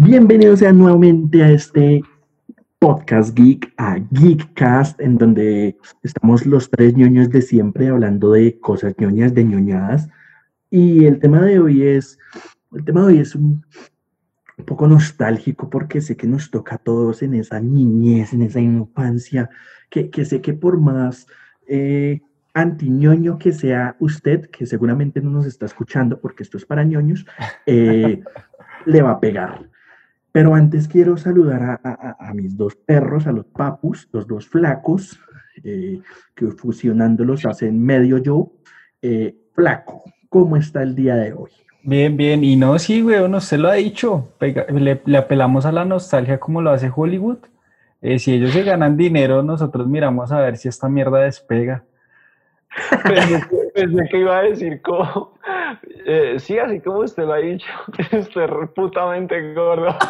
Bienvenidos sean nuevamente a este podcast geek, a Geekcast, en donde estamos los tres ñoños de siempre hablando de cosas ñoñas, de ñoñadas. Y el tema de hoy es, el tema de hoy es un, poco nostálgico porque sé que nos toca a todos en esa niñez, en esa infancia, que, que sé que por más eh, antiñoño que sea usted, que seguramente no nos está escuchando porque esto es para ñoños, eh, le va a pegar. Pero antes quiero saludar a, a- a mis dos perros, a los papus, los dos flacos, eh, que fusionándolos hacen medio yo. Eh, flaco, ¿cómo está el día de hoy? Bien, bien. Y no, sí, weón, usted lo ha dicho. Pega- le, le apelamos a la nostalgia como lo hace Hollywood. Eh, si ellos se ganan dinero, nosotros miramos a ver si esta mierda despega. Que- pensé que iba a decir como, eh, sí, así como usted lo ha dicho, estoy reputamente gordo.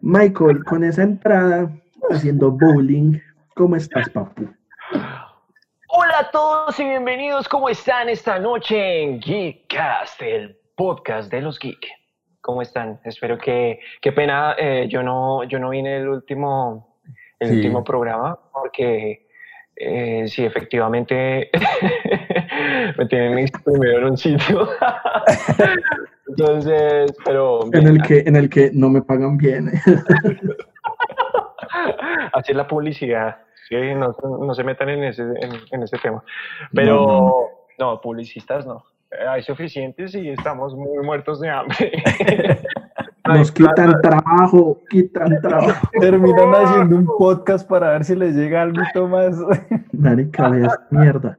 Michael, con esa entrada haciendo bowling, ¿cómo estás, papu? Hola a todos y bienvenidos, ¿cómo están esta noche en Geekcast, el podcast de los geek? ¿Cómo están? Espero que, qué pena, eh, yo no, yo no vine el último, el Sí. último programa porque eh, sí, efectivamente me tienen primero en un sitio. Entonces, pero En el que, en el que no me pagan bien. Así es la publicidad. Sí, no, no se metan en ese, en, en ese tema. Pero no, publicistas no. Eh, Hay suficientes y estamos muy muertos de hambre. Nos quitan trabajo, quitan trabajo. Terminan haciendo un podcast para ver si les llega algo más. Marica, veas mierda.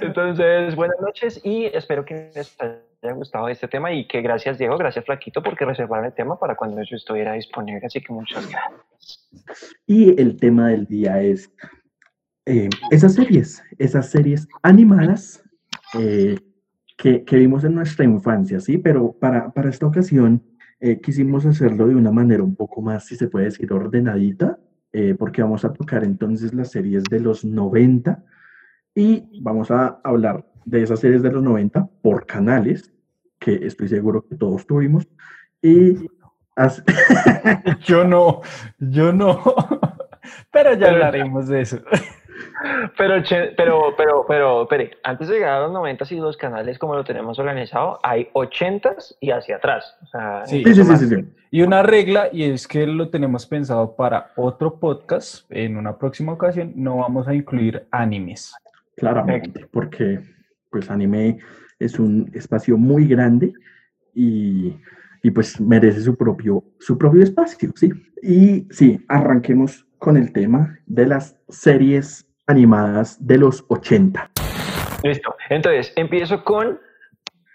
Entonces, buenas noches y espero que les haya gustado este tema y que gracias Diego, gracias Flaquito porque reservaron el tema para cuando yo estuviera disponible. Así que muchas gracias. Y el tema del día es eh, esas series, esas series animadas eh, que, que vimos en nuestra infancia, ¿sí? Pero para, para esta ocasión eh, quisimos hacerlo de una manera un poco más, si se puede decir, ordenadita, eh, porque vamos a tocar entonces las series de los 90 y vamos a hablar de esas series de los 90 por canales, que estoy seguro que todos tuvimos. Y Yo no, yo no. Pero ya hablaremos de eso. Pero, pero, pero, pero, espere, antes de llegar a los 90 y los canales como lo tenemos organizado, hay 80s y hacia atrás. O sea, Sí. sí, sí, sí, sí, sí. Y una regla, y es que lo tenemos pensado para otro podcast, en una próxima ocasión, no vamos a incluir animes. Claramente, porque pues anime es un espacio muy grande y, y, pues merece su propio, su propio espacio, ¿sí? Y sí, arranquemos con el tema de las series animadas de los 80. Listo. Entonces, empiezo con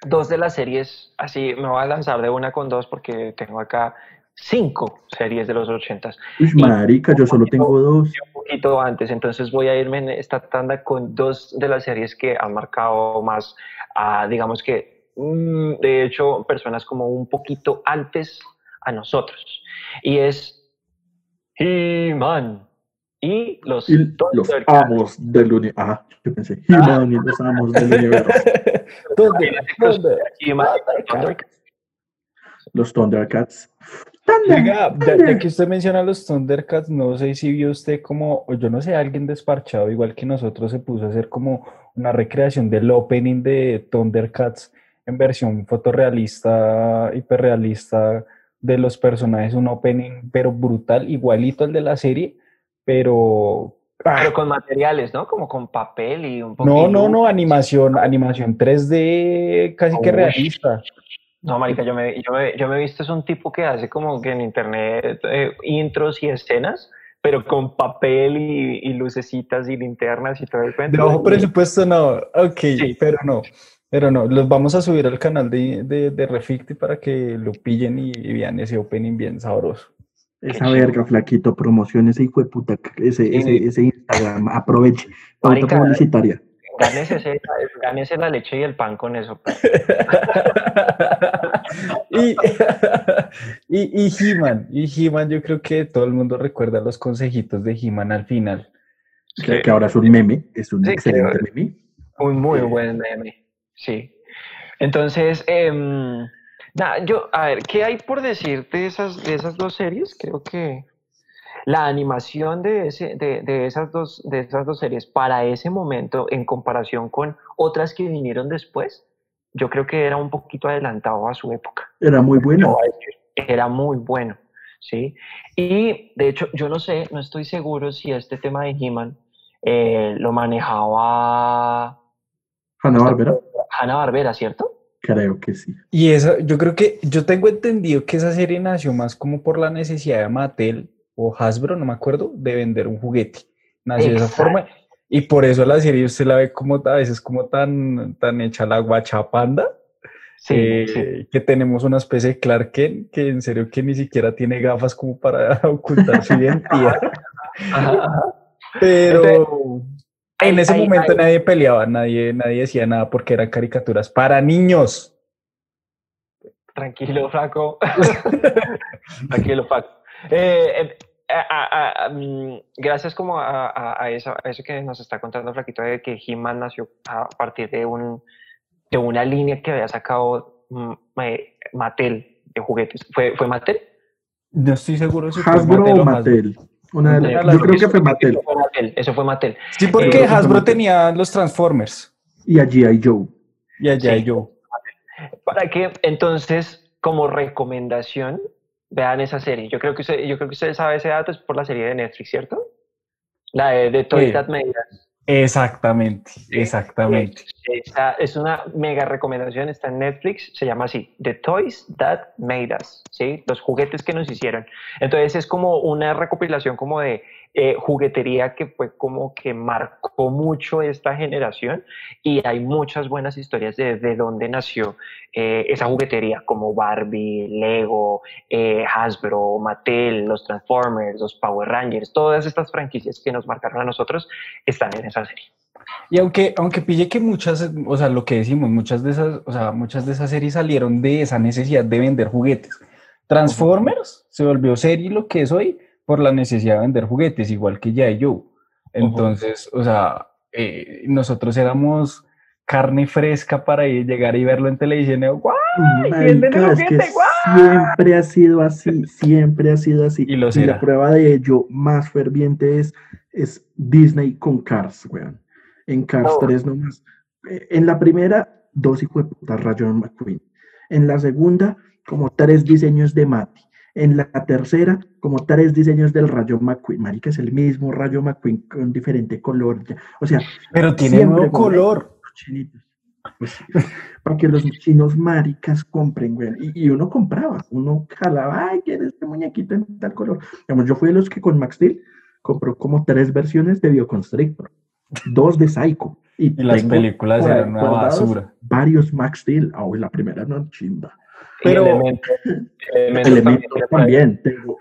dos de las series. Así me voy a lanzar de una con dos porque tengo acá cinco series de los 80s. Uy, marica, yo solo tengo dos. un poquito antes, entonces voy a irme en esta tanda con dos de las series que han marcado más, a, digamos que, mm, de hecho, personas como un poquito antes a nosotros. Y es He-Man y los, Y los amos del universo. Ah, yo pensé, He-Man y los amos del universo. ¿Dónde? ¿Dónde? Los Thundercats. Thunder, Oiga, ya, ya que usted menciona los Thundercats, no sé si vio usted como, o yo no sé, alguien desparchado, igual que nosotros, se puso a hacer como una recreación del opening de Thundercats en versión fotorrealista, hiperrealista de los personajes, un opening, pero brutal, igualito al de la serie, pero... ah, Pero con materiales, ¿no? Como con papel y un no, poquito. no, no, animación, animación 3D casi que Uy. realista. No, marica, yo me, yo me, yo me he visto, es un tipo que hace como que en internet eh, intros y escenas, pero con papel y, y lucecitas y linternas y todo el cuento. De bajo presupuesto no, ok, Sí. pero no, pero no, los vamos a subir al canal de, de, de Reficti para que lo pillen y, y vean ese opening bien sabroso. Esa verga, flaquito, promocione ese hijo de puta, ese, Sí. ese, ese Instagram, aproveche. Pauta publicitaria. Gánese, ese- gánese la leche y el pan con eso. pues. y, y, y He-Man, y He-Man, yo creo que todo el mundo recuerda los consejitos de He-Man al final. Que, que ahora es un meme, es un Sí, excelente meme. Un muy buen meme, sí. Entonces, em, Nada, yo, a ver, ¿qué hay por decir de esas, de esas dos series? Creo que la animación de, ese, de, de, esas dos, de esas dos series para ese momento, en comparación con otras que vinieron después, yo creo que era un poquito adelantado a su época. Era muy bueno. Era muy bueno, ¿sí? Y de hecho, yo no sé, no estoy seguro si este tema de He-Man eh, lo manejaba... Hanna Barbera. Hanna Barbera, ¿cierto? Creo que sí. Y esa, yo creo que, yo tengo entendido que esa serie nació más como por la necesidad de Mattel o Hasbro, no me acuerdo, de vender un juguete. Nació de esa forma. Y por eso la serie usted la ve como a veces como tan, tan hecha la guachapanda. Sí, eh, que tenemos una especie de Clark Kent que en serio que ni siquiera tiene gafas como para ocultar su identidad. Pero en ese momento nadie peleaba, nadie, nadie decía nada porque eran caricaturas para niños. Tranquilo, Flaco. Tranquilo, Flaco. Eh, eh, mm, gracias como a, eso, eso, que nos está contando Flaquito de que He-Man nació a partir de, un, de una línea que había sacado mm, Mattel de juguetes. ¿Fue, fue Mattel? No estoy seguro si Hasbro fue Mattel o Mattel. Una de las, yo creo que fue Mattel. Eso fue Mattel. Eso fue Mattel. Sí, porque eh, Hasbro tenía los Transformers. Y a G.I. Joe. Y a G.I. Joe. Para que, entonces, como recomendación, vean esa serie. Yo creo que usted, yo creo que usted sabe ese dato, es por la serie de Netflix, ¿cierto? La de, de Toys That Made Us. Exactamente, es una mega recomendación, está en Netflix, se llama así, The Toys That Made Us, ¿sí? Los juguetes que nos hicieron. Entonces es como una recopilación como de eh, juguetería que fue como que marcó mucho esta generación y hay muchas buenas historias de, de dónde nació eh, esa juguetería, como Barbie, Lego, eh, Hasbro, Mattel, los Transformers, los Power Rangers, todas estas franquicias que nos marcaron a nosotros están en esa serie. Y aunque, aunque pille que muchas, o sea, lo que decimos, muchas de esas, o sea, muchas de esas series salieron de esa necesidad de vender juguetes. Transformers se volvió serie lo que es hoy por la necesidad de vender juguetes, igual que ya y yo. Entonces, o sea, eh, nosotros éramos carne fresca para ir, llegar y verlo en televisión. ¡Guau! Siempre ha sido así, siempre ha sido así. Y, la prueba de ello más ferviente es, es Disney con Cars, weón. En Cars 3 nomás. Eh, en la primera, dos hijos de puta Rayon McQueen. En la segunda, como tres diseños de Mati. En la tercera, como tres diseños del Rayo McQueen. Marica, es el mismo Rayo McQueen con diferente color. O sea, pero tiene nuevo color. Pues, para que los chinos maricas compren, güey. Y, uno compraba, uno jalaba, ay, quiere este muñequito en tal color. Digamos, yo fui de los que con Max Steel compró como tres versiones de Bioconstrictor, dos de Psycho. Y, las películas eran una basura. Varios Max Steel, ah, la primera no chimba. Pero elementos, también, Tengo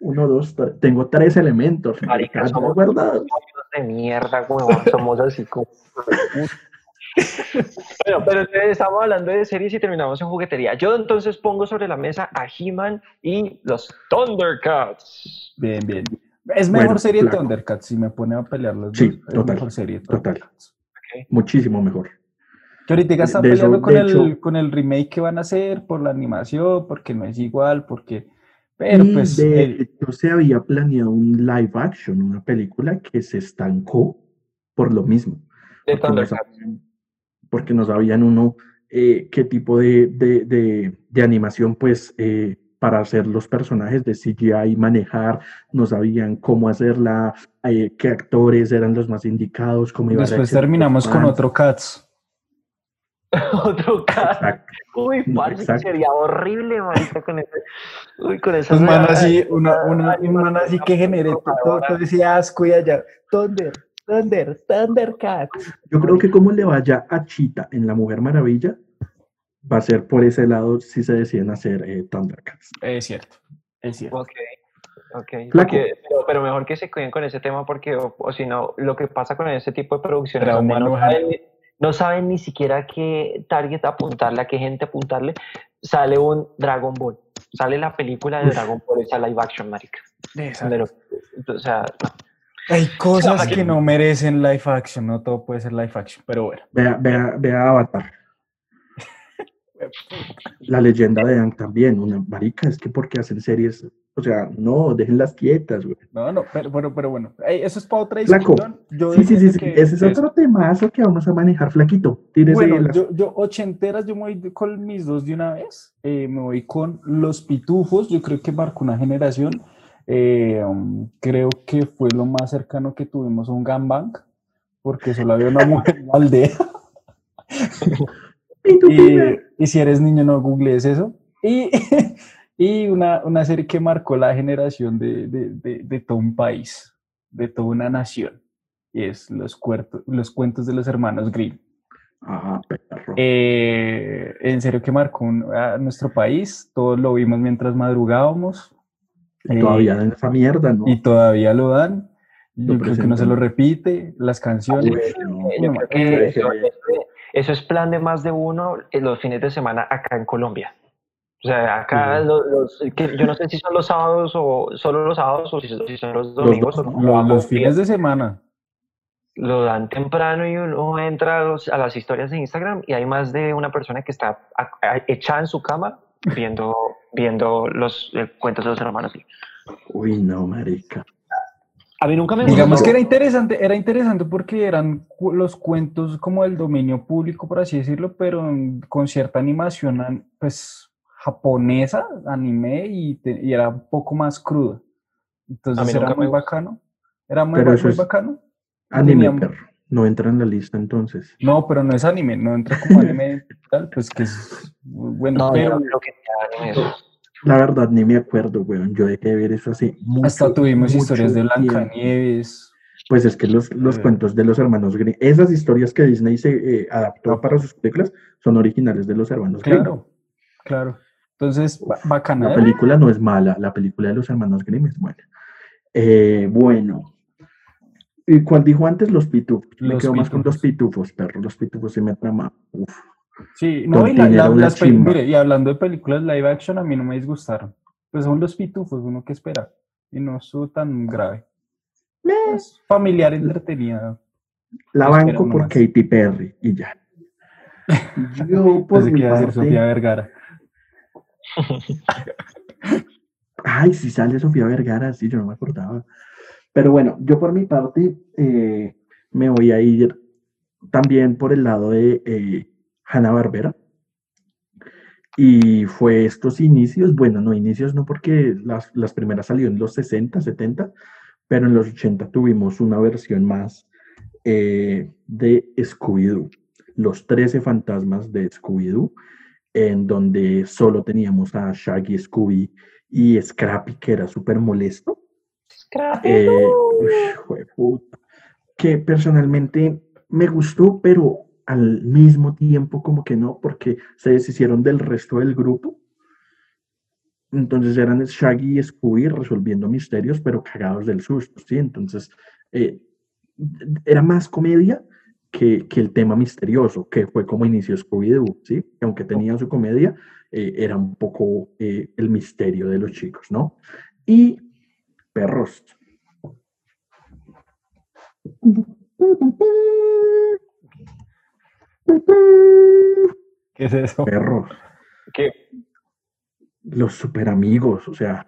uno, dos, tengo tres elementos. Maricas, somos guardados. de mierda, somos así como. bueno, pero estamos hablando de series y terminamos en juguetería. Yo entonces pongo sobre la mesa a He-Man y los Thundercats. Bien, bien. Es mejor serie Thundercats si me pone a pelear los sí, dos. Total, mejor serie total. Muchísimo mejor. Que ahorita están peleando con, el, con el remake que van a hacer por la animación, porque no es igual, porque... Pero pues... De se había planeado un live action, una película que se estancó por lo mismo. De Thundercats porque no sabían uno eh, qué tipo de, de, de, animación, pues, eh, para hacer los personajes de CGI manejar, no sabían cómo hacerla, eh, qué actores eran los más indicados, cómo iba Después terminamos con otro Cats. otro Cats. Uy, parce, sería horrible, marica, con ese, uy, con esa... Un man así, una, una, un man así que genere todo, todo ese asco y allá, Thunder, Thunder, Thundercats. Yo creo que como le vaya a Chita en La Mujer Maravilla, va a ser por ese lado si se deciden hacer eh, Thundercats. Es cierto, es cierto. Ok, ok. pero, mejor que se cuiden con ese tema porque, o, si no, lo que pasa con ese tipo de producciones no, saben, ni siquiera qué target apuntarle, a qué gente apuntarle, sale un Dragon Ball. Sale la película de Dragon Ball, esa live action, marica. o sea, hay cosas que no merecen live action, no todo puede ser live action, pero bueno. Vea, vea, vea Avatar. La leyenda de Anne también, una marica, es que porque hacen series, o sea, no, déjenlas quietas, güey. No, no, pero, pero, pero bueno, ey, eso es para otra discusión. Yo Sí, sí, sí, que- ese es que otro temazo que vamos a manejar, flaquito. Tírese Bueno, las- yo, yo ochenteras, yo me voy con mis dos de una vez. Eh, me voy con Los Pitufos, yo creo que marcó una generación. Eh, um, creo que fue lo más cercano que tuvimos a un gangbang, porque solo había una mujer en la aldea. Y, si eres niño, no googlees eso. Y, y una, una serie que marcó la generación de, de, de, de todo un país, de toda una nación. Y es los, cuertos, los cuentos de los hermanos Grimm. Ah, perro. Eh, en serio que marcó un- a nuestro país, todos lo vimos mientras madrugábamos Y Todavía en esa mierda, ¿no? y todavía lo dan. Lo Yo creo que no se lo repite, las canciones. Uy, no. Eh, no, eh, eso, es plan de más de uno en los fines de semana acá en Colombia. O sea, acá los, los- que yo no sé si son los sábados o solo los sábados o si, si son los domingos dos, o Los, los fines de semana. Lo dan temprano y uno entra a, los- a las historias de Instagram y hay más de una persona que está a- a- echada en su cama viendo, viendo los eh, cuentos de los hermanos. Uy, no, marica. A mí nunca me Digamos que era interesante, era interesante porque eran cu- los cuentos como del dominio público, por así decirlo, pero en- con cierta animación an- pues japonesa, anime, y, te- y era un poco más crudo. A mí Entonces era muy bacano. Era muy, Pero es- bacano. Anime, perro. No entra en la lista entonces. No, pero no es anime, no entra como anime tal, pues que es bueno, No, yo pero no creo que sea anime eso. La verdad, ni me acuerdo, weón. Yo dejé de ver eso hace mucho, hasta tuvimos mucho historias de. Blancanieves. Pues es que los, los Eh. cuentos de los hermanos Grimm, esas historias que Disney se eh, adaptó para sus películas, son originales de los hermanos Grimm. Claro, claro. Entonces, ba- bacana. La ¿eh? película no es mala, la película de los hermanos Grimm es buena. Eh, bueno. ¿Y cuál dijo antes? Los pitufos. Me Los quedo más con los pitufos. pitufos, perro. Los pitufos se me trama. Uf. Sí, no, y, la- la- las mire, y hablando de películas live action, a mí no me disgustaron. Pues son los pitufos, uno que espera. Y no estuvo tan grave. Es familiar, entretenida. La banco por. Katy Perry y ya. Yo por Pensé mi que iba a ser Sofía parte. Vergara. Ay, si sale Sofía Vergara, sí, yo no me acordaba. Pero bueno, yo por mi parte eh, me voy a ir también por el lado de eh, Hanna Barbera. Y fue estos inicios, bueno, no inicios no porque las, las primeras salieron en los 60, 70, pero en los 80 tuvimos una versión más eh, de Scooby-Doo, los 13 fantasmas de Scooby-Doo, en donde solo teníamos a Shaggy, Scooby y Scrappy, que era súper molesto. Eh, uy, jueputa, que personalmente me gustó, pero al mismo tiempo como que no, porque se deshicieron del resto del grupo. Entonces eran Shaggy y Scooby resolviendo misterios, pero cagados del susto, ¿sí? Entonces eh, era más comedia que, que el tema misterioso, que fue como inició Scooby-Doo, ¿sí? Que aunque tenía su comedia, eh, era un poco eh, el misterio de los chicos, ¿no? Y perros. ¿Qué es eso? Perros. ¿Qué? Los super amigos, o sea,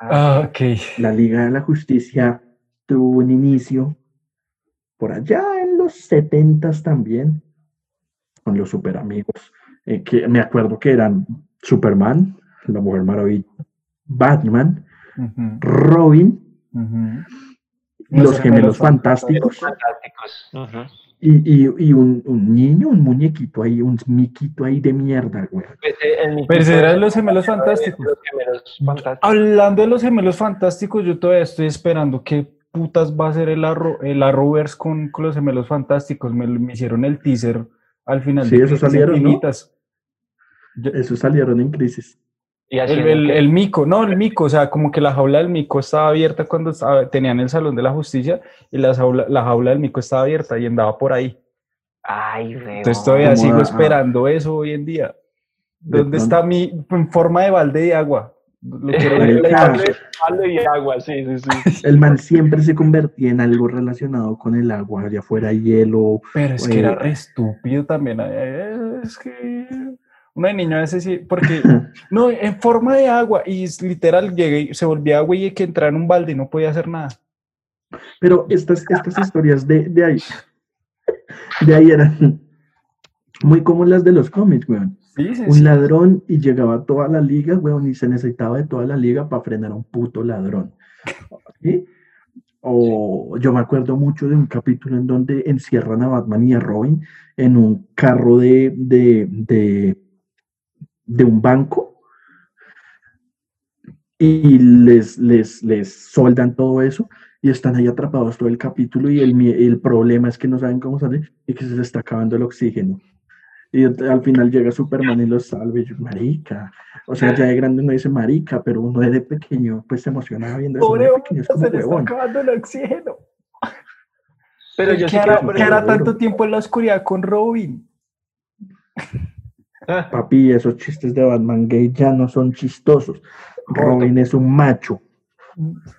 Ah, ok. la Liga de la Justicia tuvo un inicio por allá en los setentas también, con los super amigos, eh, que me acuerdo que eran Superman, la Mujer Maravilla, Batman, Robin, ujú. los, gemelos fantásticos Fantásticos. Y, y- y un, un niño, un muñequito ahí, un miquito ahí de mierda, güey. Pues, eh, era de los gemelos fantásticos. Los gemelos fantásticos. Hablando de los gemelos fantásticos, yo todavía estoy esperando qué putas va a ser el, arro, el Arrowverse con, con los gemelos fantásticos. Me, me hicieron el teaser al final Sí, de eso salieron, ¿no? Yo- Esos salieron en crisis. Y el, el- que- el mico, no, el mico, o sea, como que la jaula del mico estaba abierta cuando estaba- tenían el Salón de la Justicia y la jaula, la jaula del mico estaba abierta y andaba por ahí. Ay, weón. Entonces todavía sigo esperando eso hoy en día. De ¿Dónde está mi en forma de balde de agua? Lo quiero ver. Palo de- agua, sí, sí, sí. El man siempre se convertía en algo relacionado con el agua, ya fuera hielo. Pero es que Eh, era re estúpido también. eh, Es que Uno de niño ese sí, porque no, en forma de agua y literal llegué, se volvía agua y que entrar en un balde y no podía hacer nada. Pero estas, estas historias de, de ahí, de ahí eran muy como las de los cómics, weón. Sí, sí, Un sí. ladrón y llegaba toda la liga, weón, y se necesitaba de toda la liga para frenar a un puto ladrón. ¿Sí? O yo me acuerdo mucho de un capítulo en donde encierran a Batman y a Robin en un carro de, de, de, de un banco y les, les, les soldan todo eso y están ahí atrapados todo el capítulo y el, el problema es que no saben cómo salir y que se les está acabando el oxígeno. Y al final llega Superman y los salva y yo, marica. O sea, ya de grande uno dice marica, pero uno de pequeño pues se emocionaba viendo eso. uno Pobre de hombre, pequeño es como se le está huevón. acabando el oxígeno. Pero yo ¿Qué sí hará, creo, por qué hará ejemplo, tanto tiempo en la oscuridad con Robin? Ah, Papi, esos chistes de Batman gay ya no son chistosos. Robin es un macho.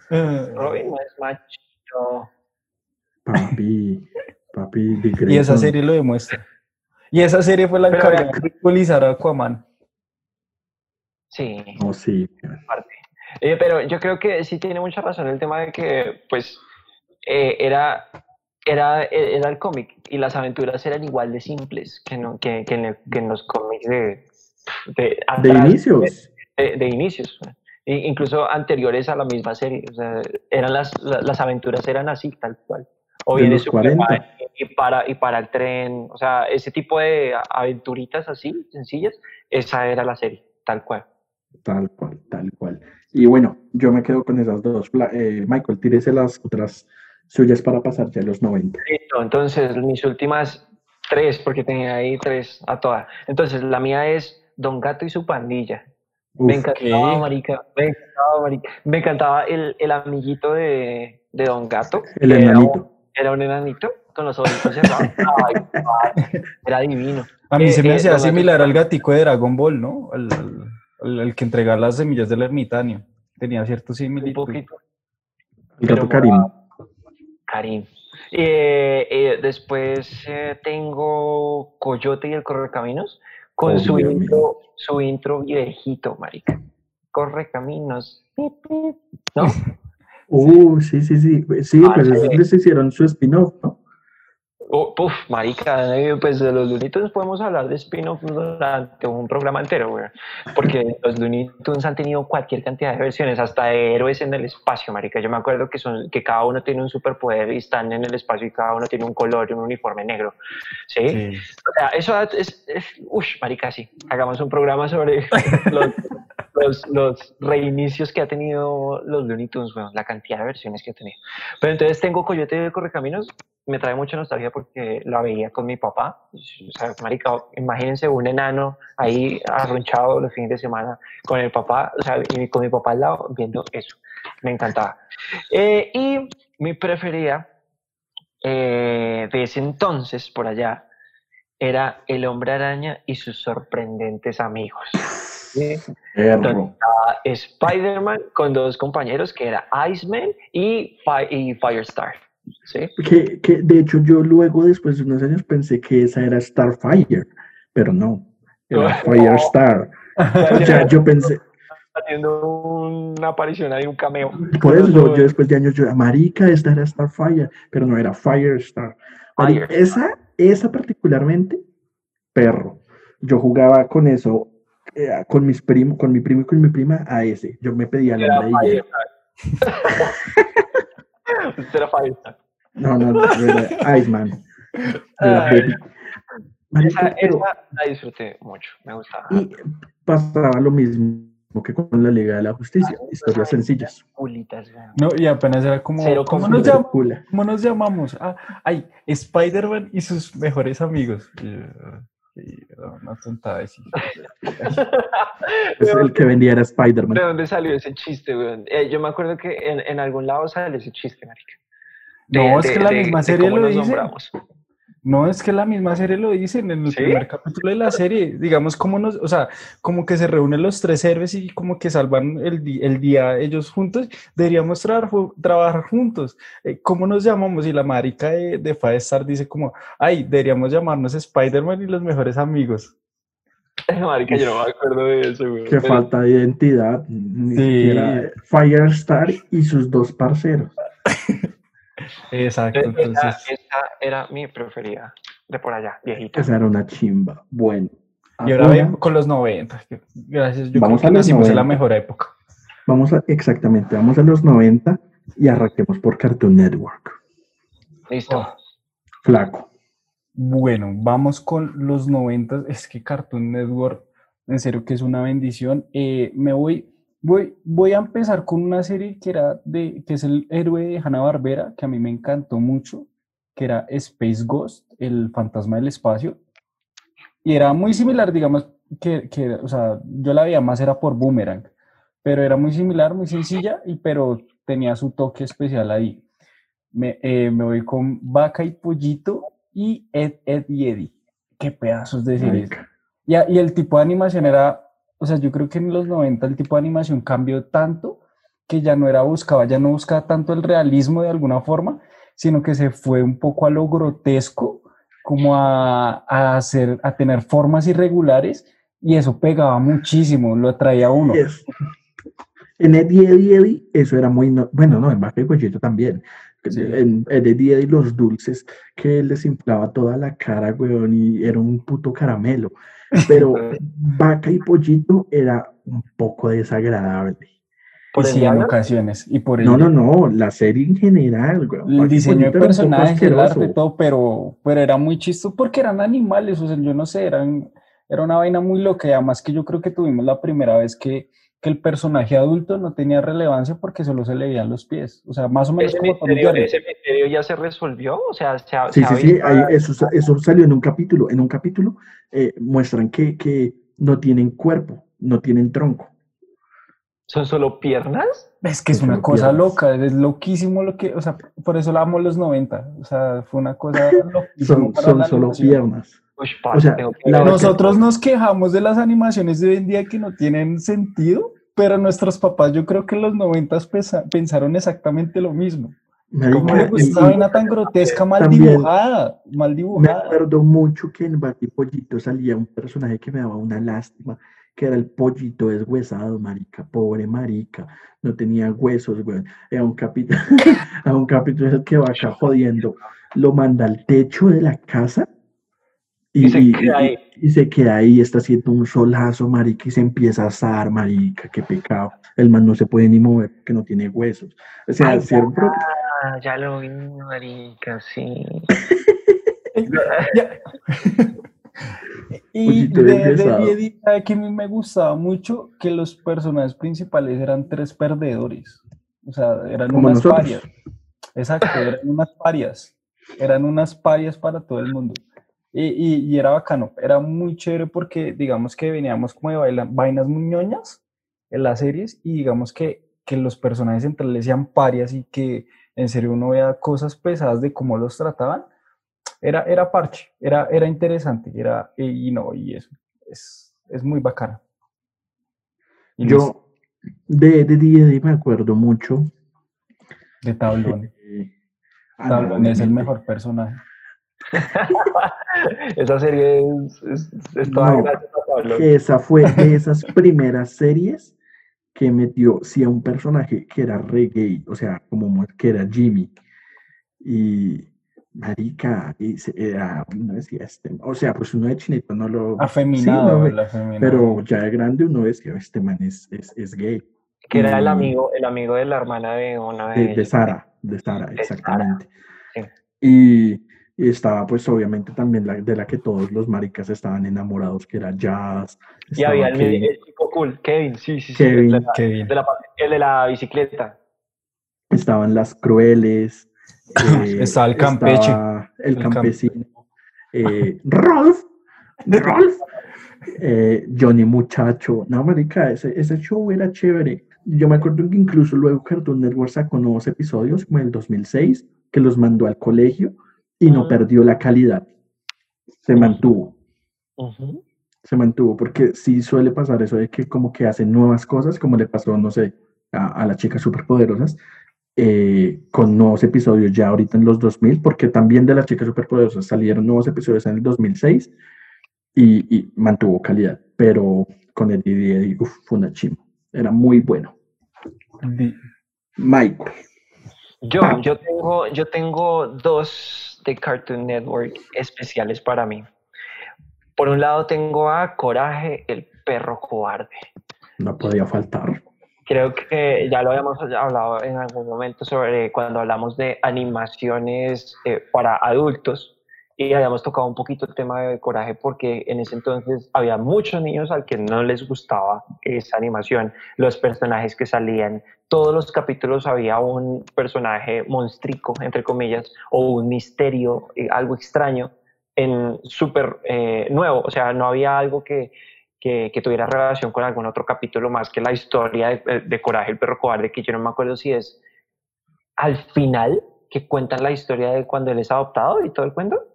Robin no es macho. Papi, papi, de Y esa serie lo demuestra. Y esa serie fue la encargada de ridiculizar a Aquaman. Sí, Oh, sí. Eh, pero yo creo que sí tiene mucha razón el tema de que, pues, eh, era, era, era el cómic y las aventuras eran igual de simples que, no, que, que en, el- que en los cómics de, de, De inicios. De, de inicios, e incluso anteriores a la misma serie. O sea, eran las, la- las aventuras eran así, tal cual. O De viene los Superman 40. y para, y para el tren, o sea, ese tipo de aventuritas así, sencillas, esa era la serie, tal cual. Tal cual, tal cual. Y bueno, yo me quedo con esas dos. Eh, Michael, tírese las otras suyas para pasar ya a los 90. Listo, entonces mis últimas tres, porque tenía ahí tres a todas. Entonces, la mía es Don Gato y su pandilla. me encantaba, ¿qué? marica, me encantaba, marica. Me encantaba el, el amiguito de, de Don Gato. el enanito. un- Era un enanito con los ojitos cerrados. Ay, ay, era divino. A mí Eh, se me eh, hacía similar al gatico de Dragon Ball, ¿no? El, el- el que entregaba las semillas del ermitaño. Tenía cierto Un similitud. poquito. El gato Karim. Karim. Eh, eh, después eh, tengo Coyote y el Correcaminos con Oh, su Dios intro, su intro viejito, marica. Correcaminos. ¿No? Uh, sí, sí, sí. Sí, Ah, pues sí. les hicieron su spin-off, ¿no? Oh, puf, marica, eh, pues de los Looney Tunes podemos hablar de spin-off durante un programa entero, güey. Porque los Looney Tunes han tenido cualquier cantidad de versiones, hasta de héroes en el espacio, marica. Yo me acuerdo que son que cada uno tiene un superpoder y están en el espacio y cada uno tiene un color y un uniforme negro. ¿Sí? Sí. O sea, eso es, es uff, marica, sí. Hagamos un programa sobre los, los, los reinicios que ha tenido los Looney Tunes, bueno, la cantidad de versiones que ha tenido. Pero entonces tengo Coyote el Correcaminos, me trae mucha nostalgia porque la veía con mi papá. O sea, marica, imagínense un enano ahí arrunchado los fines de semana con el papá, o sea, y con mi papá al lado viendo eso. Me encantaba. Eh, y mi preferida eh, de ese entonces, por allá, era el hombre araña y sus sorprendentes amigos. Spider-Man con dos compañeros que era Iceman y, Fi- y Firestar. ¿sí? Que, que de hecho yo luego, después de unos años, pensé que esa era Starfire, pero no, era Firestar. O sea, yo pensé, Haciendo una aparición ahí, un cameo. por eso yo después de años, yo, marica, esta era Starfire, pero no era Firestar. esa, esa particularmente, perro. Yo jugaba con eso, eh, con mis primos, con mi primo y con mi prima, a ese. Yo me pedía el Era hombre de era. No, no, no, era Iceman. Esa, pero- esa la disfruté mucho, me gustaba. Y pasaba lo mismo que con la Liga de la Justicia, historias sencillas. Culitas. No, y apenas era como, Cero ¿cómo nos, cómo nos llamamos? Ah, ay, Spider-Man y sus mejores amigos. Ah, una tontada. Es el que vendía era ¿De Spider-Man. dónde salió ese chiste? Eh, yo me acuerdo que en, en algún lado sale ese chiste, marica. No, es que la misma serie cómo lo nos dice. nombramos. No, es que la misma serie lo dicen en el ¿Sí? primer capítulo de la serie. Digamos, como nos, o sea, como que se reúnen los tres héroes y como que salvan el, di- el día ellos juntos. Deberíamos trabajar, ju- trabajar juntos. Eh, ¿Cómo nos llamamos? Y la marica de, de Firestar dice como, ay, deberíamos llamarnos Spider-Man y los mejores amigos. Marica, yo no me acuerdo de eso, güey. Qué Pero- falta de identidad. Ni Sí. siquiera Firestar y sus dos parceros. Exacto, Esa, entonces. esa era mi preferida. De por allá, viejita. Esa era una chimba. Bueno. Y ahora ahora con los 90. que- Gracias, yo Vamos creo a que los nacimos en la 90. mejor época. Vamos a, exactamente, vamos a los 90 y arranquemos por Cartoon Network. Listo. Oh. Flaco. Bueno, vamos con los 90. Es que Cartoon Network, en serio que es una bendición. Eh, me voy, voy, voy a empezar con una serie que era de, que es el héroe de Hanna-Barbera, que a mí me encantó mucho, que era Space Ghost, el fantasma del espacio. Y era muy similar, digamos, que, que, o sea, yo la veía más era por Boomerang, pero era muy similar, muy sencilla, y, pero tenía su toque especial ahí. Me, eh, me voy con Vaca y Pollito y Ed, Ed y Eddie. Qué pedazos de series. Y, y el tipo de animación era, o sea, yo creo que en los 90 el tipo de animación cambió tanto que ya no era buscaba, ya no buscaba tanto el realismo de alguna forma, sino que se fue un poco a lo grotesco, como a, a hacer, a tener formas irregulares, y eso pegaba muchísimo, lo atraía a uno. Es- En Eddie, Eddie, Eddie, eso era muy. no- bueno, no, en y Pollito también. Sí. En, en Eddie, Eddie, los dulces que les inflaba toda la cara, weón, y era un puto caramelo. Pero Vaca y Pollito era un poco desagradable. ¿Por sí, en ocasiones. Y por el, No, no, no, la serie en general, weón. el diseño de personajes, el arte, todo, pero, pero era muy chistoso porque eran animales, o sea, yo no sé, eran, era una vaina muy loca y además que yo creo que tuvimos la primera vez que, que el personaje adulto no tenía relevancia porque solo se le veían los pies, o sea, más o menos ¿Ese como misterio, Jerry. ese misterio ya se resolvió? O sea, se ha, Sí, se sí, sí, ahí- eso, sa- eso salió en un capítulo. En un capítulo eh, muestran que, que no tienen cuerpo, no tienen tronco. ¿Son solo piernas? Es que es una cosa piernas. loca, es loquísimo lo que, o sea, por eso la amo los 90, o sea, fue una cosa loquísima Son, para son la solo animación. piernas. Uy, O parce, sea, tengo que Nosotros nos quejamos de las animaciones de hoy en día que no tienen sentido, pero nuestros papás yo creo que en los 90 pensaron exactamente lo mismo. Marica, ¿Cómo le y- gusta esa y vaina tan grotesca, mal También- dibujada? Mal me dibujada. acuerdo mucho que en Bati Pollito salía un personaje que me daba una lástima, que era el pollito deshuesado, marica, pobre marica, no tenía huesos, güey. Era un capítulo, a un capítulo que va acá jodiendo, lo manda al techo de la casa y, Y se y- queda ahí. y se queda ahí, está haciendo un solazo, marica, y se empieza a asar, marica, qué pecado. El man no se puede ni mover porque no tiene huesos. O sea, Ay, Ah, ya lo vi, marica, sí. Ya. Y de, de ¿sabe que a mí me gustaba mucho? Que los personajes principales eran tres perdedores. O sea, eran Como unas nosotros. parias. Exacto, eran unas parias. Eran unas parias para todo el mundo. Y, y- y era bacano, era muy chévere porque digamos que veníamos como de baila- vainas muy ñoñas en las series y digamos que, que los personajes centrales sean parias y que en serio uno vea cosas pesadas de cómo los trataban, era, era parche, era, era interesante, era, y, no, y eso, es, es muy bacano. Y Yo de, de D&D me acuerdo mucho. de Tablón, eh, Tablón es el mejor personaje. Esa serie es, es, es toda No, Pablo. esa fue de esas primeras series que metió, sí, a un personaje que era re gay, o sea, como que era Jimmy. Y, marica, y se- era, uno decía, este, o sea, pues uno de chinito no lo... sí, Afeminado, no, el afeminado. pero ya de grande uno decía, este man es, es, es gay. Que era el amigo, el amigo de la hermana de una de, de, de. Sara, de Sara, De exactamente. sí. Y estaba pues obviamente también la, de la que todos los maricas estaban enamorados, que era Jazz. Y estaba había el, Kevin, el chico cool, Kevin, sí, sí, sí. Kevin. el de la- de la- el de la bicicleta. estaban las crueles. eh, Estaba el Campeche, estaba el el Cam- campesino. eh, Rolf, Rolf, eh, Johnny Muchacho. No, marica, ese, ese show era chévere. Yo me acuerdo que incluso luego Cartoon Network sacó nuevos episodios, como en el 2006, que los mandó al colegio y no Ah. perdió la calidad. Se mantuvo. Se mantuvo, porque sí suele pasar eso de que como que hacen nuevas cosas, como le pasó, no sé, a, a las chicas superpoderosas, eh, con nuevos episodios ya ahorita en los 2000, porque también de las chicas superpoderosas salieron nuevos episodios en el 2006 y, y mantuvo calidad. pero con el Eddie uf, fue una chimba. Era muy bueno. Di- Michael. Yo, yo tengo, yo tengo dos de Cartoon Network especiales para mí. Por un lado tengo a Coraje, el perro cobarde. No podía faltar. Creo que ya lo habíamos hablado en algún momento sobre cuando hablamos de animaciones eh, para adultos y habíamos tocado un poquito el tema de coraje porque en ese entonces había muchos niños al que no les gustaba esa animación, los personajes que salían, todos los capítulos había un personaje monstrico, entre comillas, o un misterio, eh, algo extraño, en súper eh, nuevo, o sea, no había algo que, que, que tuviera relación con algún otro capítulo más que la historia de, de Coraje, el perro cobarde, que yo no me acuerdo si es al final que cuentan la historia de cuando él es adoptado y todo el cuento.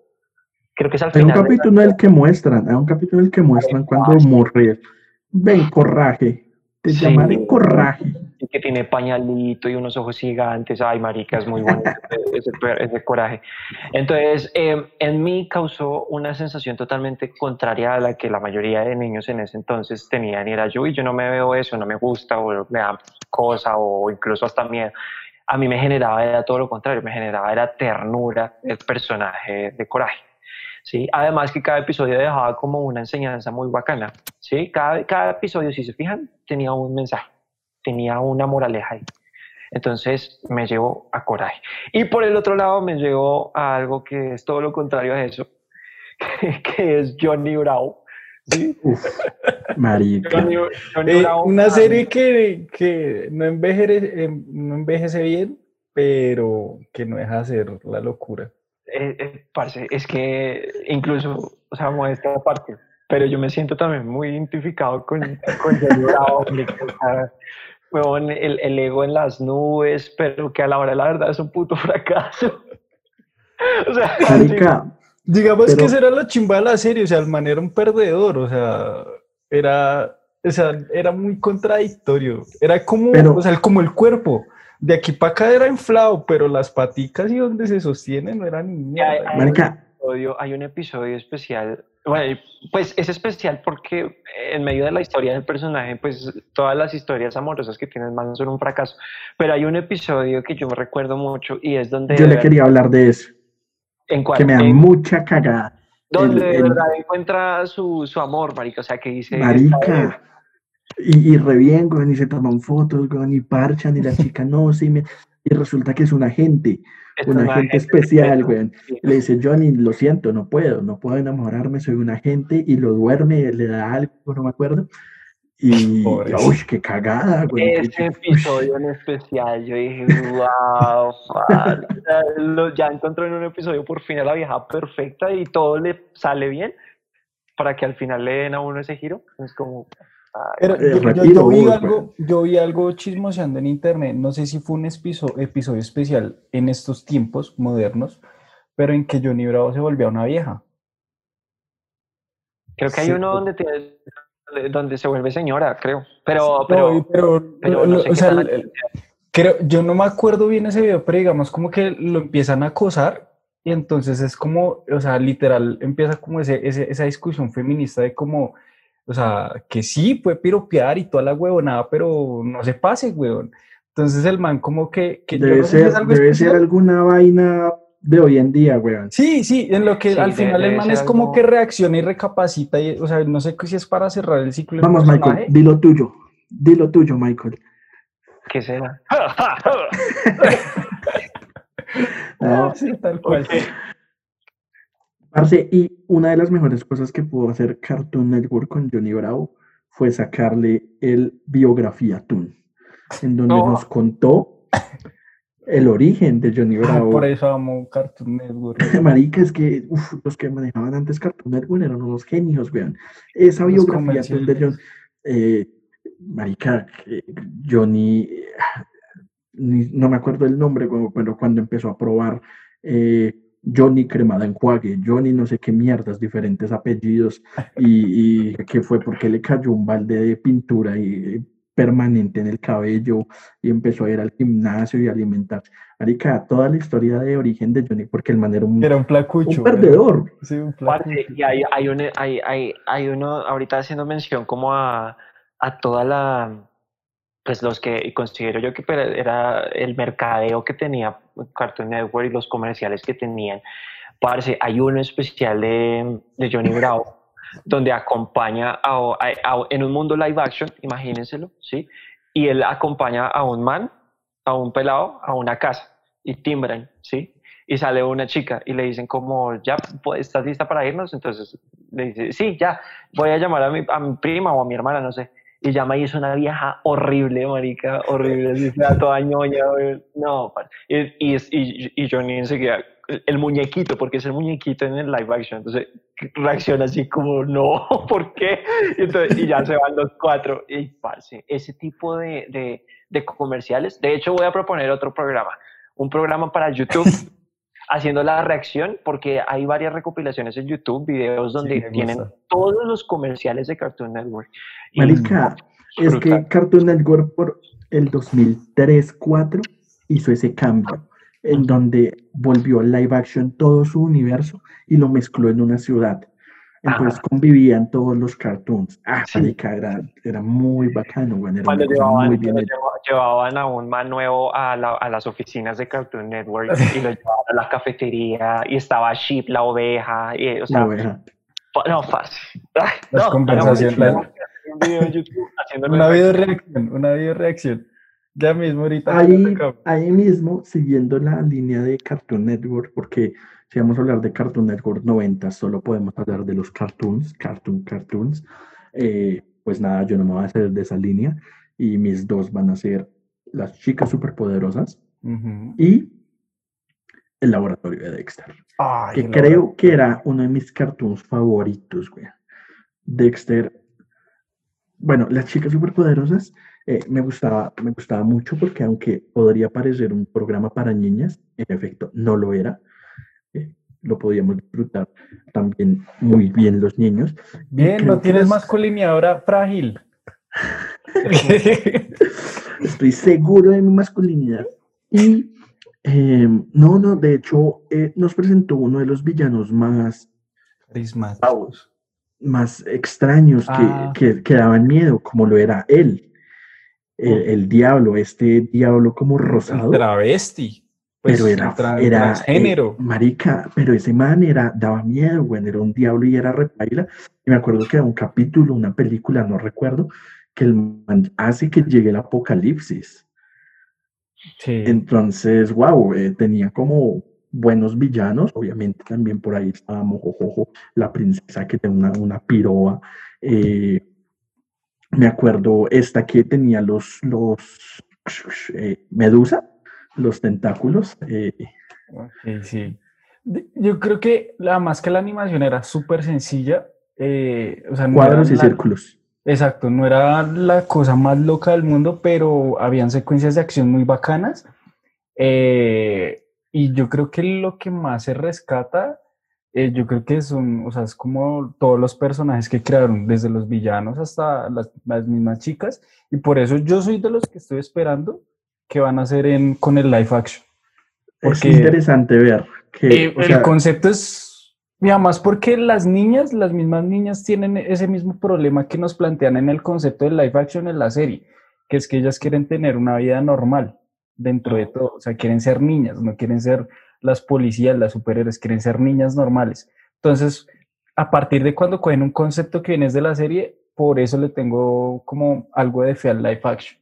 Creo que es al Hay un final. de la- capítulo en el que muestran, hay un capítulo en el que muestran cuando morre. Ven, corraje. Te Sí. llamaré corraje. y que tiene pañalito y unos ojos gigantes. Ay, marica, es muy bonito ese, ese coraje. Entonces, eh, en mí causó una sensación totalmente contraria a la que la mayoría de niños en ese entonces tenían. Y era yo, y yo no me veo eso, no me gusta, o me da cosa, o incluso hasta miedo. A mí me generaba era todo lo contrario, me generaba era ternura el personaje de coraje. ¿Sí? Además que cada episodio dejaba como una enseñanza muy bacana, ¿sí? Cada, cada episodio, si se fijan, tenía un mensaje, tenía una moraleja ahí. Entonces me llevó a coraje. Y por el otro lado me llevó a algo que es todo lo contrario a eso, que, que es Johnny Bravo. ¿sí? Uf, marica. Johnny, Johnny Eh, Bravo, una serie que, que no, envejece, eh, no envejece bien, pero que no deja de ser la locura. Eh, eh, parce, es que incluso, o sea, modesta parte, pero yo me siento también muy identificado con, con el, el ego en las nubes, pero que a la hora de la verdad es un puto fracaso. o sea, Marica, Digamos Pero- que esa era la chimba de la serie, o sea, el man era un perdedor, o sea, era, o sea, era muy contradictorio. Era como, Pero- o sea, como el cuerpo. De aquí para acá era inflado, pero las paticas y donde se sostiene no eran ni mierda. hay- marica, episodio- hay un episodio especial. Bueno, pues es especial porque en medio de la historia del personaje, pues todas las historias amorosas que tienes más son un fracaso. Pero hay un episodio que yo me recuerdo mucho y es donde. yo le quería hablar de eso, ¿En cuál? que me da En- mucha cagada. donde el- de verdad encuentra su, su amor, marica. O sea, que dice. Marica. Y, y re bien, weón, y se toman fotos, weón, y parchan, y la chica no, sí, me... y resulta que es un agente, "Esta un agente gente especial, secreta". weón. Sí. Le dice, Johnny, lo siento, no puedo, no puedo enamorarme, soy un agente, y lo duerme, le da algo, no me acuerdo. Y, Pobre. uy, qué cagada, qué- Ese episodio en especial, yo dije, wow, fuck". O sea, lo- ya encontró en un episodio por fin a la vieja perfecta y todo le sale bien para que al final le den a uno ese giro. Es como, Pero yo, yo- yo vi algo, yo vi algo chismoseando en internet, no sé si fue un episodio, episodio especial en estos tiempos modernos, pero en que Johnny Bravo se volvió una vieja. creo que hay sí, uno pues. donde, tiene- donde se vuelve señora, creo. Pero, No, pero, y- pero, pero no sé o sea, el- creo, yo no me acuerdo bien ese video, pero digamos como que lo empiezan a acosar y entonces es como, o sea, literal, empieza como ese, ese- esa discusión feminista de como, o sea, que sí, puede piropear y toda la huevonada, pero no se pase, huevón. Entonces el man como que, que yo Debe, no sé si ser, es algo debe ser alguna vaina de hoy en día, weón. Sí, sí, en lo que Sí, al de- final el man es como que reacciona y recapacita, y, o sea, no sé si es para cerrar el ciclo Vamos, Michael, personaje. di lo tuyo, di lo tuyo, Michael. ¿qué será? No, Ah, sí, tal cual. Parce, y una de las mejores cosas que pudo hacer Cartoon Network con Johnny Bravo fue sacarle el biografía Toon, en donde No. nos contó el origen de Johnny Ah, Bravo. Por eso amo Cartoon Network. Marica, es que uf, los que manejaban antes Cartoon Network eran unos genios, weón. Esa Los biografía Toon de eh, Marica, eh, Johnny, eh, ni- no me acuerdo el nombre, pero cuando empezó a probar eh, Johnny cremada enjuague, Johnny no sé qué mierdas, diferentes apellidos, y, y que fue porque le cayó un balde de pintura y eh, permanente en el cabello y empezó a ir al gimnasio y a alimentarse. Marica, toda la historia de origen de Johnny, porque el man era un, Era un placucho. un perdedor. Sí, un placucho. y hay, hay, un- hay, hay, hay uno ahorita haciendo mención como a, a toda la, pues los que considero yo que era el mercadeo que tenía Cartoon Network y los comerciales que tenían. Parce, hay uno especial de, Johnny Bravo donde acompaña a, a- a- en un mundo live action, imagínenselo, ¿sí? Y él acompaña a un man, a un pelado, a una casa y timbran, ¿sí? y sale una chica y le dicen como, ya, pues, ¿estás lista para irnos? Entonces le dice, sí, ya, voy a llamar a mi, a mi prima o a mi hermana, no sé. Y llama y es una vieja horrible, marica, horrible, así sea toda ñoña, no, y, y, y, Johnny enseguida, el muñequito, porque es el muñequito en el live action, entonces reacciona así como, no, ¿por qué? Y, entonces, y ya se van los cuatro, y parce, ese tipo de, de, de comerciales, de hecho voy a proponer otro programa, un programa para YouTube haciendo la reacción, porque hay varias recopilaciones en YouTube, videos donde tienen gusta. todos los comerciales de Cartoon Network. Y- Marica, es que. Cartoon Network por el 2003-4 hizo ese cambio, en donde volvió live action todo su universo y lo mezcló en una ciudad. Entonces Ajá. convivían todos los cartoons. Ah, Sí. marica, era, era muy bacano, güey, era cuando llevaban, muy bien llevaban a un man nuevo a, la- a las oficinas de Cartoon Network y lo llevaban a la cafetería y estaba Sheep, la oveja, y, o sea, La oveja. no, fácil. Ay, Las no, conversaciones, hagamos las- un video en YouTube haciendo Una video reacción, una video reacción. Ya mismo ahorita. Ahí, ahí mismo, siguiendo la línea de Cartoon Network, porque si vamos a hablar de Cartoon Network 90, solo podemos hablar de los cartoons, cartoon, cartoons. Eh, pues nada, yo no me voy a hacer de esa línea y mis dos van a ser las chicas superpoderosas y el laboratorio de Dexter, Ay, que creo que era uno de mis cartoons favoritos, güey. Dexter, bueno, las chicas superpoderosas eh, me gustaba, me gustaba mucho porque aunque podría parecer un programa para niñas, en efecto no lo era. Lo podíamos disfrutar también muy bien los niños. Bien, no tienes las- masculinidad frágil. Estoy seguro de mi masculinidad. Y eh, no, no, de hecho eh, nos presentó uno de los villanos más, Carismáticos. más extraños que, Ah. que, que daban miedo, como lo era él. El, el diablo, este diablo como rosado. Travesti. Pues, pero era, tra- era transgénero. eh, marica, pero ese man era, daba miedo, güey, era un diablo y era repaila. Y me acuerdo que era un capítulo, una película, no recuerdo, que el man hace que llegue el apocalipsis. Sí. Entonces, wow, tenía como buenos villanos, obviamente también por ahí estaba Mojojojo, la princesa que tenía una, una piroa. eh, me acuerdo esta que tenía los, los eh, Medusa, los tentáculos. eh, Ok, sí. Yo creo que la más que la animación era súper sencilla. eh, o sea, no cuadros y la- círculos. Exacto, no era la cosa más loca del mundo, pero habían secuencias de acción muy bacanas. eh, y yo creo que lo que más se rescata, eh, yo creo que son, o sea, es como todos los personajes que crearon, desde los villanos hasta las, las mismas chicas. Y por eso yo soy de los que estoy esperando que van a hacer en, con el live action. Porque- es interesante ver que, Eh, o el concepto es, y además porque las niñas, las mismas niñas tienen ese mismo problema que nos plantean en el concepto del live action en la serie, que es que ellas quieren tener una vida normal dentro de todo, o sea, quieren ser niñas, no quieren ser las policías, las superhéroes, quieren ser niñas normales. Entonces, a partir de cuando cogen un concepto que viene de la serie, por eso le tengo como algo de fe al live action.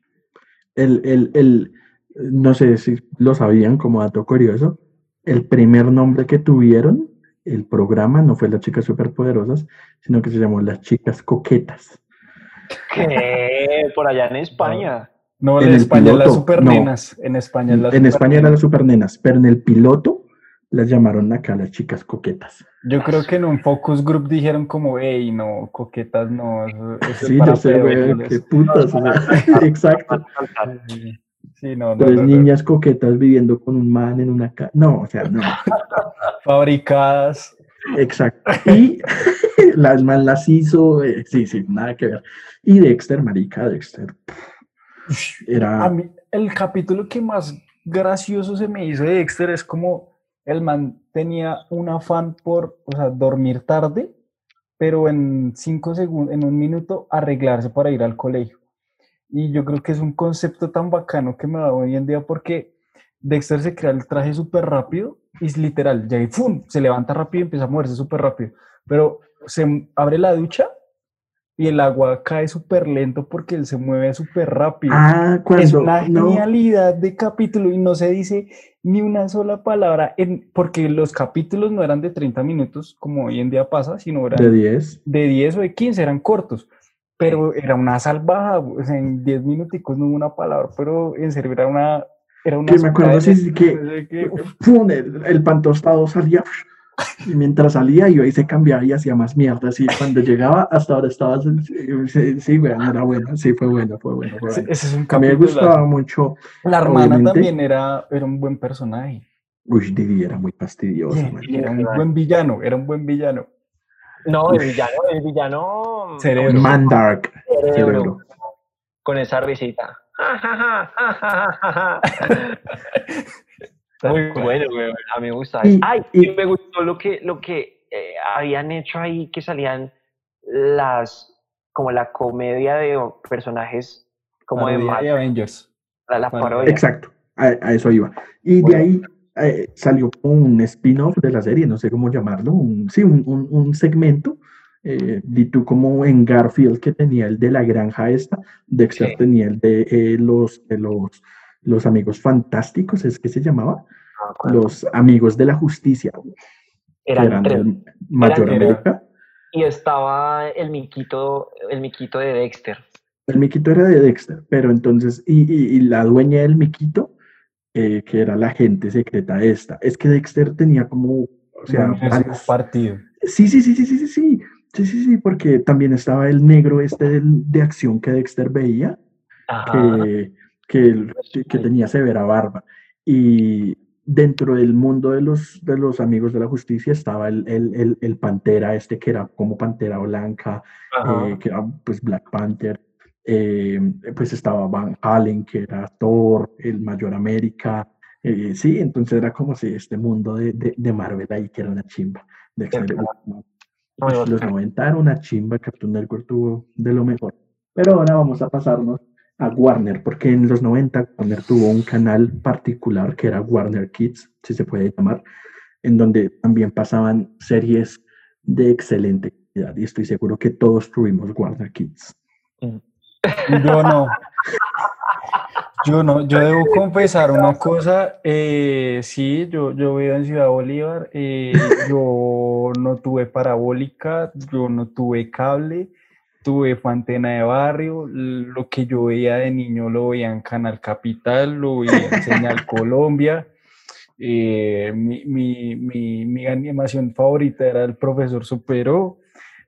El, el, el- no sé si lo sabían como dato curioso, el primer nombre que tuvieron, el programa, no fue las chicas superpoderosas, sino que se llamó las chicas coquetas. ¿Qué? Por allá en España. No, En España las supernenas, en España las En España eran las supernenas, pero en el piloto las llamaron acá las chicas coquetas. Yo creo que en un focus group dijeron como, hey, no, coquetas no, eso, eso es Sí, yo sé, güey, pedófilos". qué putas. exacto. Sí, Sí, no, no, Tres niñas coquetas viviendo con un man en una casa. No, o sea, no. Fabricadas. Exacto. Y las man las hizo, eh, sí, sí, nada que ver. Y Dexter, marica, Dexter, Era... A mí, el capítulo que más gracioso se me hizo de Dexter es como el man tenía un afán por, o sea, dormir tarde, pero en cinco segundos, en un minuto, arreglarse para ir al colegio. Y yo creo que es un concepto tan bacano que me da hoy en día porque Dexter se crea el traje súper rápido y es literal, ya y ¡fum! se levanta rápido y empieza a moverse súper rápido. Pero se abre la ducha y el agua cae súper lento porque él se mueve súper rápido. Ah, cuando... Es una no, genialidad de capítulo y no se dice ni una sola palabra, en, porque los capítulos no eran de 30 minutos como hoy en día pasa, sino eran de 10. de 10 o de 15, eran cortos. Pero era una salvaja, o sea, en 10 minuticos no hubo una palabra, pero en serio era una... Era una Que me acuerdo, sí, que- no qué, uf. El, el pan tostado salía y mientras salía iba y se cambiaba y hacía más mierda. Así cuando llegaba, hasta ahora estaba. Sí, sí, bueno, era bueno. Sí, fue bueno, fue bueno. Fue bueno. ese es un A mí me gustaba mucho. La hermana obviamente. también era, era un buen personaje. Uy, Didi era muy fastidiosa. man. Y era un buen villano, era un buen villano. No, el villano, el villano. Cerebro. Man Dark. Cerebro. Cerebro. Con esa risita. Muy bueno, güey. A mí me gusta. Y- Ay, y- y me gustó lo que, lo que eh, habían hecho ahí, que salían las, como la comedia de personajes, como de Marvel, de Avengers. la, la Parodia. parodia. Exacto. A, a eso iba. Y de Bueno. ahí eh, salió un spin-off de la serie, no sé cómo llamarlo. Un, sí, un, un, un segmento. Eh, di tú como en Garfield que tenía el de la granja esta, Dexter Sí. tenía el de eh, los, de los, los amigos fantásticos, ¿es que se llamaba? Acuerdo. Los amigos de la justicia, Eran eran tres. Mayor Eran- América. Y estaba el miquito, el miquito de Dexter. El miquito era de Dexter, pero entonces, y, y- y la dueña del miquito, eh, que era la agente secreta esta, es que Dexter tenía como, o sea, varios- sí, sí, sí, sí, sí, sí, sí, sí, sí, sí, porque también estaba el negro este de acción que Dexter veía, Ajá. que, que, el- que- tenía severa barba. Y dentro del mundo de los, de los amigos de la justicia estaba el, el, el, el Pantera este que era como Pantera Blanca, eh, que era pues Black Panther, eh, pues estaba Van Halen, que era Thor, el Mayor América, eh, sí, entonces era como si este mundo de, de, de Marvel ahí que era una chimba. De los bacán. 90 era una chimba, Cartoon Network tuvo de lo mejor. Pero ahora vamos a pasarnos a Warner, porque en los 90 Warner tuvo un canal particular que era Warner Kids, si se puede llamar, en donde también pasaban series de excelente calidad. Y estoy seguro que todos tuvimos Warner Kids. Yo no. Yo no, yo debo confesar una cosa, eh, sí, yo, yo vivo en Ciudad Bolívar, eh, yo no tuve parabólica, yo no tuve cable, tuve fue antena de barrio, lo que yo veía de niño lo veía en Canal Capital, lo veía en Señal Colombia, eh, mi, mi, mi, mi animación favorita era el profesor Supero,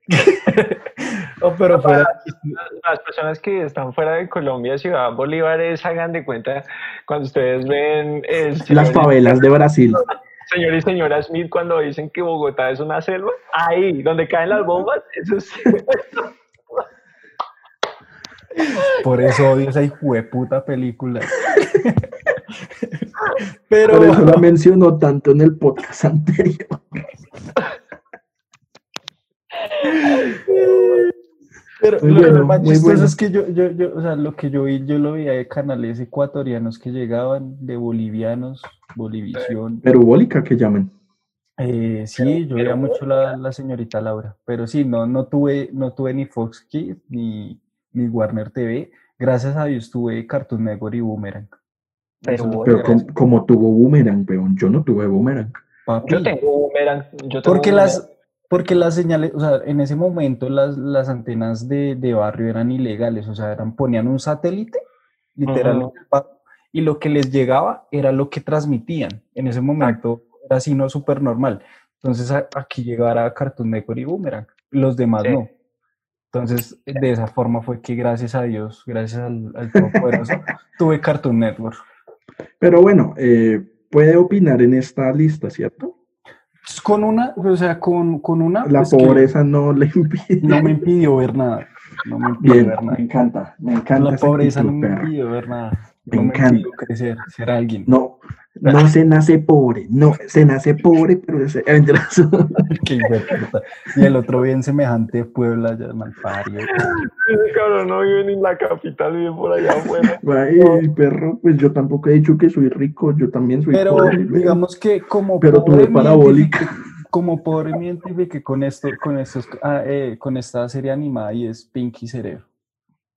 No, pero fuera, Las personas que están fuera de Colombia, Ciudad Bolívar, es, hagan de cuenta cuando ustedes ven el Las favelas de Brasil. señor y señora Smith cuando dicen que Bogotá es una selva, ahí donde caen las bombas, eso es por eso odio esa hijueputa película. Pero Por eso la mencionó tanto en el podcast anterior. Pero Muy lo, lo bueno, más muy chistoso bueno. es que yo, yo, yo, o sea, lo que yo vi, yo lo veía de canales ecuatorianos que llegaban, de bolivianos, Bolivisión. Perubólica que llaman. Eh, sí, yo veía mucho la, la señorita Laura, pero sí, no, no tuve, no tuve ni Fox Kids ni, ni Warner TV. Gracias a Dios tuve Cartoon Network y Boomerang. Pero como, como tuvo Boomerang, peón, yo no tuve Boomerang. papi. yo tengo boomerang, yo tengo Porque boomerang. las, porque las señales, o sea, en ese momento las, las antenas de, de barrio eran ilegales, o sea, eran, ponían un satélite, literalmente, y lo que les llegaba era lo que transmitían. En ese momento era así, no súper normal. Entonces a- aquí llegara Cartoon Network y Boomerang, los demás Sí. no. Entonces, de esa forma fue que gracias a Dios, gracias al, al Todopoderoso, tuve Cartoon Network. Pero bueno, eh, puede opinar en esta lista, ¿cierto? Con una, o sea, con, con una. La pues, pobreza no le impide. No me impidió ver nada. No me impidió Bien, ver nada. me encanta, me encanta. La pobreza no me impidió ver nada. Me no encanta. crecer, ser alguien. No, no se nace pobre, no, se nace pobre, pero se... eh, mentiras. Qué hijo de puta. Y el otro bien semejante de Puebla, ya malpario. Ese cabrón no vive ni en la capital, vive por allá afuera. Ay, perro, pues yo tampoco he dicho que soy rico, yo también soy Pero pobre. güey. digamos que como Pero tuve pobre me parabólica. como pobre me identifiqué con esto, con estos, ah, eh, con esta serie animada y es Pinky Cerebro.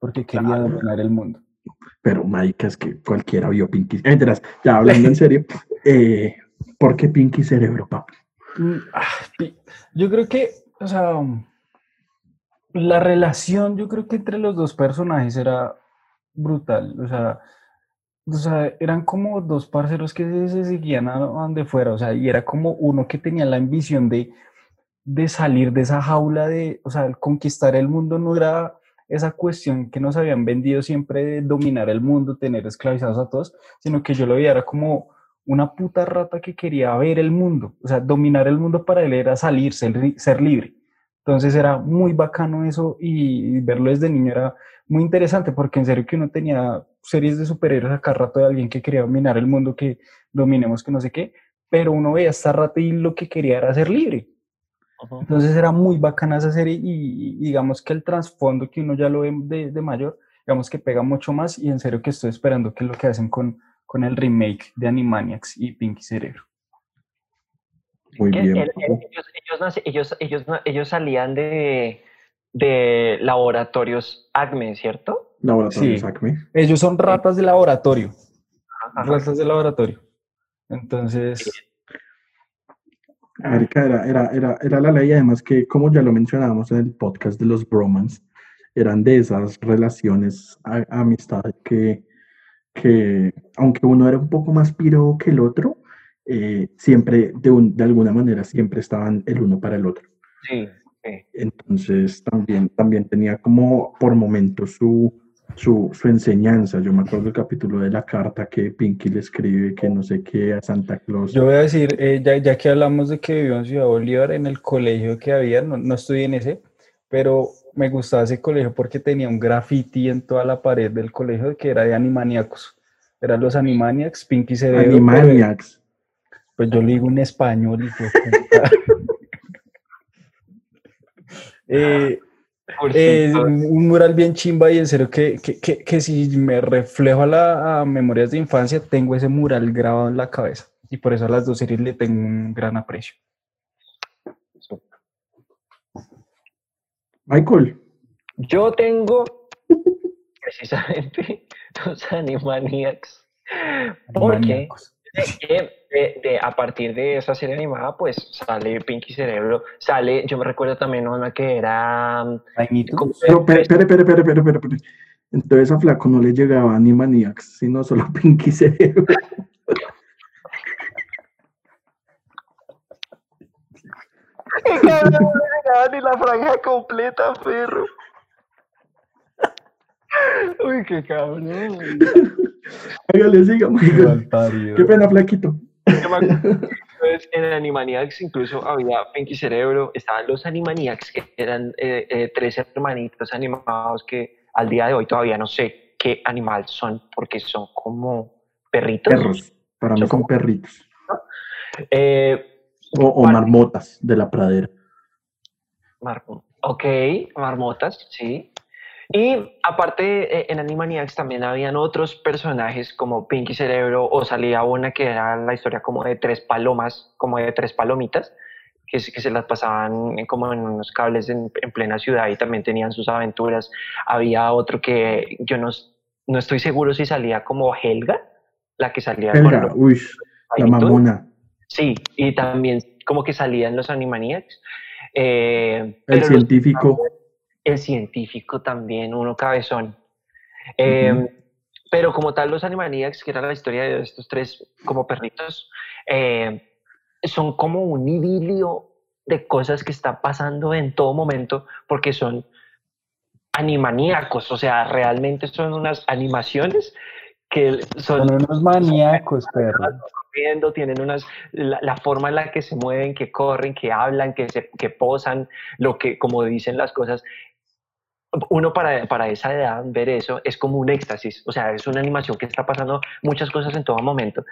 Porque quería Claro. dominar el mundo. Pero, marica, es que cualquiera vio Pinky. Eh, mentiras, ya hablando en serio, eh, ¿por qué Pinky Cerebro, papá? Mm, ah, Yo creo que, o sea, la relación, yo creo que entre los dos personajes era brutal. O sea, o sea, eran como dos parceros que se, se seguían a donde fuera. O sea, y era como uno que tenía la ambición de, de salir de esa jaula de, o sea, conquistar el mundo no era esa cuestión que nos habían vendido siempre de dominar el mundo, tener esclavizados a todos, sino que yo lo veía era como una puta rata que quería ver el mundo. O sea, dominar el mundo para él era salir, ser, ser libre. Entonces era muy bacano eso y verlo desde niño era muy interesante porque en serio que uno tenía series de superhéroes acá rato de alguien que quería dominar el mundo, que dominemos que no sé qué, pero uno veía esta rata y lo que quería era ser libre. Entonces era muy bacana esa serie y, y digamos que el trasfondo que uno ya lo ve de, de mayor, digamos que pega mucho más y en serio que estoy esperando que es lo que hacen con, con el remake de Animaniacs y Pinky Cerebro. Muy bien. el- el- papu. ellos, ellos, ellos, ellos, salían de, de laboratorios ACME, ¿cierto? Laboratorio Sí. Acme. Ellos son ratas de laboratorio, Ajá. ratas de laboratorio. Entonces, Marica, era, era, era, era la ley, además que, como ya lo mencionábamos en el podcast de los Bromans, eran de esas relaciones, a- amistades que, que, aunque uno era un poco más piro que el otro, eh, siempre, de, un- de alguna manera, siempre estaban el uno para el otro. Sí, sí. Entonces, también, también tenía como por momentos su, su, su enseñanza. Yo me acuerdo del capítulo de la carta que Pinky le escribe, que no sé qué, a Santa Claus. yo voy a decir, eh, ya, ya que hablamos de que vivió en Ciudad Bolívar, en el colegio que había, no, no estudié en ese, pero me gustaba ese colegio porque tenía un graffiti en toda la pared del colegio que era de animaniacos. Eran los Animaniacs, Pinky Cerebro. Animaniacs. Pues yo le digo en español, de puta. Eh, eh, un mural bien chimba y en serio que, que, que, que si me reflejo a, la, a memorias de infancia, tengo ese mural grabado en la cabeza. Y por eso a las dos series le tengo un gran aprecio. Michael. Yo tengo precisamente los Animaniacs. Porque Maníacos. De- de- de- a partir de esa serie animada, pues sale Pinky Cerebro, sale, yo me recuerdo también una que era... como- Pero, espere, espere, espere, espere. Entonces a Flaco no le llegaba Animaniacs, sino solo Pinky Cerebro. Cabrón, no me llegaba ni la franja completa, perro. Uy, qué cabrón. Hágale, siga, Michael. Malparido. Qué pena, Flaquito. Pues, en Animaniacs incluso había Pinky Cerebro, estaban los Animaniacs, que eran eh, eh, tres hermanitos animados que al día de hoy todavía no sé qué animal son, porque son como perritos. Perros. Para mí son perritos. Eh, O, o Para- marmotas de la pradera. Mar- ok, marmotas, sí. Y aparte, eh, en Animaniacs también habían otros personajes como Pinky Cerebro o salía una que era la historia como de tres palomas, como de tres palomitas, que, se- que se las pasaban en- como en unos cables en, en plena ciudad y también tenían sus aventuras. Había otro que yo no, no estoy seguro si salía como Helga, la que salía con Helga, los uy, la mamona. Sí, y también como que salían los Animaniacs. Eh, El los- científico. El científico también, uno cabezón. Eh, Pero como tal, los Animaniacs, que era la historia de estos tres como perritos, eh, son como un idilio de cosas que están pasando en todo momento porque son animaníacos, o sea, realmente son unas animaciones que son Son unos maníacos, perro. corriendo, tienen unas, la, forma en la que se mueven, que corren, que hablan, que, se, que posan, lo que, como dicen las cosas. Uno para, para esa edad ver eso es como un éxtasis, o sea, es una animación que está pasando muchas cosas en todo momento.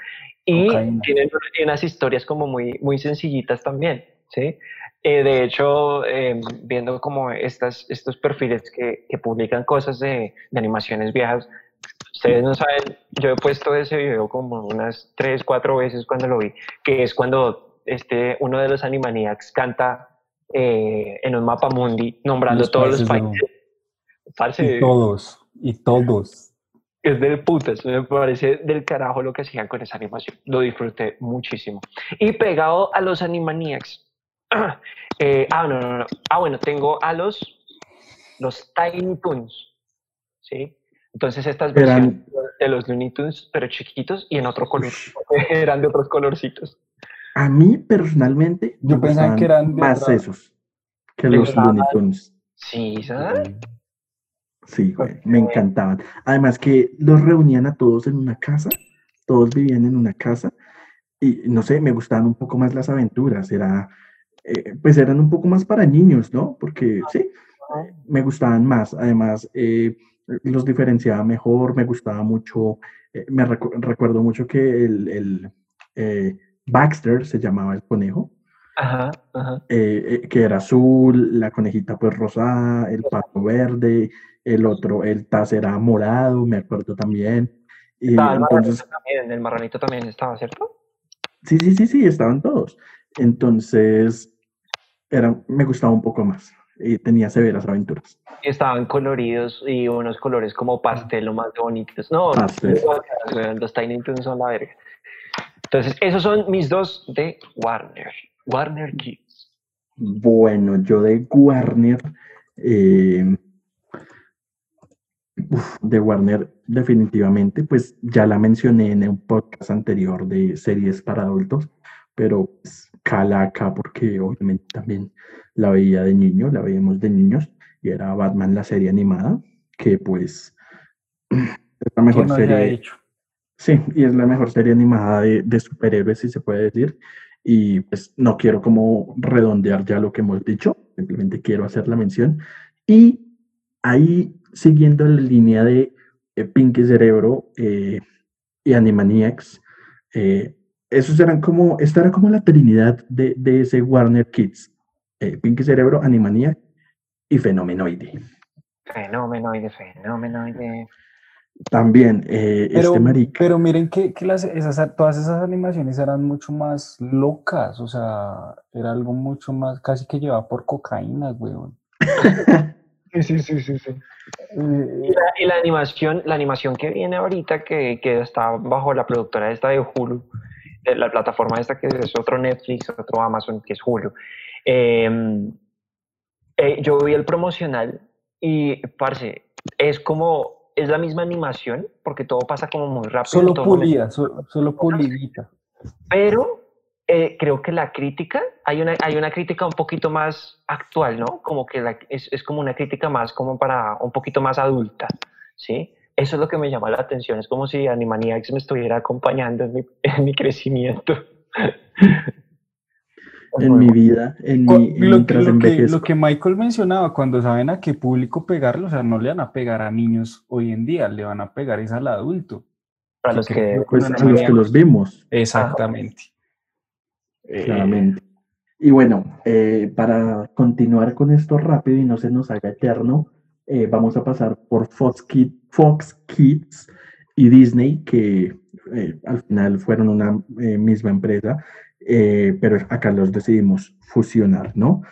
Y tienen, unas historias como muy, muy sencillitas también, ¿sí? Eh, de hecho, em, viendo como estas, estos perfiles que, que publican cosas de, de, animaciones viejas, ustedes no saben, yo he puesto ese video como unas tres, cuatro veces cuando lo vi, que es cuando este, uno de los Animaniacs canta eh, en un mapa mundi nombrando todos los países. Y todos, y todos. Es del putas, me parece del carajo lo que hacían con esa animación. Lo disfruté muchísimo. Y pegado a los Animaniacs, Eh, ah, no, no, no. Ah, bueno, tengo a los, los Tiny Toons. ¿Sí? Entonces estas versiones de los Looney Tunes, pero chiquitos y en otro color. eran de otros colorcitos. A mí personalmente, yo pensaba que eran más esos que los Looney Tunes. Sí, ¿sabes? Sí, güey, me encantaban. Además que los reunían a todos en una casa, todos vivían en una casa y no sé, me gustaban un poco más las aventuras, era eh, pues eran un poco más para niños, ¿no? Porque sí, me gustaban más. Además, eh, los diferenciaba mejor, me gustaba mucho, eh, me recuerdo mucho que el, Baxter se llamaba el conejo. Ajá, ajá. que era azul, la conejita pues rosada, el pato verde, el otro, el Taz era morado, me acuerdo también. Y el, entonces, también, el marranito también estaba, ¿cierto? Sí, sí, sí, sí, estaban todos. Entonces, era, me gustaba un poco más y tenía severas aventuras. Estaban coloridos y unos colores como pastel lo más bonitos. No, los Tiny Toons son la verga. Entonces, esos son mis dos de Warner. Warner Kids. Bueno, yo de Warner, eh, de Warner definitivamente, pues ya la mencioné en un podcast anterior de series para adultos, pero pues, Calaca, porque obviamente también la veía de niño, la veíamos de niños, y era Batman la serie animada, que pues es la mejor serie. Sí, y es la mejor serie animada de, superhéroes, si se puede decir. Y pues no quiero como redondear ya lo que hemos dicho, simplemente quiero hacer la mención. Y ahí, siguiendo la línea de eh, Pinky Cerebro eh, y Animaniacs, eh, esos eran como, esta era como la trinidad de, de ese Warner Kids. Eh, Pinky Cerebro, Animania y Fenomenoide. Fenomenoide, Fenomenoide. También, eh, pero, este marica. Pero miren que, que las, esas, todas esas animaciones eran mucho más locas, o sea, era algo mucho más, casi que llevaba por cocaína, weón. sí, sí, sí, sí, sí. Y la, y la, animación, la animación que viene ahorita, que, que está bajo la productora esta de Hulu, la plataforma esta que es otro Netflix, otro Amazon, que es Hulu. Em, eh, yo vi el promocional y, parce, es como, es la misma animación, porque todo pasa como muy rápido. Solo pulida, solo, pulidita. Pero eh, creo que la crítica, hay una, hay una crítica un poquito más actual, ¿no? Como que es, es, como una crítica más como para un poquito más adulta, ¿sí? eso es lo que me llama la atención. Es como si Animaniacs me estuviera acompañando en mi, en mi crecimiento. en mi vida, en mi lo, que, lo, que, lo, que, Michael mencionaba, cuando saben a qué público pegarlo, o sea, no le van a pegar a niños hoy en día, le van a pegar es al adulto. A los que, pues, a los que los vimos. Exactamente. Eh, Claramente. Y bueno, eh, para continuar con esto rápido y no se nos haga eterno, eh, vamos a pasar por Fox, Fox Kids y Disney, que eh, al final fueron una eh, misma empresa, pero acá los decidimos fusionar, ¿no?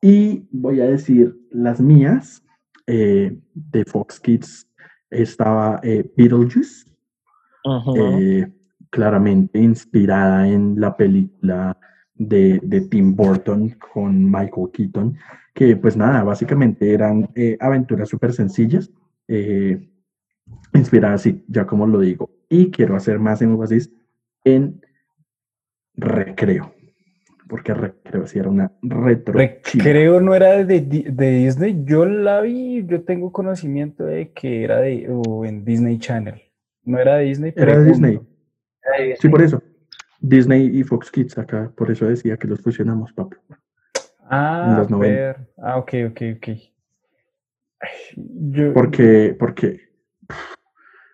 Y voy a decir las mías. de Fox Kids estaba Beetlejuice, claramente inspirada en la película de, de, Tim Burton con Michael Keaton, que pues nada, básicamente eran eh, aventuras súper sencillas, eh, inspiradas, sí, ya como lo digo, y quiero hacer más énfasis en recreo, porque recreo sí era una retro. Recreo no era de, de, Disney, yo la vi, yo tengo conocimiento de que era de en Disney Channel, no era de Disney, pero... Era de Disney. Sí, por eso. Disney y Fox Kids acá, por eso decía que los fusionamos, papi. Ah, los 90. ver. Ah, ok, ok, ok. Yo, Porque, porque pff,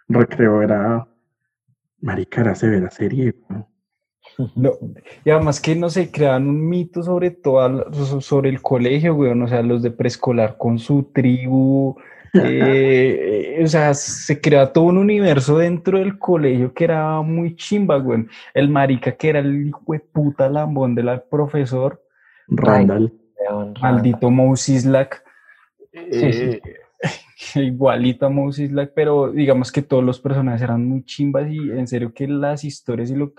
Recreo era marica, era severa serie. ¿no? No, y además que no sé, crean un mito sobre so- sobre el colegio, weón, o sea, los de preescolar con su tribu, eh, eh, o sea, se crea todo un universo dentro del colegio que era muy chimba, weón. El marica que era el hijo de puta lambón del profesor, Randall. Maldito Moses Slack, Sí, sí. igualito a Moses Slack, pero digamos que todos los personajes eran muy chimbas y en serio que las historias y lo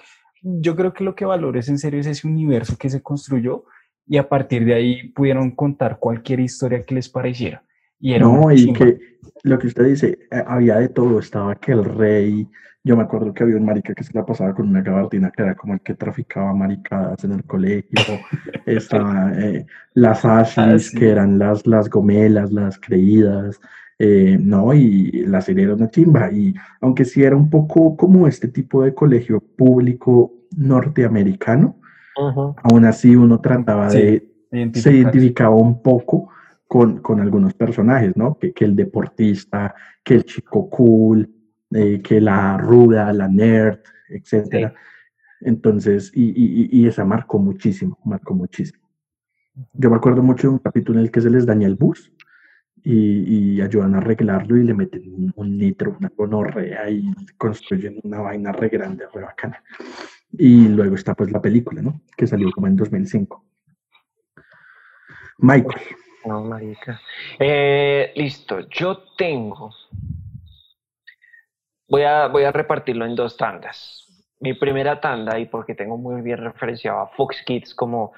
yo creo que lo que valoro es en serio es ese universo que se construyó y a partir de ahí pudieron contar cualquier historia que les pareciera. Y era No, y que lo que usted dice, eh, había de todo, estaba que el rey, yo me acuerdo que había un marica que se la pasaba con una gabardina que era como el que traficaba maricadas en el colegio, estaba eh, las ashis, Ah, sí. que eran las, las gomelas, las creídas, eh, no, y la serie era una chimba, y aunque sí era un poco como este tipo de colegio público norteamericano, aún así uno trataba Sí, de se identificaba un poco con, con algunos personajes, ¿no? Que, que el deportista, que el chico cool, eh, que la ruda, la nerd, etcétera. Entonces, y, y- y- esa marcó muchísimo, marcó muchísimo. Yo me acuerdo mucho de un capítulo en el que se les daña el bus y, y ayudan a arreglarlo y le meten un, litro, una gonorrea y construyen una vaina re grande, re bacana. Y luego está pues la película, ¿no? Que salió como en 2005. Michael. No, marica. Eh, listo, yo tengo. Voy a, voy a repartirlo en dos tandas. Mi primera tanda, y porque tengo muy bien referenciado a Fox Kids como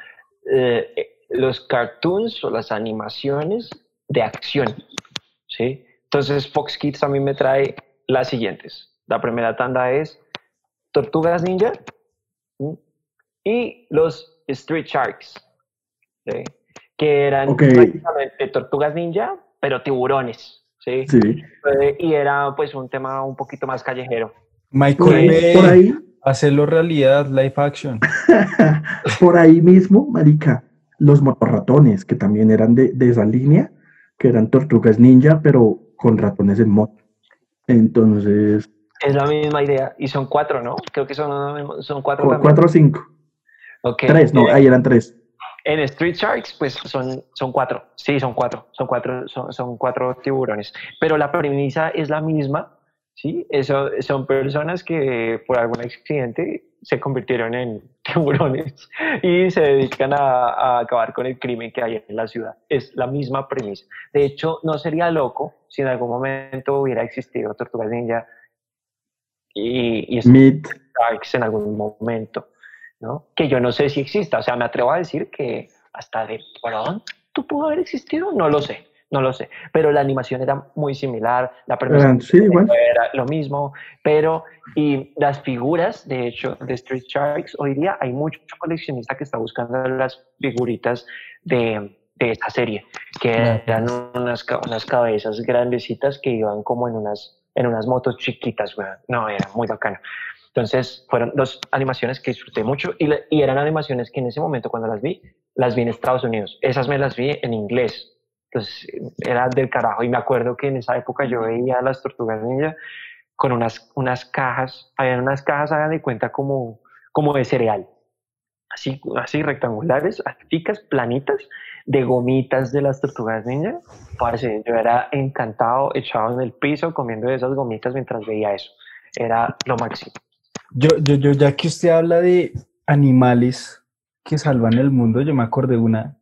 eh, los cartoons o las animaciones de acción. ¿sí? Entonces, Fox Kids a mí me trae las siguientes. La primera tanda es Tortugas Ninja y los Street Sharks. ¿sí? Que eran prácticamente tortugas ninja, pero tiburones, ¿sí? Sí. Eh, y era pues un tema un poquito más callejero. Por Michael Bay, por ahí, hacerlo realidad, live action. por ahí mismo, marica, los motorratones, que también eran de, de esa línea, que eran tortugas ninja, pero con ratones en moto. Entonces, Es la misma idea. Y son cuatro, ¿no? Creo que son, son cuatro también. cuatro o cinco. Ok. Tres, no, Eh, ahí eran tres. En Street Sharks, pues son, son cuatro. Sí, son cuatro. Son cuatro, son, son cuatro tiburones. Pero la premisa es la misma, ¿sí? Eso, son personas que por algún accidente se convirtieron en tiburones y se dedican a, a acabar con el crimen que hay en la ciudad. Es la misma premisa. De hecho, no sería loco si en algún momento hubiera existido Tortugas Ninja y, y en algún momento, ¿no? Que yo no sé si exista, o sea, me atrevo a decir que hasta de pronto pudo haber existido, no lo sé, no lo sé, pero la animación era muy similar, la premisa sí, igual. era lo mismo, pero y las figuras, de hecho, de Street Sharks, hoy día hay mucho coleccionista que está buscando las figuritas de, de esta serie, que eran unas, unas cabezas grandecitas que iban como en unas, en unas motos chiquitas, weón. no, era muy bacano. Entonces, fueron dos animaciones que disfruté mucho y, le- y eran animaciones que en ese momento cuando las vi, las vi en Estados Unidos. Esas me las vi en inglés. Entonces, era del carajo. Y me acuerdo que en esa época yo veía a las tortugas ninja con unas, unas cajas, habían unas cajas, hagan de cuenta, como, como de cereal. Así, así rectangulares, asticas, planitas, de gomitas de las tortugas ninja. Parce, yo era encantado, echado en el piso, comiendo esas gomitas mientras veía eso. Era lo máximo. Yo, yo, yo, ya que usted habla de animales que salvan el mundo, yo me acordé una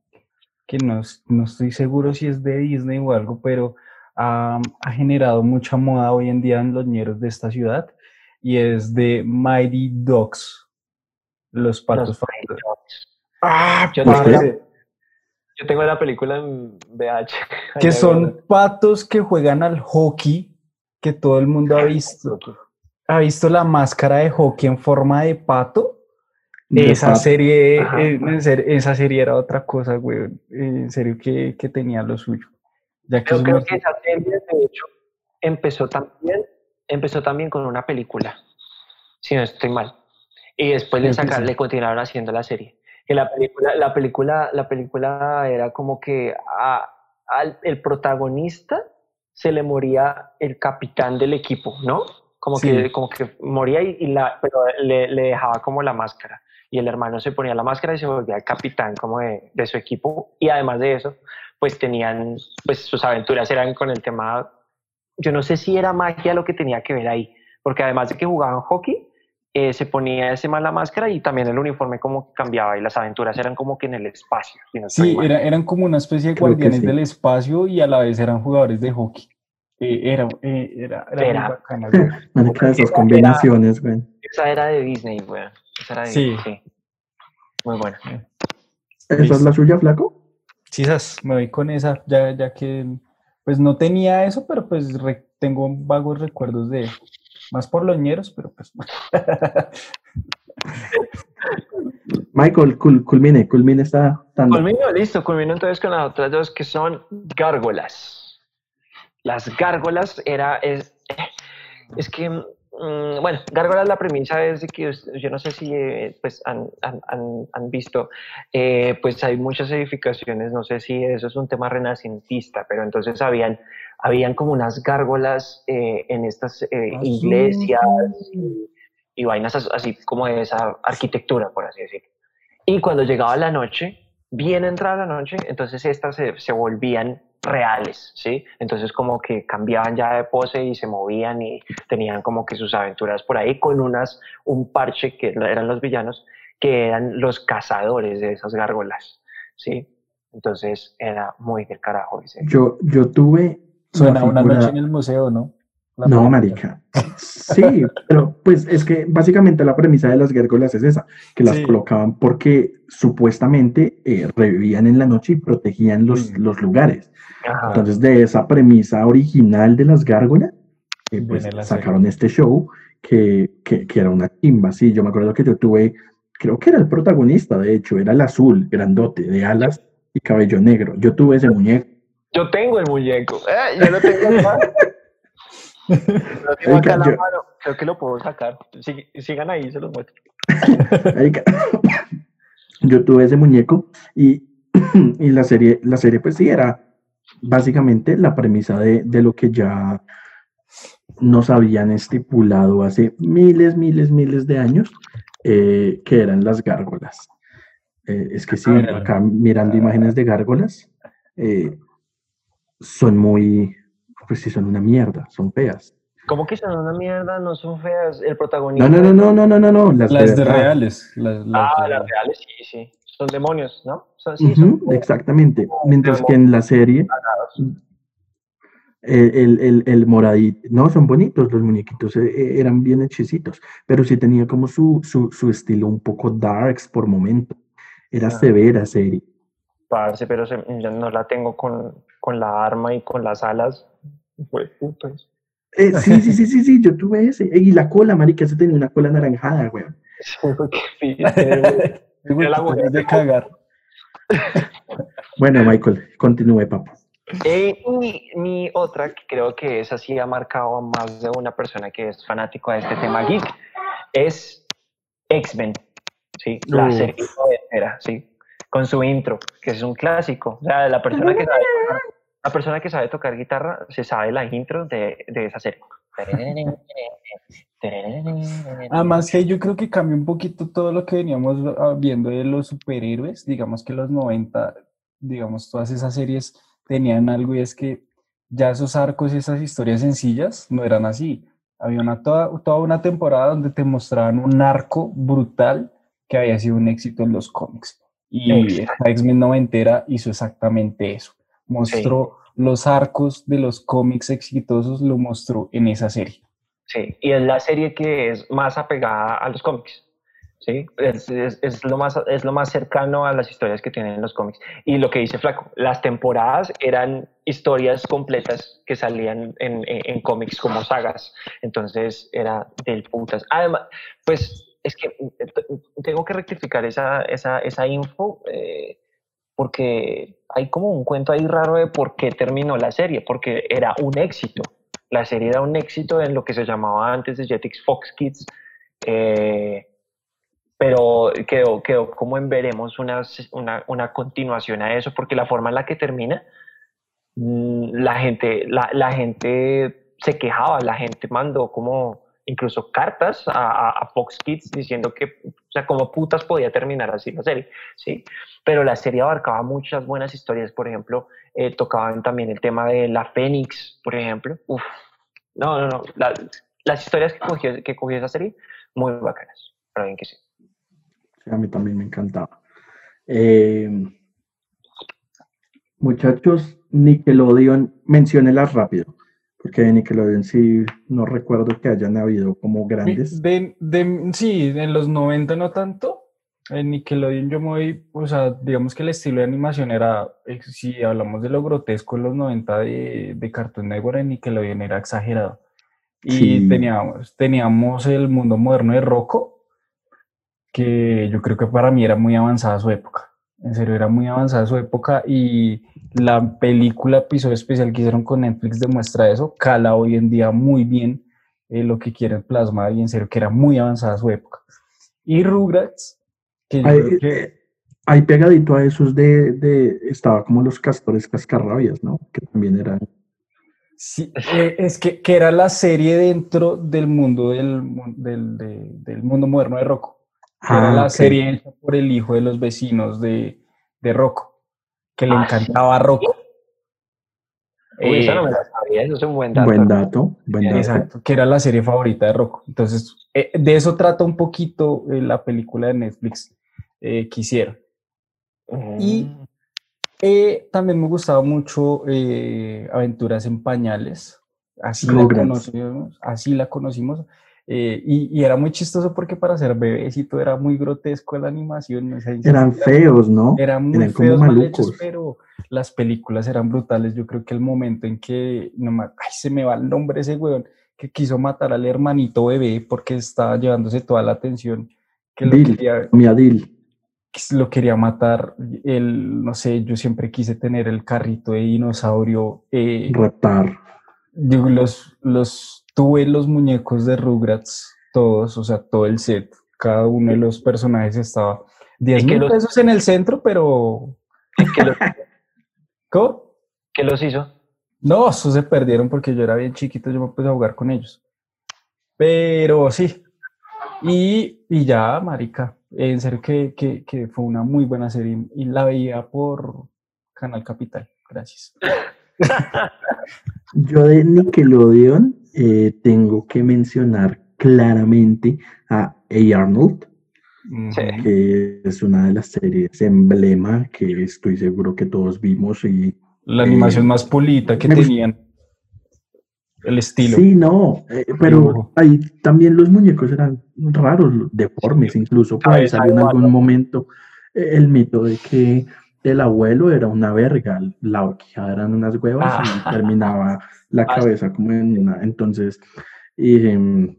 que no, no estoy seguro si es de Disney o algo, pero ha, ha generado mucha moda hoy en día en los ñeros de esta ciudad y es de Mighty Dogs, los patos Los. Ah, Yo tengo, la, yo tengo la película en VH. que son patos que juegan al hockey, que todo el mundo ha visto. ¿Ha visto la máscara de hockey en forma de pato? de Esa pato. serie, Ajá. eh, esa serie era otra cosa, güey. En serio que, que tenía lo suyo. Ya que Yo creo que esa serie, de hecho, empezó también, empezó también con una película, si no estoy mal. Y después le, sacaron, le continuaron haciendo la serie. Que la película, la película, la película era como que a- al el protagonista se le moría el capitán del equipo, ¿no? Como Sí. que, como que moría y, y la, pero le, le dejaba como la máscara. Y el hermano se ponía la máscara y se volvía el capitán como de, de su equipo. Y además de eso, pues tenían, pues sus aventuras eran con el tema, yo no sé si era magia lo que tenía que ver ahí, porque además de que jugaban hockey, eh, se ponía ese mal la máscara y también el uniforme como que cambiaba y las aventuras eran como que en el espacio. si no estoy Sí, era- eran como una especie de Creo que guardianes sí. del espacio y a la vez eran jugadores de hockey. Eh, era, eh, era, era muy Era. bacana, güey. Marica, esas Era- combinaciones, güey. Esa era de Disney, weón. Esa era de Sí. Disney, sí. Muy buena. ¿Esa es la suya, flaco? Quizás me voy con esa, ya, ya que pues no tenía eso, pero pues re- tengo vagos recuerdos de más por los ñeros, pero pues Michael, cul- culmine, culmine esta tanda. Culmino, listo, culmino entonces con las otras dos que son gárgolas. Las gárgolas era, es, es que, mm, bueno, gárgolas la premisa es de que yo no sé si eh, pues han, han- han- visto, eh, pues hay muchas edificaciones, no sé si eso es un tema renacentista, pero entonces habían, habían como unas gárgolas eh, en estas Ah, iglesias y, y vainas as- así como de esa arquitectura, por así decirlo. Y cuando llegaba la noche, bien entrada la noche, entonces estas se, se volvían reales, ¿sí? Entonces como que cambiaban ya de pose y se movían y tenían como que sus aventuras por ahí con unas, un parche que eran los villanos, que eran los cazadores de esas gárgolas, ¿sí? Entonces era muy del carajo ese. Yo, yo tuve. suena una figura- noche en el museo, ¿no? La No, marica. Sí, pero pues es que básicamente la premisa de las gárgolas es esa, que las Sí. colocaban porque supuestamente eh, revivían en la noche y protegían los, Mm. los lugares. Ajá. Entonces, de esa premisa original de las gárgolas, eh, pues sacaron este show que, que, que era una timba. Sí, yo me acuerdo que yo tuve, creo que era el protagonista, de hecho, era el azul, grandote, de alas y cabello negro. Yo tuve ese muñeco. Yo tengo el muñeco. Eh, yo lo tengo acá. Tengo acá la mano. Creo que lo puedo sacar. Sig- sigan ahí, se los muestro. Yo tuve ese muñeco y, y la serie, la serie pues sí era básicamente la premisa de, de lo que ya nos habían estipulado hace miles, miles, miles de años, eh, que eran las gárgolas. Eh, es que sí, Míralo. acá mirando imágenes de gárgolas, eh, son muy, pues sí, son una mierda, son feas. ¿Cómo que son una mierda? No son feas. El protagonista. No, no, no, no, no, no, no, no, las, Las de reales. Las, las Ah, de- las reales, sí, sí. Son demonios, ¿no? Son, sí, son Ujú, como exactamente. Mientras que en la serie, el, el, el, el moradito, no, son bonitos los muñequitos, eh, eh, eran bien hechicitos, pero sí tenía como su, su, su estilo un poco darks por momento. Era Ah. severa serie. Parce, pero se- yo no la tengo con, con la arma y con las alas. Eh, sí, sí, sí, sí, sí, yo tuve ese. Y la cola, marica, ese tenía una cola anaranjada, weón. De cagar. Bueno, Michael, continúe, papá. Eh, y mi otra, que creo que esa sí ha marcado a más de una persona que es fanático de este tema geek, es X-Men. Sí, la Uf. serie noventera, sí, con su intro, que es un clásico. O sea, la persona que sabe la persona que sabe tocar guitarra se sabe la intro de, de esa serie. Además que yo creo que cambia un poquito todo lo que veníamos ah, viendo de los superhéroes. Digamos que los 90, digamos, todas esas series tenían algo y es que ya esos arcos y esas historias sencillas no eran así. Había una, toda, toda una temporada donde te mostraban un arco brutal que había sido un éxito en los cómics. Y Exacto. esta X-Men noventera hizo exactamente eso. Mostró los arcos de los cómics exitosos, lo mostró en esa serie. Sí, y es la serie que es más apegada a los cómics. ¿sí? Es, es- es lo más, es lo más cercano a las historias que tienen los cómics. Y lo que dice Flaco, las temporadas eran historias completas que salían en, en- en cómics como sagas. Entonces era del putas. Además, pues es que eh, tengo que rectificar esa, esa, esa info. eh, porque hay como un cuento ahí raro de por qué terminó la serie, porque era un éxito. La serie era un éxito en lo que se llamaba antes de Jetix Fox Kids. eh, pero quedó, quedó como en veremos una, una, una continuación a eso, porque la forma en la que termina, mm, la gente, la, la gente se quejaba, la gente mandó como incluso cartas a, Fox Kids diciendo que, o sea, como putas podía terminar así la serie, ¿sí? Pero la serie abarcaba muchas buenas historias, por ejemplo, eh, tocaban también el tema de la Fénix, por ejemplo, no, no, no, las historias que cogió, que cogió esa serie, muy bacanas, para bien que sí. sí. A mí también me encantaba. Eh, muchachos, Nickelodeon, menciónelas rápido porque de Nickelodeon sí no recuerdo que hayan habido como grandes. De, de, sí, en los 90 no tanto. En Nickelodeon yo me voy, o sea, digamos que el estilo de animación era, eh, si hablamos de lo grotesco en los 90 de, de Cartoon Network, en Nickelodeon era exagerado. Y teníamos, teníamos el mundo moderno de Rocco, que yo creo que para mí era muy avanzada su época. En serio, era muy avanzada su época y la película episodio especial que hicieron con Netflix demuestra eso. Cala hoy en día muy bien eh, lo que quieren plasmar y en serio que era muy avanzada su época. Y Rugrats, que yo hay, creo que... pegadito a esos de, de, estaba como los castores cascarrabias, ¿no? Que también eran... Sí, eh, es que, que, era la serie dentro del mundo del, del, de, del mundo moderno de Rocco. Ah, era la okay. serie hecha por el hijo de los vecinos de, de Rocco, que le ah, encantaba a Rocco. Uy, eh, no me la sabía, eso es un buen dato. Buen dato, buen dato. Exacto, que era la serie favorita de Rocco. Entonces, eh, de eso trata un poquito eh, la película de Netflix que hicieron. Mm. Y también me gustaba mucho Aventuras en Pañales. Así la, conocimos, así la conocimos. Eh, y, y, era muy chistoso porque para ser bebecito era muy grotesco la animación. eran feos, ¿no? Eran muy eran feos, mal hechos, pero las películas eran brutales. Yo creo que el momento en que, no me, ay, se me va el nombre ese weón, que quiso matar al hermanito bebé porque estaba llevándose toda la atención. Que Dil, lo quería, mi Adil. Lo quería matar. El, no sé, yo siempre quise tener el carrito de dinosaurio. Eh, Reptar. Los, los tuve los muñecos de Rugrats, todos, o sea, todo el set, cada uno de los personajes estaba 10 mil pesos en el centro, pero... ¿Qué los... ¿Cómo? ¿Qué los hizo? No, esos se perdieron porque yo era bien chiquito, yo me puse a jugar con ellos. Pero sí. Y, y ya, marica, en serio que, que, que fue una muy buena serie y la veía por Canal Capital. Gracias. Yo de Nickelodeon eh, tengo que mencionar claramente a A. Arnold, sí. que es una de las series emblema que estoy seguro que todos vimos y la animación eh, más pulita que tenían. El estilo. Sí, no, eh, pero ahí también los muñecos eran raros, deformes, incluso por ahí salió en algún momento el mito de que el abuelo era una verga, la horquilla eran unas huevas y Ah. terminaba la Ah, cabeza como en una. Entonces, em,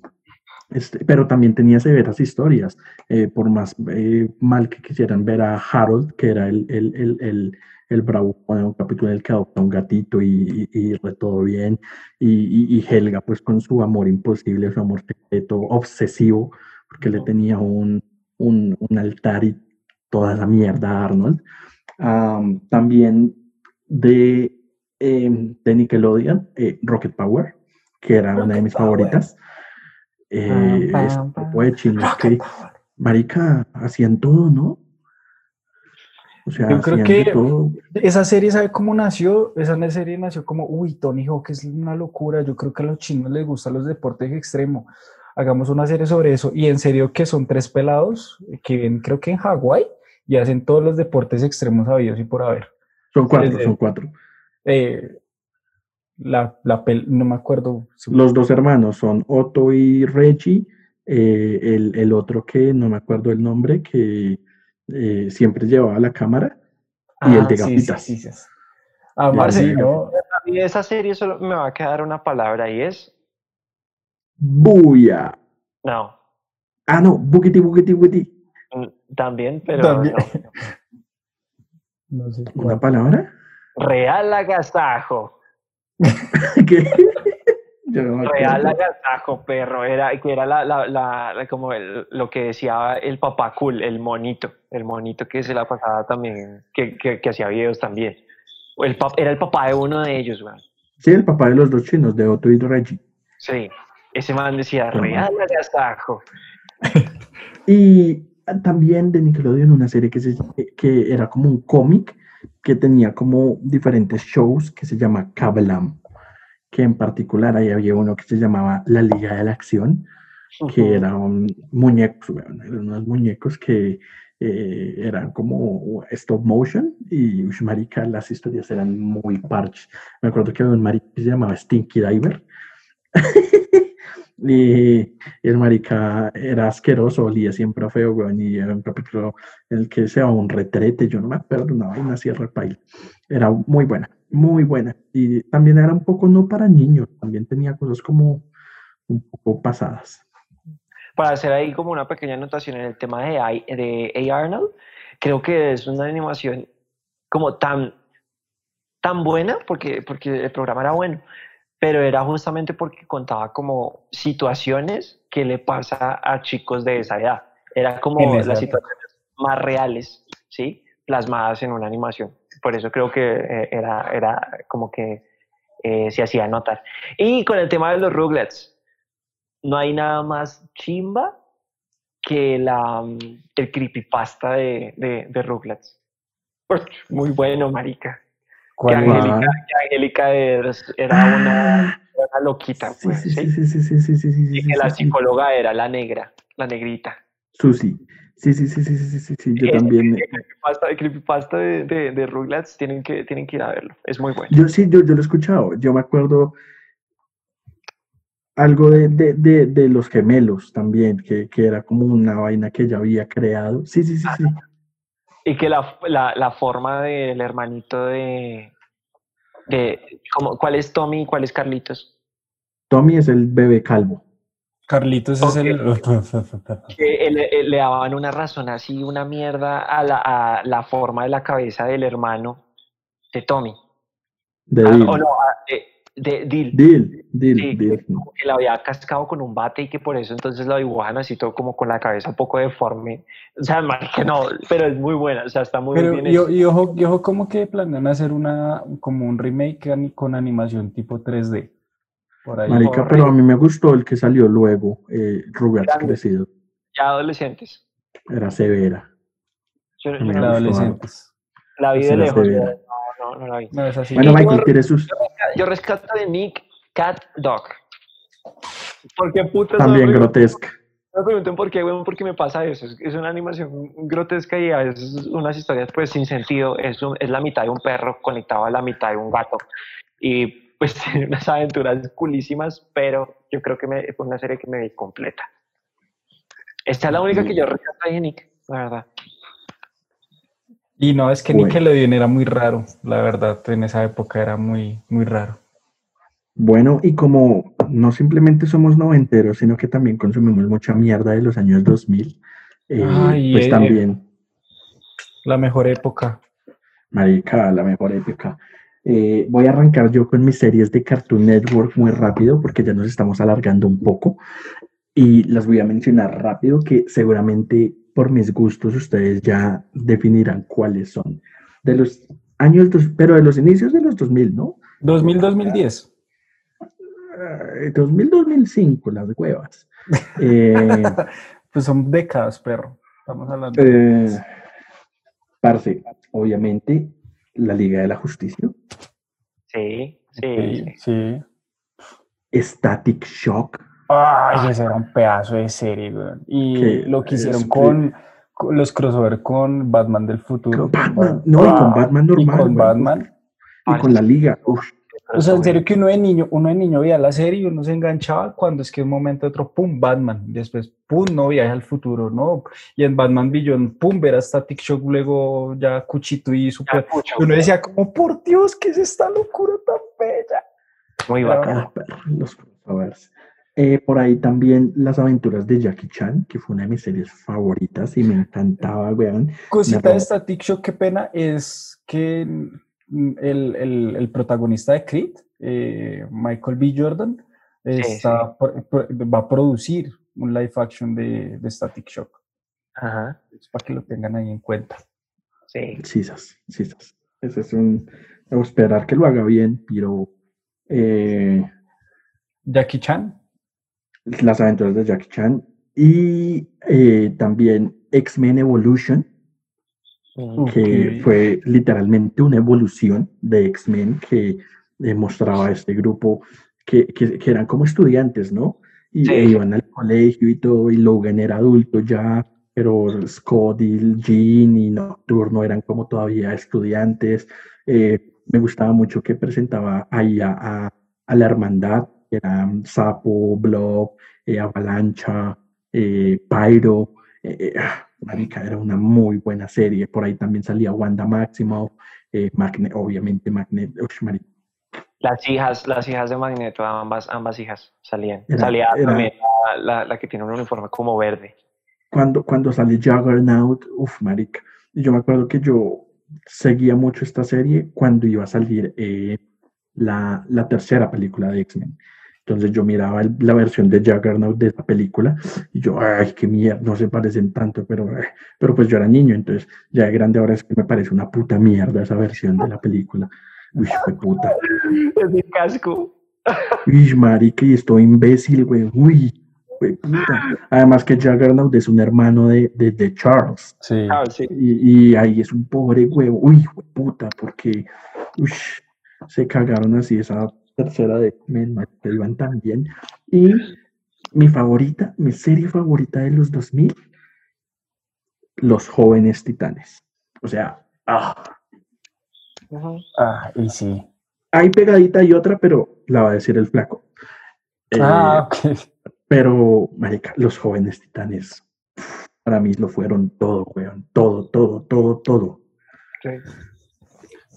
este, pero también tenía severas historias. eh, por más eh, mal que quisieran ver a Harold, que era el, el, el, el, el bravo, bueno, un capítulo en el que adopta un gatito y, y, y todo bien. Y Helga, pues con su amor imposible, su amor secreto, obsesivo, porque le tenía un, un, un altar y toda esa mierda a Arnold. Am, también de, em, de Nickelodeon, eh, Rocket Power, que era una de mis Power. favoritas. Eh, que, marica, hacían todo, ¿no? O sea, Yo creo hacían que todo. esa serie, ¿sabe cómo nació? Esa serie nació como, uy, Tony Hawk es una locura. Yo creo que a los chinos les gustan los deportes extremos. Hagamos una serie sobre eso. Y en serio que son tres pelados que viven, creo que en Hawái, y hacen todos los deportes extremos habidos y por haber. Son cuatro, Desde- son cuatro. Eh, la, la pel- no me acuerdo. Los dos hermanos son Otto y Reggie. eh, el, el otro que no me acuerdo el nombre, que eh, siempre llevaba la cámara. Y el Ah, de sí, sí, gafitas. sí, sí. Ah, ¿no? Y de esa serie solo me va a quedar una palabra y es ¡Buya! no. Ah, no, Bukiti, Bukiti, Bukiti. Mm, También, pero También. no. No sé ¿Una palabra? Real agasajo. Real agasajo, perro. Era, que era la, la, la- la- como el- lo que decía el papá cool, el monito. El monito que se la pasaba también, que, que, que hacía videos también. O El, pap- era el papá de uno de ellos, weón. Sí, el papá de los dos chinos, de Otto y Reggie. Sí. Ese man decía, real agasajo. Y también de Nickelodeon una serie que, se, que era como un cómic que tenía como diferentes shows que se llama Kablam, que en particular ahí había uno que se llamaba La Liga de la Acción, que eran muñecos, weón, eran unos muñecos que eh, eran como stop motion y ush, marica, las historias eran muy parch. Me acuerdo que había un marica que se llamaba Stinky Diver. Y el marica era asqueroso, olía siempre a feo, y era un capítulo en el que se daba un retrete, yo no me acuerdo, una así repaila. Era muy buena, muy buena. Y también era un poco no para niños, también tenía cosas como un poco pasadas. Para hacer ahí como una pequeña anotación en el tema de, de A. Arnold, creo que es una animación como tan, tan buena, porque, porque el programa era bueno, pero era justamente porque contaba como situaciones que le pasa a chicos de esa edad. Era como las situaciones más reales, ¿sí? Plasmadas en una animación. Por eso creo que eh, era, era como que eh, se hacía notar. Y con el tema de los Rugrats, no hay nada más chimba que la, mm, el creepypasta de, de, de Rugrats. Muy bueno, marica. Que. Angélica, Ah. que Angélica era, una, una loquita, Sí, pues, sí, ¿sí? sí, sí, sí, sí, sí, Y que la psicóloga era la negra, la negrita. Susi. Sí, sí, sí, sí, sí, sí, sí, sí, yo también. el creepypasta de, de, de Rugrats tienen que, tienen que ir a verlo. Es muy bueno. Yo sí, yo, yo lo he escuchado. Yo me acuerdo algo de, de, de, de los gemelos también, que, que era como una vaina que ya había creado. Sí, sí, sí, sí. Y que la, la, la forma del hermanito de... de como, ¿Cuál es Tommy y cuál es Carlitos? Tommy es el bebé calvo. Carlitos es el. que le, eh, le daban una razón así, una mierda a la, a la forma de la cabeza del hermano de Tommy. De Ah, o no, ah, de, de Dil. Dil, Dil, Sí, Dil. como que la había cascado con un bate y que por eso entonces lo dibujan así todo como con la cabeza un poco deforme. O sea, mal que no, pero es muy buena, o sea, está muy Pero, bien y, hecho. y ojo, y ojo, como que planean hacer una, como un remake con animación tipo 3D. Por ahí. Marica, pero a mí me gustó el que salió luego, eh, Rugrats Grande. crecido. Ya adolescentes. Era severa. Yo, yo no la, adolescentes. la vi de lejos, no, no, no la vi. No, es así. Bueno, Michael, yo- tiene sus. Yo rescato de Nick Cat Dog. Porque putas También no grotesca. No me pregunten por qué, weón, porque me pasa eso. Es, una animación grotesca y a veces unas historias pues sin sentido. Es, un- es la mitad de un perro conectado a la mitad de un gato. Y pues tiene unas aventuras culísimas, pero yo creo que me, fue una serie que me vi completa. Esta es la única que yo rescato de Nick, la verdad. Y no, es que Bueno. Nickelodeon era muy raro, la verdad, en esa época era muy, muy raro. Bueno, y como no simplemente somos noventeros, sino que también consumimos mucha mierda de los años 2000, eh, Ay, pues eh, también, La mejor época. marica, la mejor época. Eh, voy a arrancar yo con mis series de Cartoon Network muy rápido, porque ya nos estamos alargando un poco, y las voy a mencionar rápido, que seguramente por mis gustos ustedes ya definirán cuáles son. De los años, dos- pero de los inicios de los 2000, ¿no? 2000-2010. Eh, 2000-2005, las huevas. Eh, Pues son décadas, perro. Estamos hablando. Eh, parce, obviamente, la Liga de la Justicia. Sí, sí. sí. Static Shock, Ay, ese era un pedazo de serie, weón. Y lo que hicieron es- con, con los crossover con Batman del futuro. Con Batman, no, y con Batman Y normal, con weón. Batman. y con la Liga. uf, O sea, en serio que uno de niño, uno de niño veía la serie y uno se enganchaba cuando es que un momento a otro, pum, Batman. Después, pum, no, viaje al futuro, no. Y en Batman Billion, pum, ver a Static Shock, luego ya Cuchito y Super. Mucho. Y uno decía como, por Dios, ¿qué es esta locura tan bella? Muy bacano. ah, perro, los crossovers. Eh, por ahí también las aventuras de Jackie Chan, que fue una de mis series favoritas y me encantaba, weón. Cosita de. Static Shock, qué pena, es que el, el- el protagonista de Creed, eh, Michael B. Jordan, está, va a producir un live action de, de Static Shock. Ajá. Es para que lo tengan ahí en cuenta. Sí. Sisas, sisas. Ese es un. Debo esperar que lo haga bien, pero. eh, Jackie Chan. Las aventuras de Jackie Chan. Y eh, también X-Men Evolution, que fue literalmente una evolución de X-Men que eh, mostraba a este grupo que, que- que eran como estudiantes, ¿no? Y Sí. e iban al colegio y todo, y Logan era adulto ya, pero Scott y Jean y Nocturno eran como todavía estudiantes. Eh, me gustaba mucho que presentaba ahí a, a- a la hermandad, que eran Sapo, Blob, eh, Avalancha, eh, Pyro. eh, eh, ah, marica, era una muy buena serie. Por ahí también salía Wanda Maximoff, eh, Magne- obviamente Magnet. ush, marica, Las hijas, las hijas de Magneto, ambas, ambas hijas salían. Era- Salía era- también la, la- la que tiene un uniforme como verde. Cuando, cuando sale Juggernaut, uff, marica. Y yo me acuerdo que yo seguía mucho esta serie cuando iba a salir eh, la, la tercera película de X-Men. Entonces yo miraba el- la versión de Juggernaut de esa película y yo, ay, qué mierda, no se parecen tanto, pero, eh, pero pues yo era niño, entonces ya de grande ahora es que me parece una puta mierda esa versión de la película. Uy, qué puta. Es mi casco. Uy, marica, y estoy imbécil, güey. Uy, güey, puta. Además que Juggernaut es un hermano de, de, de Charles. Sí. Ah, sí. Y, y ahí es un pobre huevo. Uy, puta, porque ush, se cagaron así esa tercera de Men, que iban tan bien. Y mi favorita, mi serie favorita de los 2000, Los Jóvenes Titanes. O sea, ah. Ah, y sí. hay pegadita y otra, pero la va a decir el flaco. Eh, Ah, ok. Pero, marica, Los Jóvenes Titanes, para mí lo fueron todo, weón. Todo, todo, todo, todo. Sí.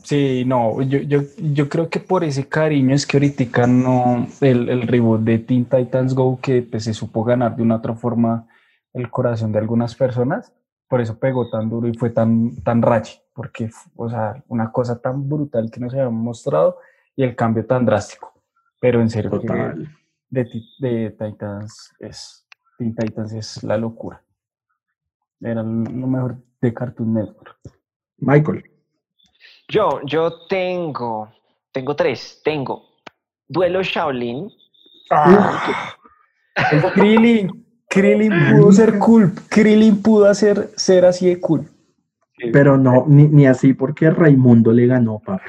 Sí, no, yo, yo, yo creo que por ese cariño es que ahorita no, el, el reboot de Teen Titans Go, que pues, se supo ganar de una otra forma el corazón de algunas personas, por eso pegó tan duro y fue tan, tan rachi, porque, o sea, una cosa tan brutal que nos habían mostrado y el cambio tan drástico. Pero en serio, Total. de, de Titans es, Teen Titans es la locura. Era lo mejor de Cartoon Network. Michael. Yo, yo tengo, tengo tres, tengo Duelo Shaolin, El Krillin. Krillin pudo ser cool. Krillin pudo hacer, ser así de cool. Pero no, ni, ni así porque Raimundo le ganó, papi.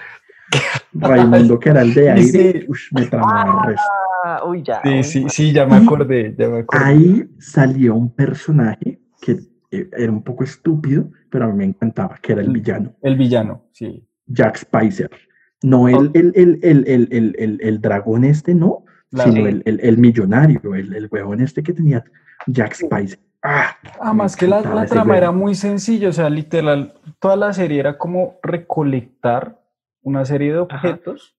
Raimundo, que era el de aire, Sí. ush, me tramaba el resto. Ah, uy, ya. Sí, sí, sí, ya me acordé, ya me acordé. Ahí salió un personaje que eh, era un poco estúpido, pero a mí me encantaba, que era el villano, El villano, sí. Jack Spicer. No el, el, el, el, el, el, el- el dragón este, no, La- sino Sí. el, el, el millonario, el, el huevón este que tenía Jack Spicer. Ah, Además me que la, la trama era muy sencilla, o sea, literal, toda la serie era como recolectar una serie de objetos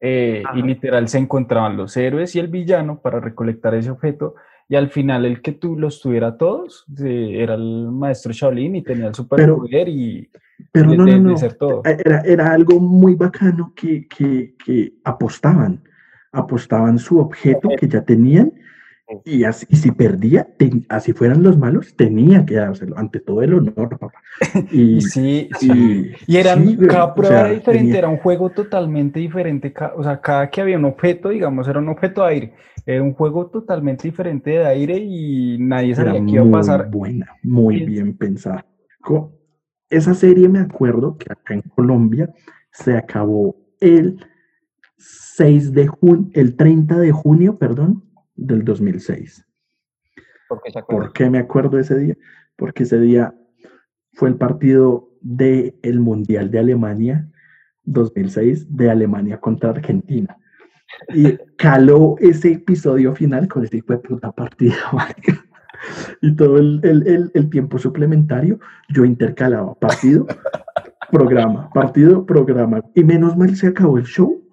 eh, y literal se encontraban los héroes y el villano para recolectar ese objeto y al final el que tú los tuviera todos eh, era el maestro Shaolin y tenía el superpoder y Pero de- no, de- no, de no. ser todo. Era, era algo muy bacano que, que, que apostaban. Apostaban su objeto que ya tenían y, así, y si perdía, ten- así fueran los malos, tenía que dárselo ante todo el honor, papá. Y, sí, sí. y- Y eran, sí, güey, cada o prueba sea, era diferente, tenía- era un juego totalmente diferente. o sea, cada que había un objeto, digamos, era un objeto de aire. Era un juego totalmente diferente de aire y nadie sabía qué iba a muy pasar. buena, muy bien pensada. Esa serie me acuerdo que acá en Colombia se acabó el 6 de junio, el 30 de junio, perdón, del 2006. porque se acuerda. ¿Por qué me acuerdo ese día? Porque ese día fue el partido del el Mundial de Alemania 2006 de Alemania contra Argentina. Y caló ese episodio final con ese hijo de puta partido. Y todo el, el- el- el tiempo suplementario yo intercalaba partido, programa, partido, programa. Y menos mal se acabó el show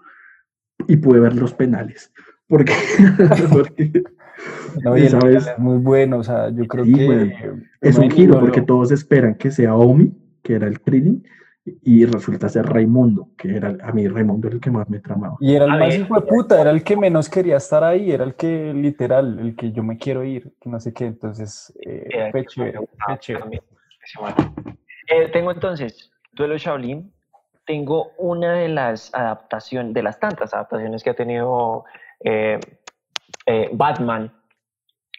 y pude ver los penales. Porque, porque No, y el es muy bueno, o sea, yo creo Sí, que eh, Es no un giro porque todos esperan que sea Omi, que era el Krillin, y resulta ser Raimundo, que era a mí Raimundo era el que más me tramaba. Y era el A más ver. hijo de puta, era el que menos quería estar ahí, era el que literal, el que yo me quiero ir, que no sé qué, entonces eh, fue chévere, fue. Eh, tengo entonces Duelo Shaolin. Tengo una de las adaptaciones, de las tantas adaptaciones que ha tenido eh, eh, Batman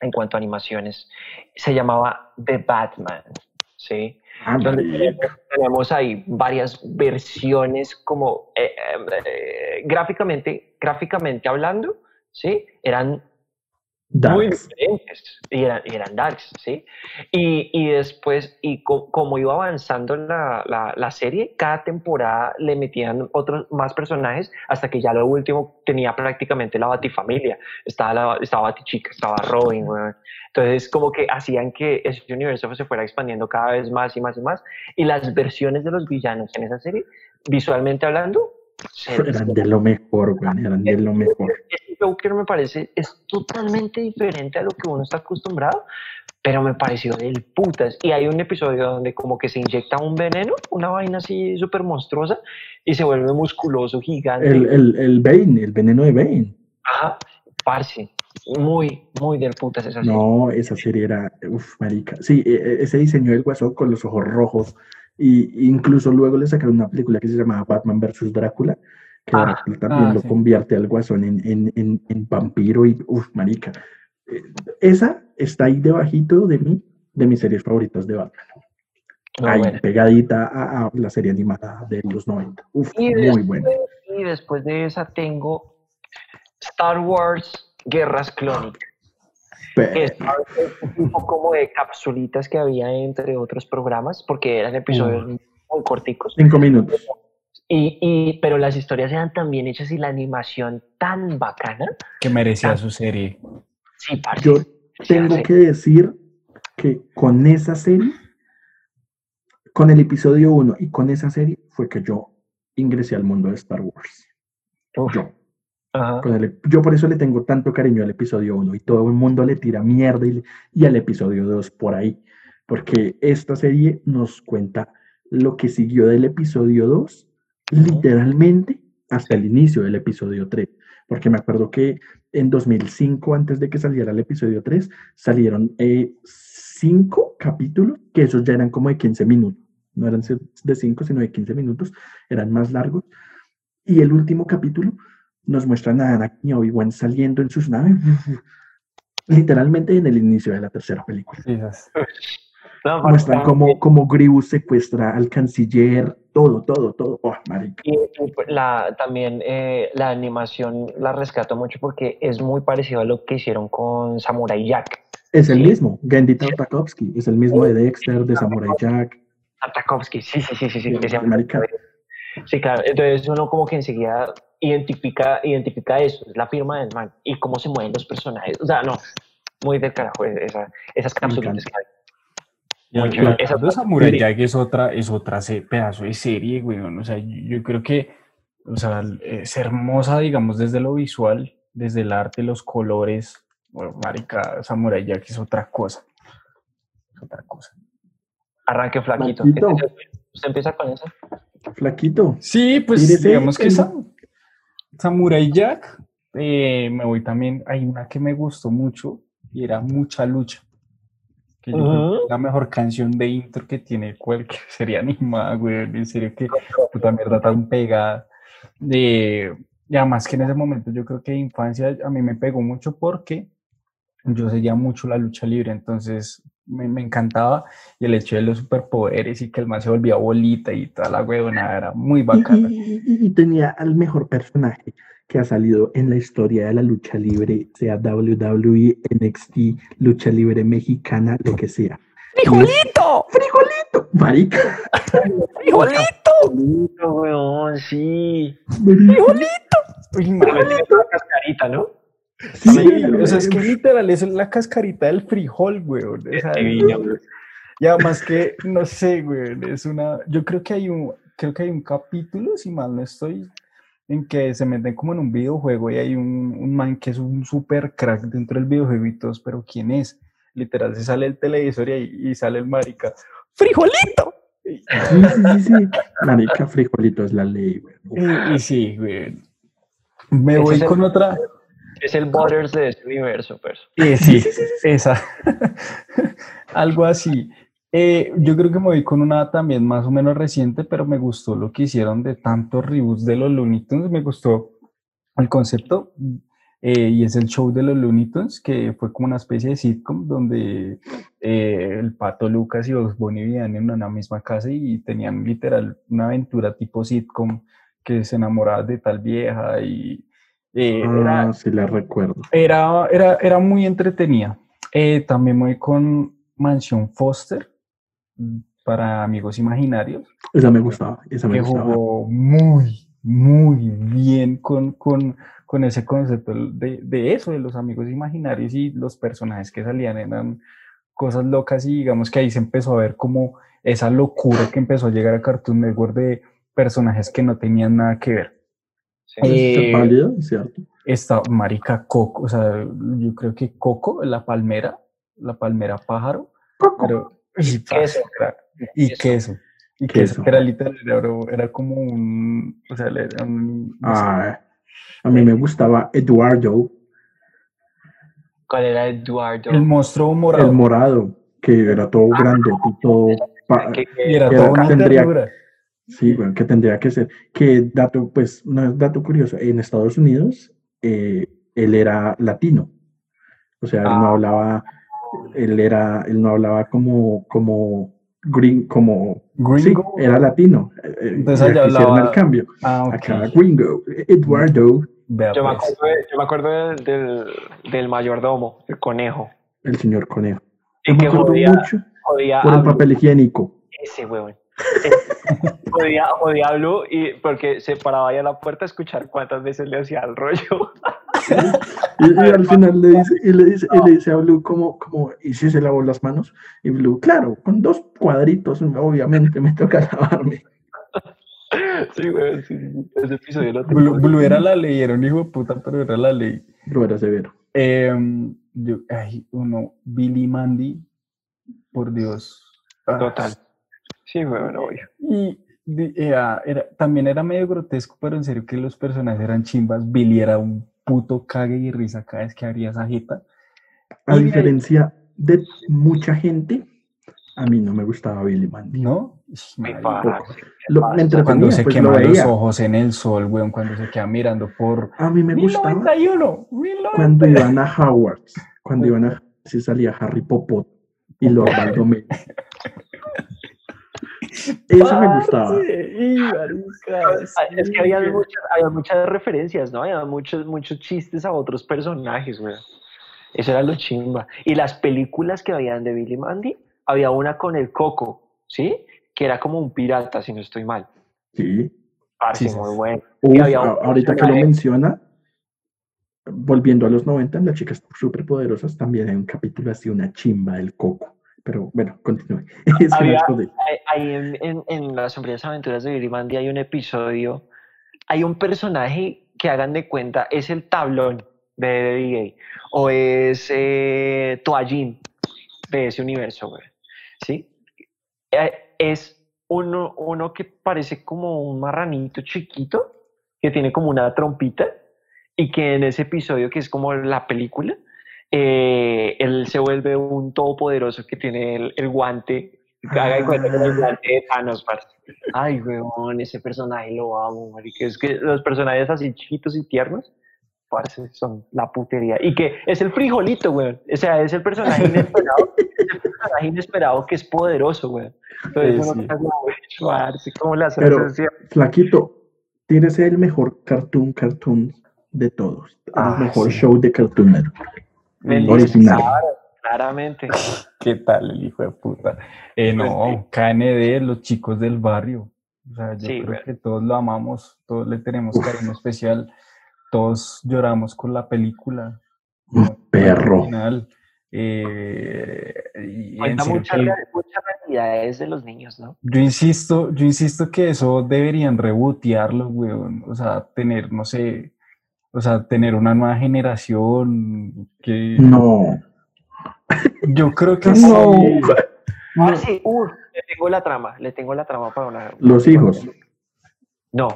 en cuanto a animaciones. Se llamaba The Batman, ¿sí? Ah, donde marica. tenemos ahí varias versiones como eh, gráficamente, gráficamente hablando, ¿sí? Eran muy Darks. diferentes y eran, y eran darks, ¿sí? Y, y después, y co- como iba avanzando la, la, la serie, cada temporada le metían otros más personajes hasta que ya lo último tenía prácticamente la Batifamilia. Estaba, la, estaba Batichica, estaba Robin. Entonces, como que hacían que ese universo se fuera expandiendo cada vez más y más y más. Y las versiones de los villanos en esa serie, visualmente hablando, Eran de lo mejor, weón, eran de lo mejor. este Joker me parece es totalmente diferente a lo que uno está acostumbrado, pero me pareció del putas. Y hay un episodio donde como que se inyecta un veneno, una vaina así súper monstruosa, y se vuelve musculoso, gigante. El, el, el Bane, el veneno de Bane. Ajá, parce. Muy, muy del putas esa serie. No, esa serie era, uff, marica. Sí, e- e- ese diseño del guasón con los ojos rojos. Y incluso luego le sacaron una película que se llamaba Batman vs. Drácula, que Ah, Drácula también ah, lo sí. convierte al guasón en, en, en, en vampiro y, uff, marica. Eh, Esa está ahí debajito de mí, de mis series favoritas de Batman. Muy ahí buena. pegadita a, a la serie animada de los 90. Uf, Y muy después, buena. y después de esa tengo Star Wars Guerras Clónicas. Es un tipo como de capsulitas que había entre otros programas, porque eran episodios muy corticos. Cinco minutos. Y, y, pero las historias eran tan bien hechas y la animación tan bacana. Que merecía su serie. Sí, parce. Yo tengo que decir que con esa serie, con el episodio 1 y con esa serie, fue que yo ingresé al mundo de Star Wars. Uf, Yo, ajá. con el- yo por eso le tengo tanto cariño al episodio 1 y todo el mundo le tira mierda y, y al episodio 2 por ahí, porque esta serie nos cuenta lo que siguió del episodio 2, literalmente hasta el inicio del episodio 3, porque me acuerdo que en 2005, antes de que saliera el episodio 3, salieron eh, cinco capítulos, que esos ya eran como de 15 minutos, no eran de 5, sino de 15 minutos, eran más largos, y el último capítulo nos muestran a Anakin y Obi-Wan saliendo en sus naves, literalmente en el inicio de la tercera película. No, Muestran cómo, cómo Grievous secuestra al canciller, todo, todo, todo. Oh, marica. Y, la, también eh, la animación la rescato mucho porque es muy parecido a lo que hicieron con Samurai Jack. Es el Sí. mismo, Gendy Tartakovsky, es el mismo de Dexter, de Samurai Jack. Tartakovsky, sí, sí, sí, sí, sí. Sí, claro. Entonces uno como que enseguida identifica, identifica eso, es la firma del man y cómo se mueven los personajes. O sea, no, muy del carajo esa, esas cápsulas que hay. Y Muy y chévere. hablando de Esa- Samurai sí. Jack es otra, es otra pedazo de serie, güey. O sea, yo, yo creo que, o sea, es hermosa, digamos, desde lo visual, desde el arte, los colores. Bueno, marica, Samurai Jack es otra cosa. Es otra cosa. Arranque flaquito. Flaquito. ¿Usted empieza con eso? Flaquito. Sí, pues Tírese digamos que el- Sa- Samurai Jack, eh, me voy también, hay una que me gustó mucho y era Mucha Lucha. Que la mejor canción de intro que tiene cualquier serie animada, güey. En serio que puta mierda tan pegada. Y además que en ese momento yo creo que de infancia a mí me pegó mucho porque yo seguía mucho la lucha libre, entonces me, me encantaba y el hecho de los superpoderes y que el man se volvía bolita y toda la huevona era muy bacana. y- y- y tenía al mejor personaje que ha salido en la historia de la lucha libre, sea WWE, NXT, lucha libre mexicana, lo que sea. ¡Frijolito! ¡Frijolito! Marica. ¡Frijolito! Lindo, weón, sí. le tiene una cascarita, ¿no? Sí, o sea, es güey. que literal es la cascarita del frijol, weón. o sea, divino. Y además que, no sé, güey, es una, yo creo que hay un, creo que hay un capítulo, si mal no estoy, en que se meten como en un videojuego y hay un, un man que es un super crack dentro del videojuego y todos, pero ¿quién es? Literal, se sale el televisor y, ahí- y sale el marica, ¡frijolito! Sí, sí, sí. Marica, frijolito es la ley, güey. Y, y sí, güey. Me voy con otra. Es el Butters de este universo, pues. Eh, sí, esa. Algo así. Eh, yo creo que me voy con una también más o menos reciente, pero me gustó lo que hicieron de tantos reboots de los Looney Tunes. Me gustó el concepto eh, y es el show de los Looney Tunes, que fue como una especie de sitcom donde eh, el pato Lucas y los Bunny vivían en una misma casa y tenían literal una aventura tipo sitcom que se enamoraban de tal vieja y eh, era, Ah, sí la recuerdo. era, era, era muy entretenida. Eh, también voy con Mansión Foster para Amigos Imaginarios, Esa me gustaba, esa me que gustaba. jugó muy, muy bien con, con, con ese concepto de, de eso, de los amigos imaginarios y los personajes que salían eran cosas locas y digamos que ahí se empezó a ver como esa locura que empezó a llegar a Cartoon Network de personajes que no tenían nada que ver. Sí. Eh, ¿cierto? Esta marica Coco, o sea, yo creo que Coco, la palmera, la palmera pájaro, pero y, Queso. era- y Queso. Y Queso. queso, que era literal, era, era como un, o sea, era un, no sé, Ah, a mí me gustaba Eduardo, ¿Cuál era Eduardo? el monstruo morado. el morado, que era todo grande, todo... Que- y era que todo una tendría-. Sí, bueno, que tendría que ser. Que dato, pues, no es dato curioso. En Estados Unidos, eh, él era latino. O sea, él no Ah. hablaba, él era, él no hablaba como, como green, como, sí, Gringo. era latino. Eh, eh, Entonces y allá aquí hicieron hablaba- el cambio. Ah, ok. Acá, gringo, Eduardo, Vea, Yo me pues. acuerdo, de- yo me acuerdo de- del, del mayordomo, el conejo. el señor conejo. Y Yo me que acuerdo jodía, mucho jodía por el papel higiénico. Ese huevón. jodía, jodía a Blue y porque se paraba ahí a la puerta a escuchar cuántas veces le hacía el rollo. Y, y al final le dice, y le dice, y le dice a Blue como, como, ¿y si se lavó las manos? Y Blue, claro, con dos cuadritos, obviamente me toca lavarme. sí, huevón, sí, sí, Ese episodio lo Blue, tengo. Blue era la ley, era un hijo de puta, pero era la ley. Blue era severo. Em, yo, ay, uno, Billy Mandy, por Dios. Ah, Total. Sí, huevón, obvio. Y era, era- también era medio grotesco, pero en serio que los personajes eran chimbas. Billy era un puto cague y risa cada vez que abría esa jeta. A Y de- diferencia de mucha gente, a mí no me gustaba Billy Mandy. ¿no? Padre, Lo, me Cuando se pues lo queman los ojos en el sol, weón, cuando se queda mirando por... A mí me gustaba 1091, cuando 1091. iban a Howard's, cuando iban a si salía Harry Popot y Lord Baldomero. Eso me gustaba. Y, marica, Es que sí, había muchas, había muchas referencias, ¿no? Había muchos, muchos chistes a otros personajes, güey. Eso era lo chimba. Y las películas que habían de Billy Mandy, había una con el Coco, ¿sí? Que era como un pirata, si no estoy mal. Sí. Parce, Sí, sí, muy sí. bueno. Uf, había ahorita que lo menciona, volviendo a los 90, en las chicas superpoderosas también hay un capítulo así, una chimba del coco. Pero bueno, continúe. Había-. Ahí- en, en, en las sombrías aventuras de Billy Mandy hay un episodio, hay un personaje que hagan de cuenta, es el tablón de DJ o es eh, Toallín de ese universo, güey. ¿Sí? Eh, es uno, uno que parece como un marranito chiquito, que tiene como una trompita y que en ese episodio, que es como la película, eh, él se vuelve un todopoderoso que tiene el, el guante Haga cuenta es el guante de Thanos, parce. Ay, weón, ese personaje lo amo, marica. Es que los personajes así chiquitos y tiernos, parce, son la putería. Y que es el frijolito, weón. O sea, es el personaje inesperado, es el personaje inesperado que es poderoso, weón. Entonces, Sí, sí. como, "Uy, parce, ¿cómo le hacen Pero-? Flaquito, tienes el mejor cartoon cartoon de todos. El Ah, mejor sí. show de Cartoon Network. Original. claramente. ¿Qué tal el hijo de puta? Eh, Pues no, KND, los chicos del barrio. O sea, yo Sí, creo que todos lo amamos, todos le tenemos Uf. cariño especial, todos lloramos con la película. Un ¿no? perro. Original. Eh, y en Cuenta serio muchas, que- muchas realidades de los niños, ¿no? yo insisto, yo insisto que eso deberían rebotearlo, weón. O sea, tener, no sé, o sea, tener una nueva generación que No, yo creo que no. sí. Ah, sí, uh, le tengo la trama, le tengo la trama para una... Los hijos. No,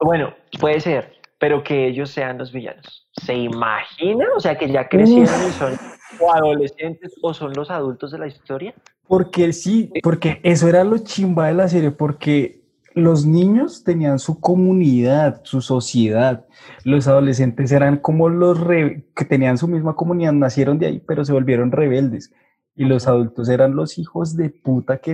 bueno, puede ser, pero que ellos sean los villanos. ¿Se imaginan? O sea, que ya crecieron y son o adolescentes o son los adultos de la historia. Porque sí, porque eso era lo chimba de la serie, porque los niños tenían su comunidad, su sociedad. Los adolescentes eran como los re- que tenían su misma comunidad, nacieron de ahí, pero se volvieron rebeldes. Y los adultos eran los hijos de puta que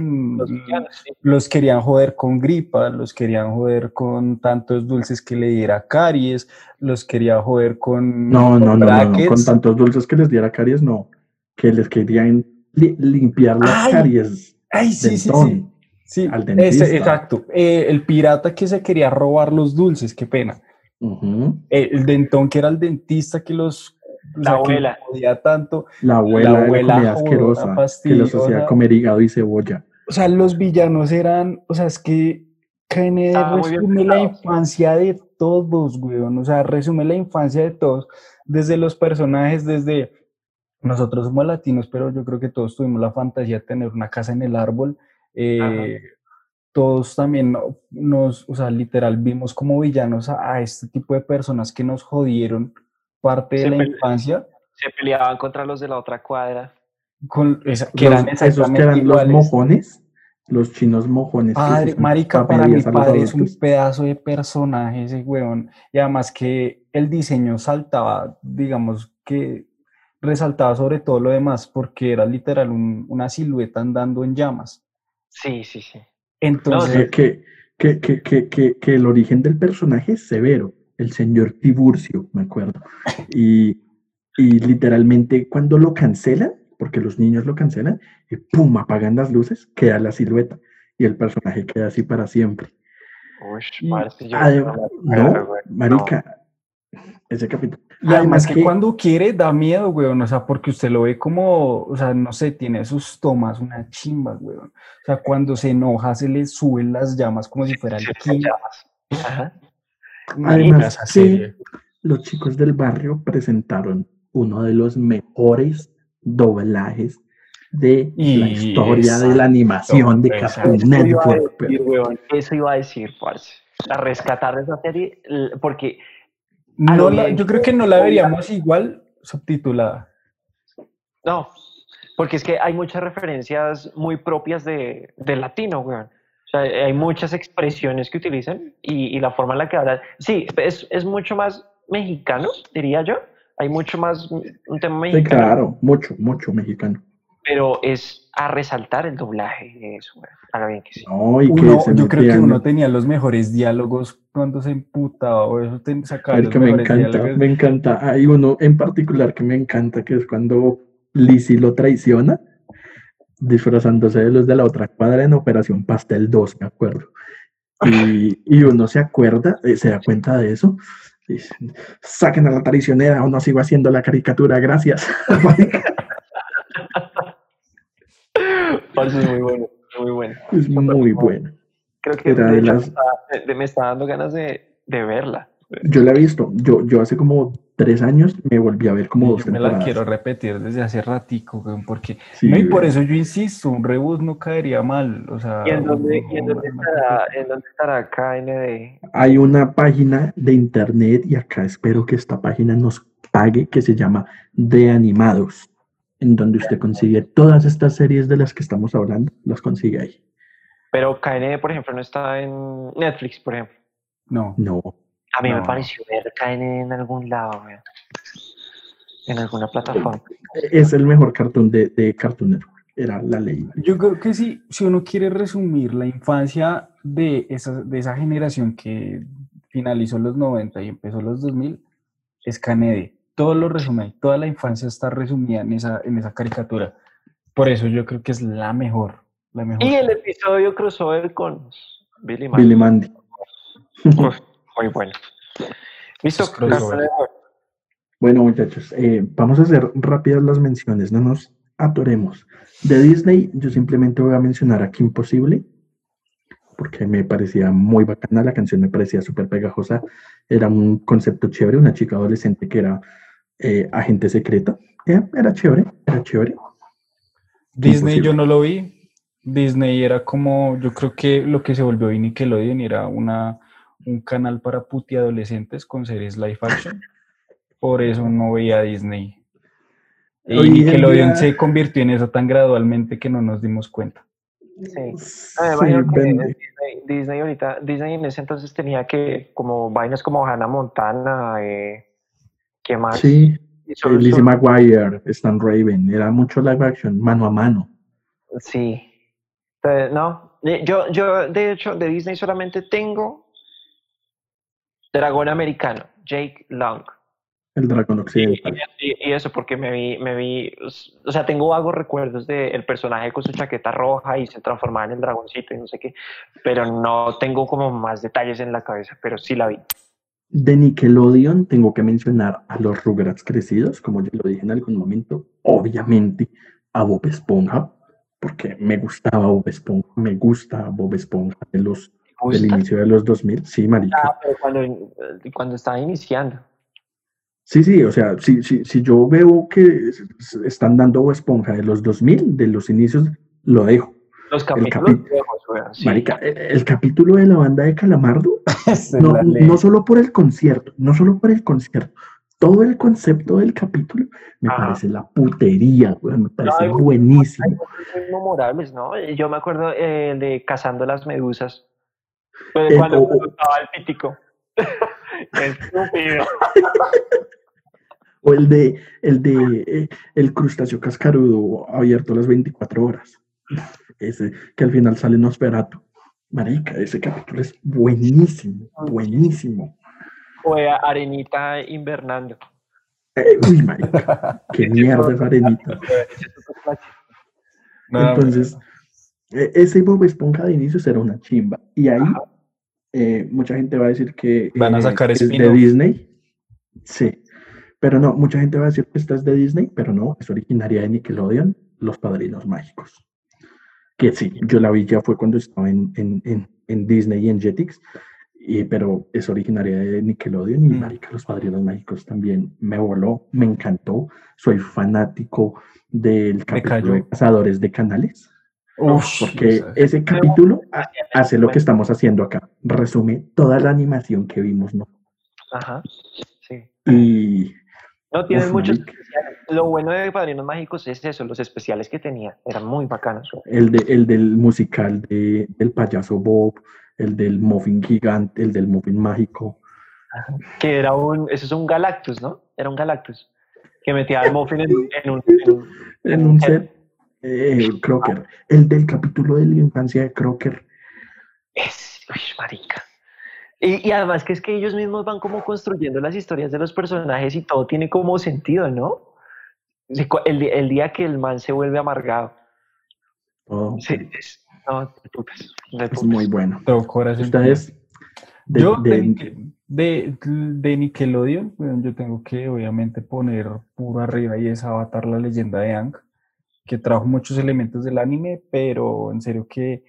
Los querían joder con gripa, los querían joder con tantos dulces que le diera caries, los quería joder con No, no, no, no, no, con tantos dulces que les diera caries, no. Que les querían li- limpiar las Ay, caries. Ay, sí, sí, sí. Sí, al ese- dentista. exacto. Eh, el pirata que se quería robar los dulces, qué pena. Eh, el dentón que era el dentista que los... o La sea, que abuela. podía tanto. La abuela, La la abuela comida jodona, asquerosa que los hacía comer hígado y cebolla. O sea, los villanos eran... O sea, es que muy bien resume la infancia de todos, weón. O sea, resume la infancia de todos. Desde los personajes, desde... Nosotros somos latinos, pero yo creo que todos tuvimos la fantasía de tener una casa en el árbol. Eh, todos también no- nos, o sea, literal, vimos como villanos a, a este tipo de personas que nos jodieron parte de la infancia, Se peleaban contra los de la otra cuadra. con, esa- que Los- eran esos que eran los mojones, los chinos mojones. Padre, marica, para mi los padre es un pedazo de personaje ese weón. Y además que el diseño saltaba, digamos que resaltaba sobre todo lo demás, porque era literal un- una silueta andando en llamas. Sí, sí, sí. Entonces, Eh, que, que, que, que, que, que el origen del personaje es severo, el señor Tiburcio, me acuerdo. Y, y literalmente cuando lo cancelan, porque los niños lo cancelan, y pum, apagan las luces, queda la silueta y el personaje queda así para siempre. Uy, yo Además, no, marica, ese capítulo. Y además que, que- cuando quiere da miedo, weón, o sea, porque usted lo ve como, o sea, no sé, tiene sus tomas, una chimba, weón. O sea, cuando se enoja se le suben las llamas como si fuera el Sí, King. llamas. Ajá. Además, sí. Los chicos del barrio presentaron uno de los mejores doblajes de la historia de la animación de. Cartoon Eso iba a Network. Eso iba a decir, parce. A rescatar esa serie, porque No la- yo creo que no la veríamos igual subtitulada. No, porque es que hay muchas referencias muy propias de, del latino, weón. O sea, hay muchas expresiones que utilizan y, y la forma en la que hablan. Sí, es, es mucho más mexicano, diría yo. Hay mucho más un tema Sí, mexicano, claro, mucho, mucho mexicano. Pero es a resaltar el doblaje de eso. A lo bien que sí. No, y que Uno- se yo creo que uno tenía los mejores diálogos cuando se emputaba o eso te sacaba El los que me encanta, diálogos. me encanta. Hay uno en particular que me encanta, que es cuando Lizzie lo traiciona, disfrazándose de los de la otra cuadra en Operación Pastel 2, me acuerdo. Y, y uno se acuerda, eh, se da cuenta de eso. y Saquen a la traicionera o no sigo haciendo la caricatura, gracias. Parce, es muy bueno, muy bueno. es muy bueno. Creo que Era de de hecho, las- me, está, de- me está dando ganas de, de verla. Yo la he visto, yo, yo hace como tres años me volví a ver como dos Yo me la quiero repetir desde hace ratico, porque Sí, no, y por eso yo insisto, un reboot no caería mal, o sea, ¿Y en dónde, no- y en dónde estará, en dónde estará KND? Hay una página de internet y acá espero que esta página nos pague que se llama De Animados, en donde usted consigue todas estas series de las que estamos hablando, las consigue ahí. Pero KND, por ejemplo, no está en Netflix, por ejemplo. no. No, A mí me pareció ver KND en algún lado. En alguna plataforma. es el mejor cartoon de, de Cartoon Network, era la ley. Yo creo que sí, si uno quiere resumir la infancia de esa, de esa generación que finalizó los 90 y empezó los 2000, es Canede. Todo lo resume, toda la infancia está resumida en esa, en esa caricatura. Por eso yo creo que es la mejor, la mejor. Y el episodio crossover con Billy Mandy. Billy Mandy. Uf, muy bueno. Listo. Bueno, muchachos, eh, vamos a hacer rápidas las menciones, no nos atoremos. De Disney, yo simplemente voy a mencionar a Kim Possible, porque me parecía muy bacana, la canción me parecía súper pegajosa, era un concepto chévere, una chica adolescente que era eh, agente secreta, Eh, era chévere, era chévere. Disney Imposible. yo no lo vi, Disney era como, yo creo que lo que se volvió hoy Nickelodeon era una, un canal para puti adolescentes con series live action. Por eso no veía Disney. Y Hoy Nickelodeon día- se convirtió en eso tan gradualmente que no nos dimos cuenta. Sí. Sí, Ah, Disney ahorita, Disney en ese entonces tenía que, como vainas como Hannah Montana, eh, ¿qué más? Sí, Y solo- Lizzie McGuire, Stan Raven, era mucho live action, mano a mano. Sí. Entonces, no, eh, yo, yo de hecho de Disney solamente tengo Dragón Americano, Jake Long. El dragón occidental. y- y eso porque me vi, me vi, o sea, tengo vagos recuerdos del personaje con su chaqueta roja y se transformaba en el dragoncito y no sé qué, pero no tengo como más detalles en la cabeza, pero sí la vi. De Nickelodeon tengo que mencionar a los Rugrats crecidos, como ya lo dije en algún momento. Obviamente a Bob Esponja, porque me gustaba Bob Esponja, me gusta Bob Esponja de los, ¿Te del inicio de los 2000. Sí, marica. Ah, pero cuando, eh, cuando estaba iniciando. Sí, sí, o sea, si, si, si yo veo que están dando Bob Esponja de los 2000, de los inicios, lo dejo. Los El capítulos capi- viejos, weón, sí. Marica, el, el capítulo de la banda de Calamardo no, no solo por el concierto, no solo por el concierto, todo el concepto del capítulo me Ajá. parece la putería, weón, me parece hay- buenísimo. Hay memorables, ¿no? Yo me acuerdo eh, de Cazando las Medusas. Pero Eh, cuando o- estaba el pítico. Estúpido. O el de, el de eh, el crustáceo cascarudo abierto las 24 horas. Ese que al final sale Nosferatu. Marica, ese capítulo es buenísimo, buenísimo. O eh, Arenita invernando. Eh, uy, marica, qué mierda es arenita. Entonces, eh, ese Bob Esponja de inicio será una chimba. Y ahí eh, mucha gente va a decir que Van a eh, sacar es de. Disney. Sí. Pero no, mucha gente va a decir que esta es de Disney, pero no, es originaria de Nickelodeon, Los Padrinos Mágicos. Que sí, yo la vi ya fue cuando estaba en, en, en, en Disney y en Jetix, y, pero es originaria de Nickelodeon y Mm. marica, Los Padrinos Mágicos también me voló, me encantó. Soy fanático del capítulo de Cazadores de Canales. Uf, Porque ese capítulo ha- hace lo que estamos haciendo acá. Resume toda la animación que vimos, ¿no? Ajá. Sí. Y No, tienen Uf, muchos especiales. Lo bueno de Padrinos Mágicos es eso, los especiales que tenía. Eran muy bacanos. el, de, el del musical de, del payaso Bob, el del muffin gigante, el del muffin mágico. Que era un, eso es un Galactus, ¿no? Era un Galactus. Que metía al Muffin en, en un, en un- En un set, eh, Crocker. El del capítulo de la infancia de Crocker. Es, uy, marica. Y, y además que es que ellos mismos van como construyendo las historias de los personajes y todo tiene como sentido, ¿no? El, día que el man se vuelve amargado. todo. Sí, es, no, de putas, de Es putas. muy bueno. Ustedes, de- yo de, de- Nicke- de, de Nickelodeon, bueno, yo tengo que obviamente poner puro arriba y es Avatar, la leyenda de Aang, que trajo muchos elementos del anime, pero en serio que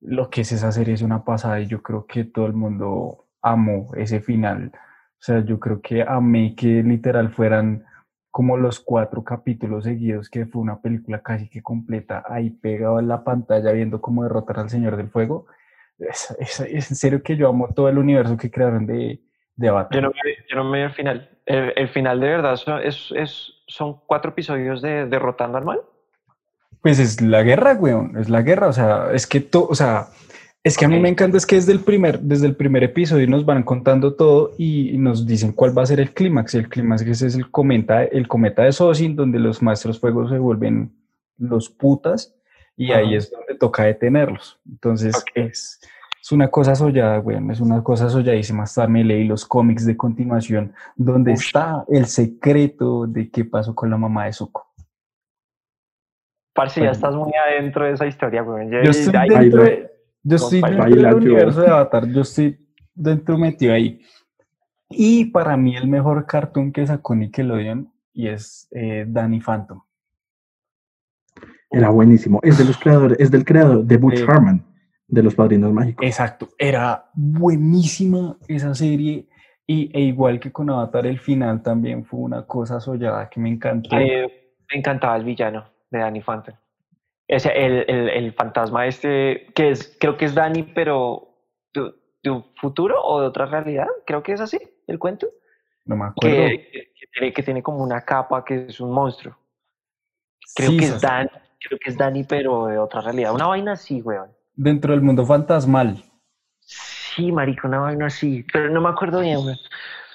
lo que es esa serie es una pasada y yo creo que todo el mundo amó ese final. O sea, yo creo que amé que literal fueran como los cuatro capítulos seguidos, que fue una película casi que completa, ahí pegado en la pantalla viendo cómo derrotar al Señor del Fuego. Es, es- es en serio que yo amo todo el universo que crearon de, de Avatar. Yo no, me, yo no me vi el final. El, el final de verdad son, es, es, son cuatro episodios de derrotando al mal. Pues es la guerra, weón, es la guerra, o sea, es que todo, o sea, es que a mí me encanta es que desde el primer, desde el primer episodio nos van contando todo y, y nos dicen cuál va a ser el clímax. El clímax ese es el cometa, el cometa de Sosin, donde los maestros fuegos se vuelven los putas y ahí es donde toca detenerlos. Entonces es, es una cosa sollada, weón, es una cosa solladísima. Hasta me leí los cómics de continuación donde está el secreto de qué pasó con la mamá de Zuko. Parce, ya estás muy adentro de esa historia, güey. Yo estoy dentro, de- yo estoy dentro del universo de Avatar, yo estoy dentro metido ahí. Y para mí el mejor cartoon que sacó Nickelodeon y es eh, Danny Phantom. Era buenísimo. Es de los creadores, es del creador de Butch Eh, Harman, de los Padrinos Mágicos. Exacto, era buenísima esa serie y, e igual que con Avatar el final también fue una cosa sollada que me encantó. Eh, me encantaba el villano de Danny Phantom. Ese, el, el, el fantasma este, que es, creo que es Dani, pero de, de un futuro o de otra realidad, creo que es así, el cuento. No me acuerdo. Que, que- que tiene, que tiene como una capa que es un monstruo. Creo Sí, que es Dani, creo que es Dani, pero de otra realidad. Una vaina así, weón. Dentro del mundo fantasmal. Sí, marico, una vaina así, pero no me acuerdo bien, weón.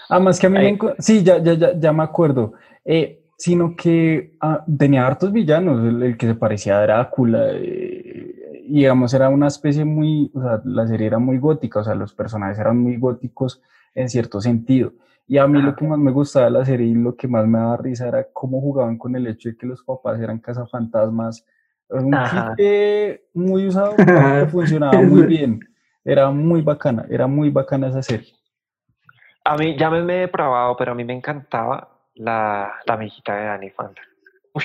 Además que a mí Ahí. Sí, ya, ya, ya, ya me acuerdo. Eh, sino que ah, tenía hartos villanos, el, el que se parecía a Drácula, eh, digamos, era una especie muy, o sea, la serie era muy gótica, o sea, los personajes eran muy góticos en cierto sentido. Y a mí lo Ajá. que más me gustaba de la serie y lo que más me daba risa era cómo jugaban con el hecho de que los papás eran cazafantasmas. Era un cliché muy usado, que funcionaba muy bien. Era muy bacana, era muy bacana esa serie. A mí, llámenme depravado, pero a mí me encantaba la, la amiguita de Dani Fanta. Uy,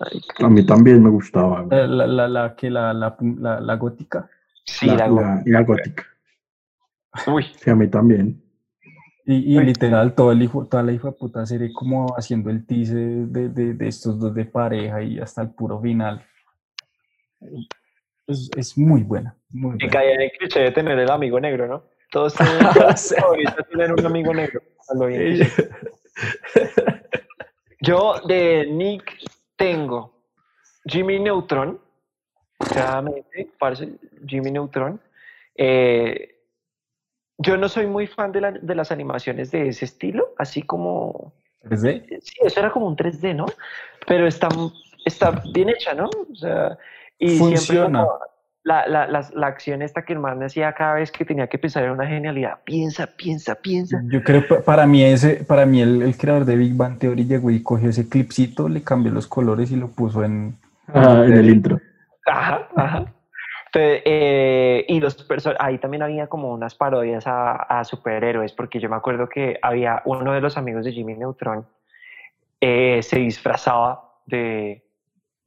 marica. A mí también me gustaba. güey. La, la, la, que la, la, la, la gótica. Sí, la, la, la- la gótica. Uy, Sí, a mí también. Y, y literal, todo el hijo, toda la hijo de puta serie como haciendo el tease de, de, de estos dos de pareja y hasta el puro final. Es, es muy buena, muy y caía en el cliché de tener el amigo negro, ¿no? Todos tienen, ahorita tienen un amigo negro. bien. Yo de Nick tengo Jimmy Neutron, claramente, parece Jimmy Neutron. Eh, yo no soy muy fan de, la- de las animaciones de ese estilo, así como... ¿3D? Sí, eso era como un 3D, ¿no? Pero está, está bien hecha, ¿no? O sea, y siempre Funciona. como la, la, la, la acción esta que el man hacía cada vez que tenía que pensar en una genialidad. Piensa, piensa, piensa. Yo creo que para mí ese, para mí el, el creador de Big Bang Theory llegó y cogió ese clipcito, le cambió los colores y lo puso en en el intro. Ajá, ajá. Pe- eh, y los ahí también había como unas parodias a, a superhéroes, porque yo me acuerdo que había uno de los amigos de Jimmy Neutron eh, se disfrazaba de,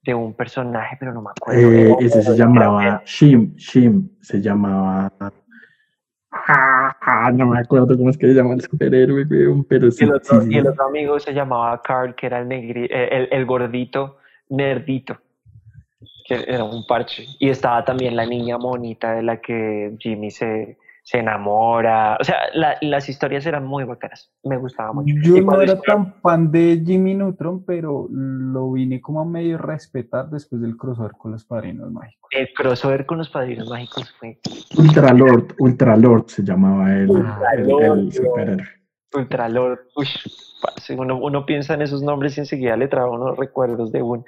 de un personaje, pero no me acuerdo. Eh, ese se llamaba Shim, Shim, se llamaba... Ah, ah, no me acuerdo cómo es que se llama el superhéroe, pero Y sí, el, otro, sí, y el otro amigo se llamaba Carl, que era el, negri, eh, el, el gordito, nerdito, que era un parche. Y estaba también la niña monita de la que Jimmy se, se enamora. O sea, la- las historias eran muy bacanas. Me gustaba mucho. Yo Y no era tan fan de Jimmy Neutron, pero lo vine como a medio respetar después del crossover con los padrinos mágicos. El crossover con los padrinos mágicos fue Ultralord, Ultralord se llamaba el, el, Ultralord, el superhéroe. Ultralord. Uy, uno piensa en esos nombres y enseguida le trae unos recuerdos de un.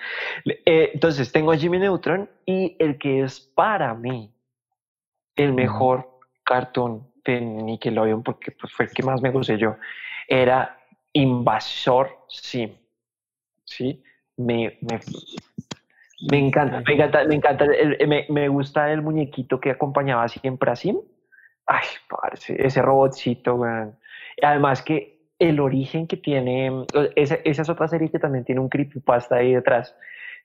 Eh, entonces, tengo a Jimmy Neutron y el que es para mí el mejor cartoon de Nickelodeon, porque pues, fue el que más me gusté yo, era Invasor Sim. ¿Sí? Me, me, me encanta, me encanta, me encanta, el- me, me gusta el muñequito que acompañaba siempre a Sim. Ay, ese robotcito. Y Además que el origen que tiene, esa, esa es otra serie que también tiene un creepypasta ahí detrás.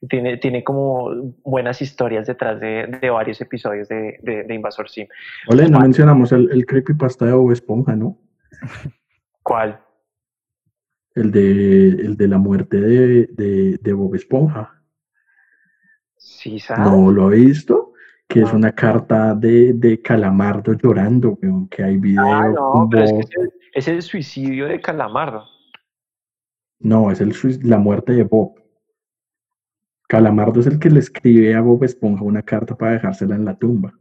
Tiene, tiene como buenas historias detrás de, de varios episodios de, de, de Invasor Sim. Ole, no mencionamos el, el creepypasta de Bob Esponja, ¿no? ¿Cuál? El de, el de la muerte de, de, de Bob Esponja. Sí, ¿sabes? ¿No lo he visto? Que es No. una carta de, de Calamardo llorando, que hay video. Ah, no, con pero es que es el, es el suicidio de Calamardo. No, es el, la muerte de Bob. Calamardo es el que le escribe a Bob Esponja una carta para dejársela en la tumba.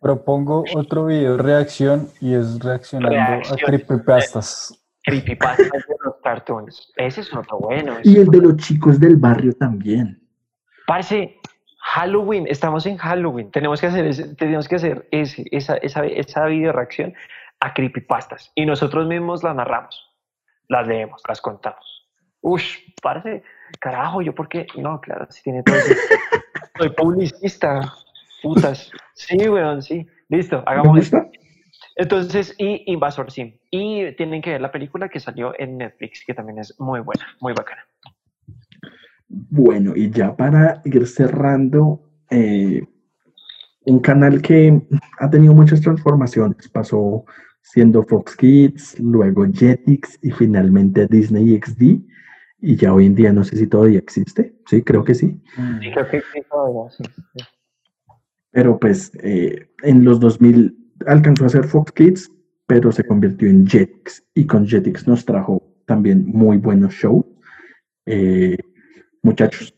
Propongo otro video de reacción y es reaccionando Reacción. a creepypastas. Creepypastas de los cartoons. Ese es otro bueno. ese Y el de los chicos del barrio también. Parce, Halloween, estamos en Halloween. Tenemos que hacer, ese, tenemos que hacer ese, esa, esa, esa video reacción a creepypastas. Y nosotros mismos las narramos, las leemos, las contamos. Ush, parce, carajo, yo porque. No, claro, si tiene todo eso. Soy publicista, putas. Sí, weón, sí. Listo, ¿Me hagamos esto. Entonces, y Invasor Sim. Y tienen que ver la película que salió en Netflix, que también es muy buena, muy bacana. Bueno, y ya para ir cerrando, eh, un canal que ha tenido muchas transformaciones. Pasó siendo Fox Kids, luego Jetix y finalmente Disney XD. Y ya hoy en día no sé si todavía existe. Sí, creo que sí. Mm. Sí, creo que sí, todavía, sí. sí. Pero pues eh, en los 2000 alcanzó a ser Fox Kids, pero se convirtió en Jetix y con Jetix nos trajo también muy buenos shows. Eh, muchachos,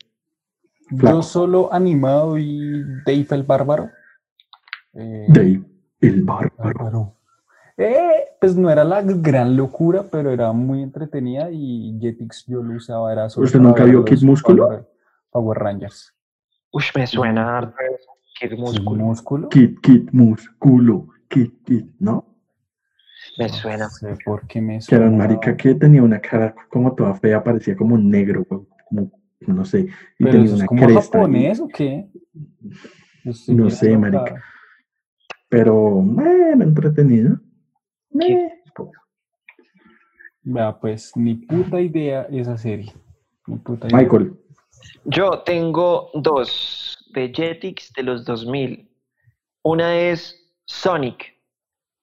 Yo Flaco. solo animado y Dave el Bárbaro. Eh, Dave, el bárbaro. Bárbaro. Eh, pues no era la gran locura, pero era muy entretenida y Jetix yo lo usaba, era solo ¿Usted para nunca vio los Kid Músculo? Power, Power Rangers. Ush, me suena harto. Kid ¿Kid Músculo. Músculo? Kid, Kid, músculo, Kid, Kid, ¿no? Me suena. No sé por qué me Que era un suena. marica que tenía una cara como toda fea, parecía como un negro, como, no sé, y ¿Pero tenía eso es una como cresta. y- japonés o qué? Yo estoy No sé, marica. pero, bueno, entretenido. Eh, Vea, pues, ni puta idea esa serie. Ni puta idea. Michael, Yo tengo dos de Jetix de los 2000. Una es Sonic.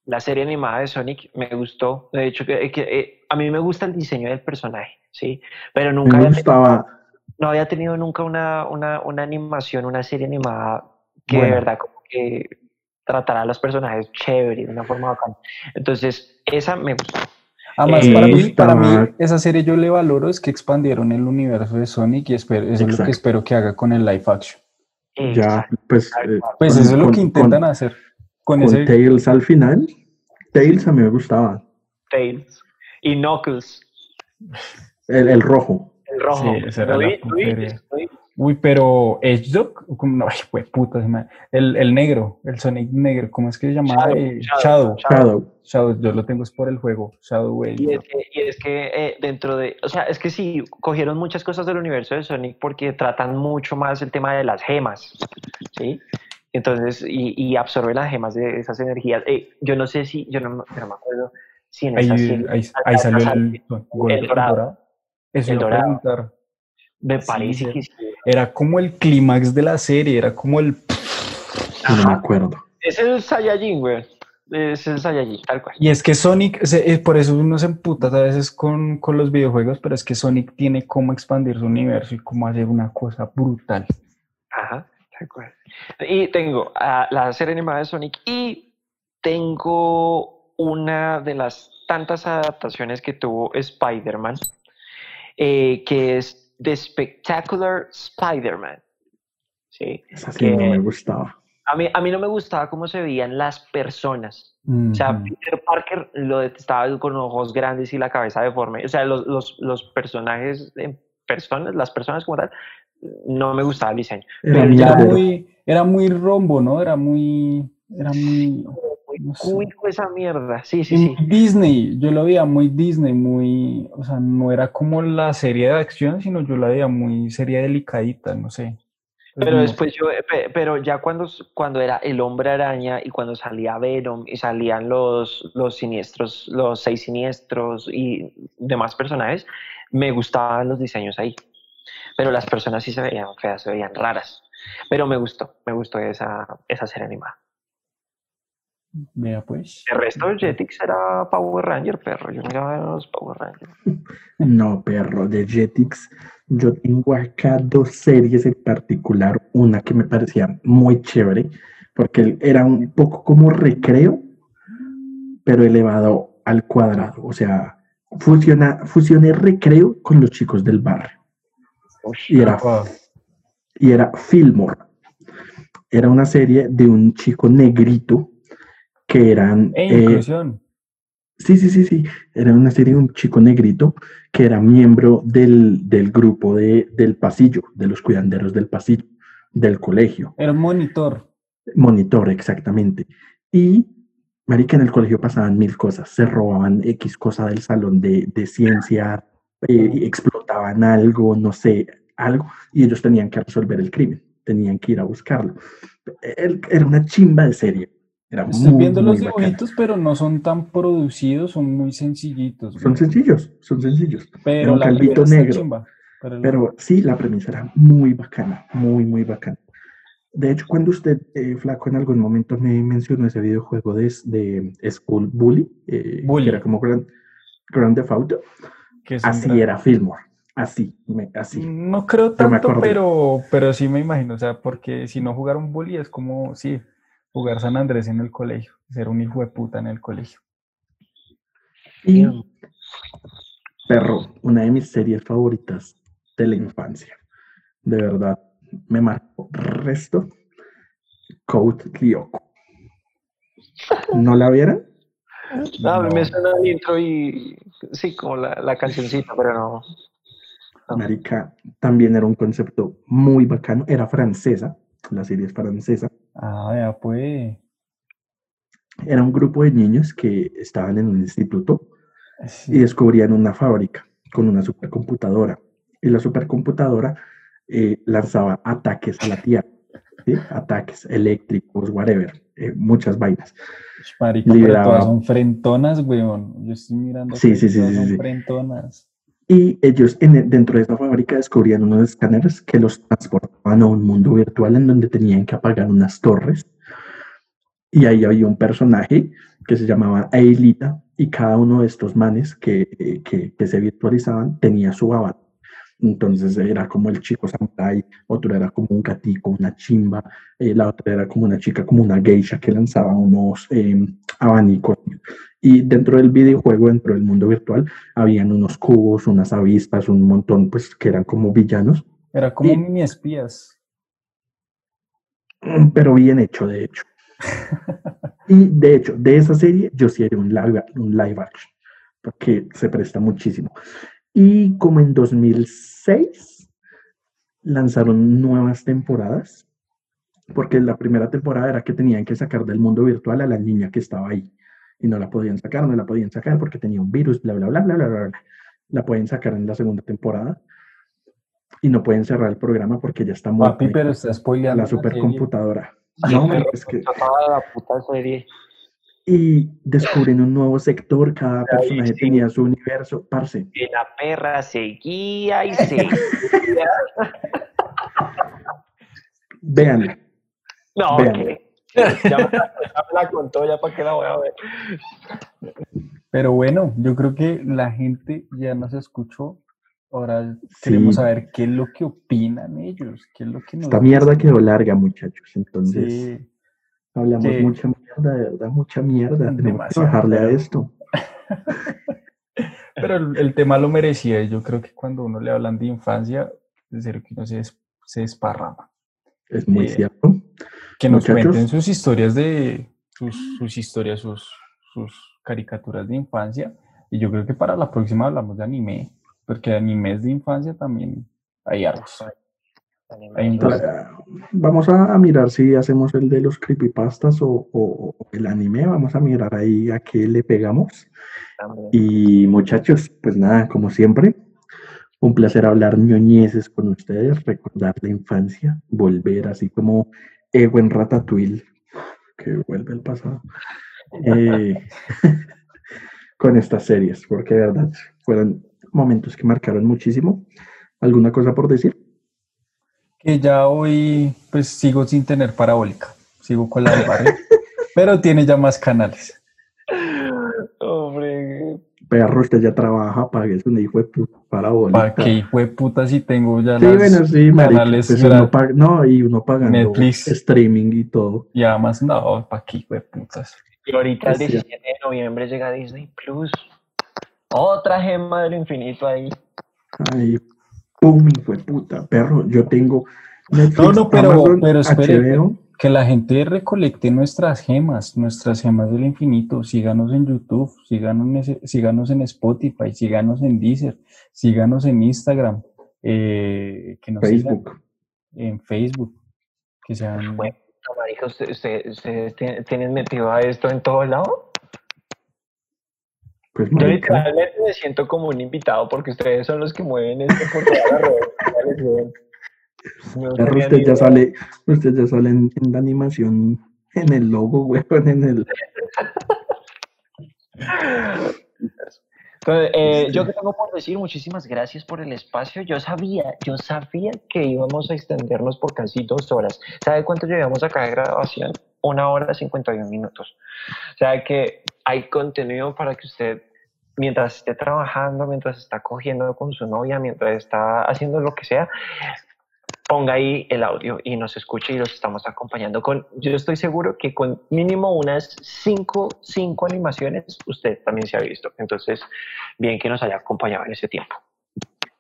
La serie animada de Sonic me gustó. De hecho, que, que, eh, a mí me gusta el diseño del personaje, ¿sí? Pero nunca me había tenido, gustaba, no había tenido nunca una, una, una animación, una serie animada que de verdad como que tratara a los personajes chévere, de una forma bacana. Entonces, esa me gustó. Además, Eh, para, mí, para mí, esa serie yo le valoro es que expandieron el universo de Sonic y espero, eso es lo que espero que haga con el live action. ya, pues, eh. Pues con- eso es lo que intentan con- hacer. Con, con ese, Tails al final, Tails a mí me gustaba, Tails. Y Knuckles, el, el rojo. el rojo. Sí, esa era ¿Lo la vi? ¿Lo vi? puntería. ¿Lo vi? Uy, pero Edge Dog, no, ay, pues puta, el, el negro, el Sonic negro, ¿cómo es que se llamaba? Shadow, Eh, Shadow, Shadow. Shadow. Shadow, yo lo tengo es por el juego, Shadow Edge Y es que, y es que eh, dentro de, o sea, es que sí, cogieron muchas cosas del universo de Sonic porque tratan mucho más el tema de las gemas, ¿sí? Entonces, y, y absorben las gemas de esas energías. Eh, yo no sé si, yo no, me- yo no me acuerdo si en esa Ahí, serie ahí, ahí salió el, gol- el dorado. Eso El dorado. Preguntar. me sí, parece sí. que sí. Era como el clímax de la serie, era como el... No me acuerdo. Ese es el Saiyajin, güey. Ese es el Saiyajin, tal cual. Y es que Sonic, eh, por eso uno se emputa a veces con, con los videojuegos, pero es que Sonic tiene cómo expandir su universo y cómo hacer una cosa brutal. Ajá, tal cual. Y tengo la serie animada de Sonic y tengo una de las tantas adaptaciones que tuvo Spider-Man, eh, que es The Spectacular Spider-Man. ¿Sí? Esa sí Que- no me gustaba. A mí, a mí no me gustaba cómo se veían las personas. O sea. Peter Parker lo detestaba con ojos grandes y la cabeza deforme. O sea, los, los, los personajes personas, las personas como tal, no me gustaba el diseño. Era Pero ya Era muy, era muy rombo, ¿no? Era muy, era muy, No sé. esa mierda. Sí, sí, sí. Disney. Yo lo veía muy Disney, muy, o sea, no era como la serie de acción, sino yo la veía muy serie delicadita, no sé. Pero después yo, eh, pe- pero ya cuando, cuando era el hombre araña y cuando salía Venom y salían los, los siniestros, los seis siniestros y demás personajes, me gustaban los diseños ahí. Pero las personas sí se veían feas, se veían raras. Pero me gustó, me gustó esa, esa serie animada. Vea pues. El resto de Jetix era Power Ranger, perro. Yo miraba los Power Rangers. No, perro, de Jetix. Yo tengo acá dos series en particular. Una que me parecía muy chévere, porque era un poco como recreo, pero elevado al cuadrado. O sea, fusiona, fusioné recreo con los chicos del barrio. Y era, Apa. y era Fillmore. Era una serie de un chico negrito que eran... E eh, inclusión. Sí, sí, sí, sí. Era una serie de un chico negrito que era miembro del, del grupo de, del pasillo, de los cuidanderos del pasillo, del colegio. Era un monitor. Monitor, exactamente. Y, marica, en el colegio pasaban mil cosas. Se robaban X cosa del salón de, de ciencia, eh, explotaban algo, no sé, algo, y ellos tenían que resolver el crimen, tenían que ir a buscarlo. El- Era una chimba de serie. Era Estoy muy, viendo muy los bacana. dibujitos, pero no son tan producidos, son muy sencillitos. Son sencillos, son sencillos. pero un calvito negro. chimba, pero Pero sí, la premisa era muy bacana, muy, muy bacana. De hecho, cuando usted, eh, Flaco, en algún momento me mencionó ese videojuego de, de School Bully, eh, Bully. que era como Grand, Grand Theft Auto, así gran- era Fillmore. Así, me- así. No creo tanto, pero, pero sí me imagino, o sea, porque si no jugar un bully es como, sí, jugar San Andrés en el colegio, ser un hijo de puta en el colegio. Y Perro, una de mis series favoritas de la infancia. De verdad, me marcó resto. Code Lyoko. ¿No la vieron? No, a mí No. me suena el intro y sí, como la, la cancioncita, pero no. No. Marica, también era un concepto muy bacano. Era francesa, la serie es francesa. Ah, ya pues. Era un grupo de niños que estaban en un instituto Sí. y descubrían una fábrica con una supercomputadora. Y la supercomputadora eh, lanzaba ataques a la Tierra. ¿sí? Ataques eléctricos, whatever, eh, muchas vainas. Pero liberaba- todas son frentonas, weón. Yo estoy mirando. Sí, que sí, sí, todas sí, son sí. frentonas. Y ellos el- dentro de esa fábrica descubrían unos escáneres que los transportaban a un mundo virtual en donde tenían que apagar unas torres. Y ahí había un personaje que se llamaba Aelita y cada uno de estos manes que, eh, que, que se virtualizaban tenía su avatar. Entonces era como el chico samurai, otro era como un gatico, una chimba, eh, la otra era como una chica, como una geisha que lanzaba unos eh, abanicos. Y dentro del videojuego, dentro del mundo virtual, habían unos cubos, unas avispas, un montón, pues que eran como villanos, Era como Y- mini espías. mm, pero bien hecho, de hecho. Y de hecho, de esa serie yo sí haría un live, un live action, porque se presta muchísimo. Y como en 2006 lanzaron nuevas temporadas, porque la primera temporada era que tenían que sacar del mundo virtual a la niña que estaba ahí. Y no la podían sacar, no la podían sacar porque tenía un virus, bla, bla, bla, bla, bla, bla. bla. La pueden sacar en la segunda temporada. Y no pueden cerrar el programa porque ya está muerta Papi, pero está spoileando. la supercomputadora. No, pero es que la puta serie. Y descubren un nuevo sector, cada personaje sí. tenía su universo, parce. Y la perra seguía y seguía. Vean, No, Vean. Ya me, ya me la contó, ya para qué la voy a ver. Pero bueno, yo creo que la gente ya nos escuchó. Ahora queremos Sí. saber qué es lo que opinan ellos, qué es lo que nos esta mierda quedó larga, muchachos. Entonces, Sí, hablamos Sí. mucha mierda, de verdad, mucha mierda. Tenemos que bajarle a pero- esto. pero el, el tema lo merecía. y Yo creo que cuando uno le hablan de infancia, de serio que uno se, des- se desparrama. Es muy Eh, cierto. Que nos Muchachos. cuenten sus historias de sus, sus historias, sus, sus caricaturas de infancia. Y yo creo que para la próxima hablamos de anime, porque animes de infancia también hay hartos. Vamos a, mirar si hacemos el de los creepypastas o, o- o el anime. Vamos a mirar ahí a qué le pegamos. Y muchachos, pues nada, como siempre, un placer hablar ñoñeces con ustedes, recordar la infancia, volver así como Ego en Ratatouille, que vuelve al pasado, eh, con estas series, porque de verdad fueron momentos que marcaron muchísimo. ¿Alguna cosa por decir? Que ya hoy pues sigo sin tener parabólica, sigo con la del barrio, pero tiene ya más canales. Hombre, Perro, usted ya trabaja, pague un hijo de puta parabólica. ¿Para qué hijo de puta si tengo ya Sí, las bueno, sí, marica, canales pues uno no, y uno pagando Netflix. streaming y todo. y además no, ¿para qué hijo de putas? y ahorita el Es cierto. 17 de noviembre llega Disney Plus. Otra gema del infinito ahí. Ay, pum, hijo de puta, perro, yo tengo Netflix, No, no, pero- Amazon, pero espere, HBO, Que la gente recolecte nuestras gemas, nuestras gemas del infinito. Síganos en YouTube, síganos en, ese- síganos en Spotify, síganos en Deezer, síganos en Instagram, eh, que nos sigan Facebook. en Facebook. Que sean. Bueno, marica, ¿usted- usted- ¿ustedes tienen- tienen metido a esto en todo lado? Pues Yo literalmente me siento como un invitado porque ustedes son los que mueven esto por todas las redes sociales, weón. No perro, tenía usted ya sale, usted ya sale en, en la animación, en el logo, weón, en el... Entonces, eh, Sí. yo que tengo por decir, muchísimas gracias por el espacio. Yo sabía, yo sabía que íbamos a extendernos por casi dos horas. ¿Sabe cuánto llevamos acá de grabación? Una hora cincuenta y un minutos. O sea que hay contenido para que usted mientras esté trabajando, mientras está cogiendo con su novia, mientras está haciendo lo que sea, ponga ahí el audio y nos escuche y los estamos acompañando con, yo estoy seguro que con mínimo unas cinco, cinco animaciones usted también se ha visto. Entonces, bien que nos haya acompañado en ese tiempo.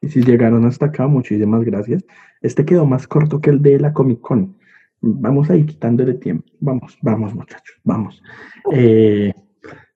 Y si llegaron hasta acá, muchísimas gracias. Este quedó más corto que el de la Comic Con. Vamos ahí quitándole tiempo. Vamos, vamos muchachos, vamos. Eh,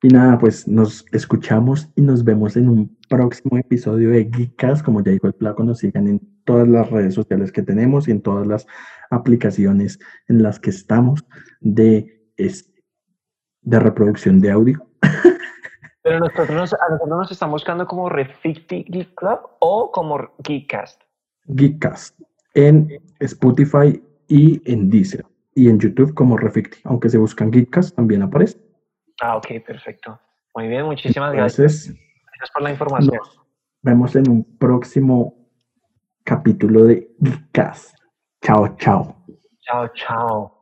y nada, pues nos escuchamos y nos vemos en un próximo episodio de Geekas. Como ya dijo el Placo, nos sigan en todas las redes sociales que tenemos y en todas las aplicaciones en las que estamos de, de reproducción de audio. Pero nosotros, a nosotros nos están buscando como Reficti Geek Club o como Geekcast. Geekcast en Spotify y en Deezer y en YouTube como Reficti. Aunque se buscan Geekcast también aparece. Ah, ok, perfecto. Muy bien, muchísimas gracias. Gracias por la información. Nos vemos en un próximo capítulo de Geekcast. Chao, chao. Chao, chao.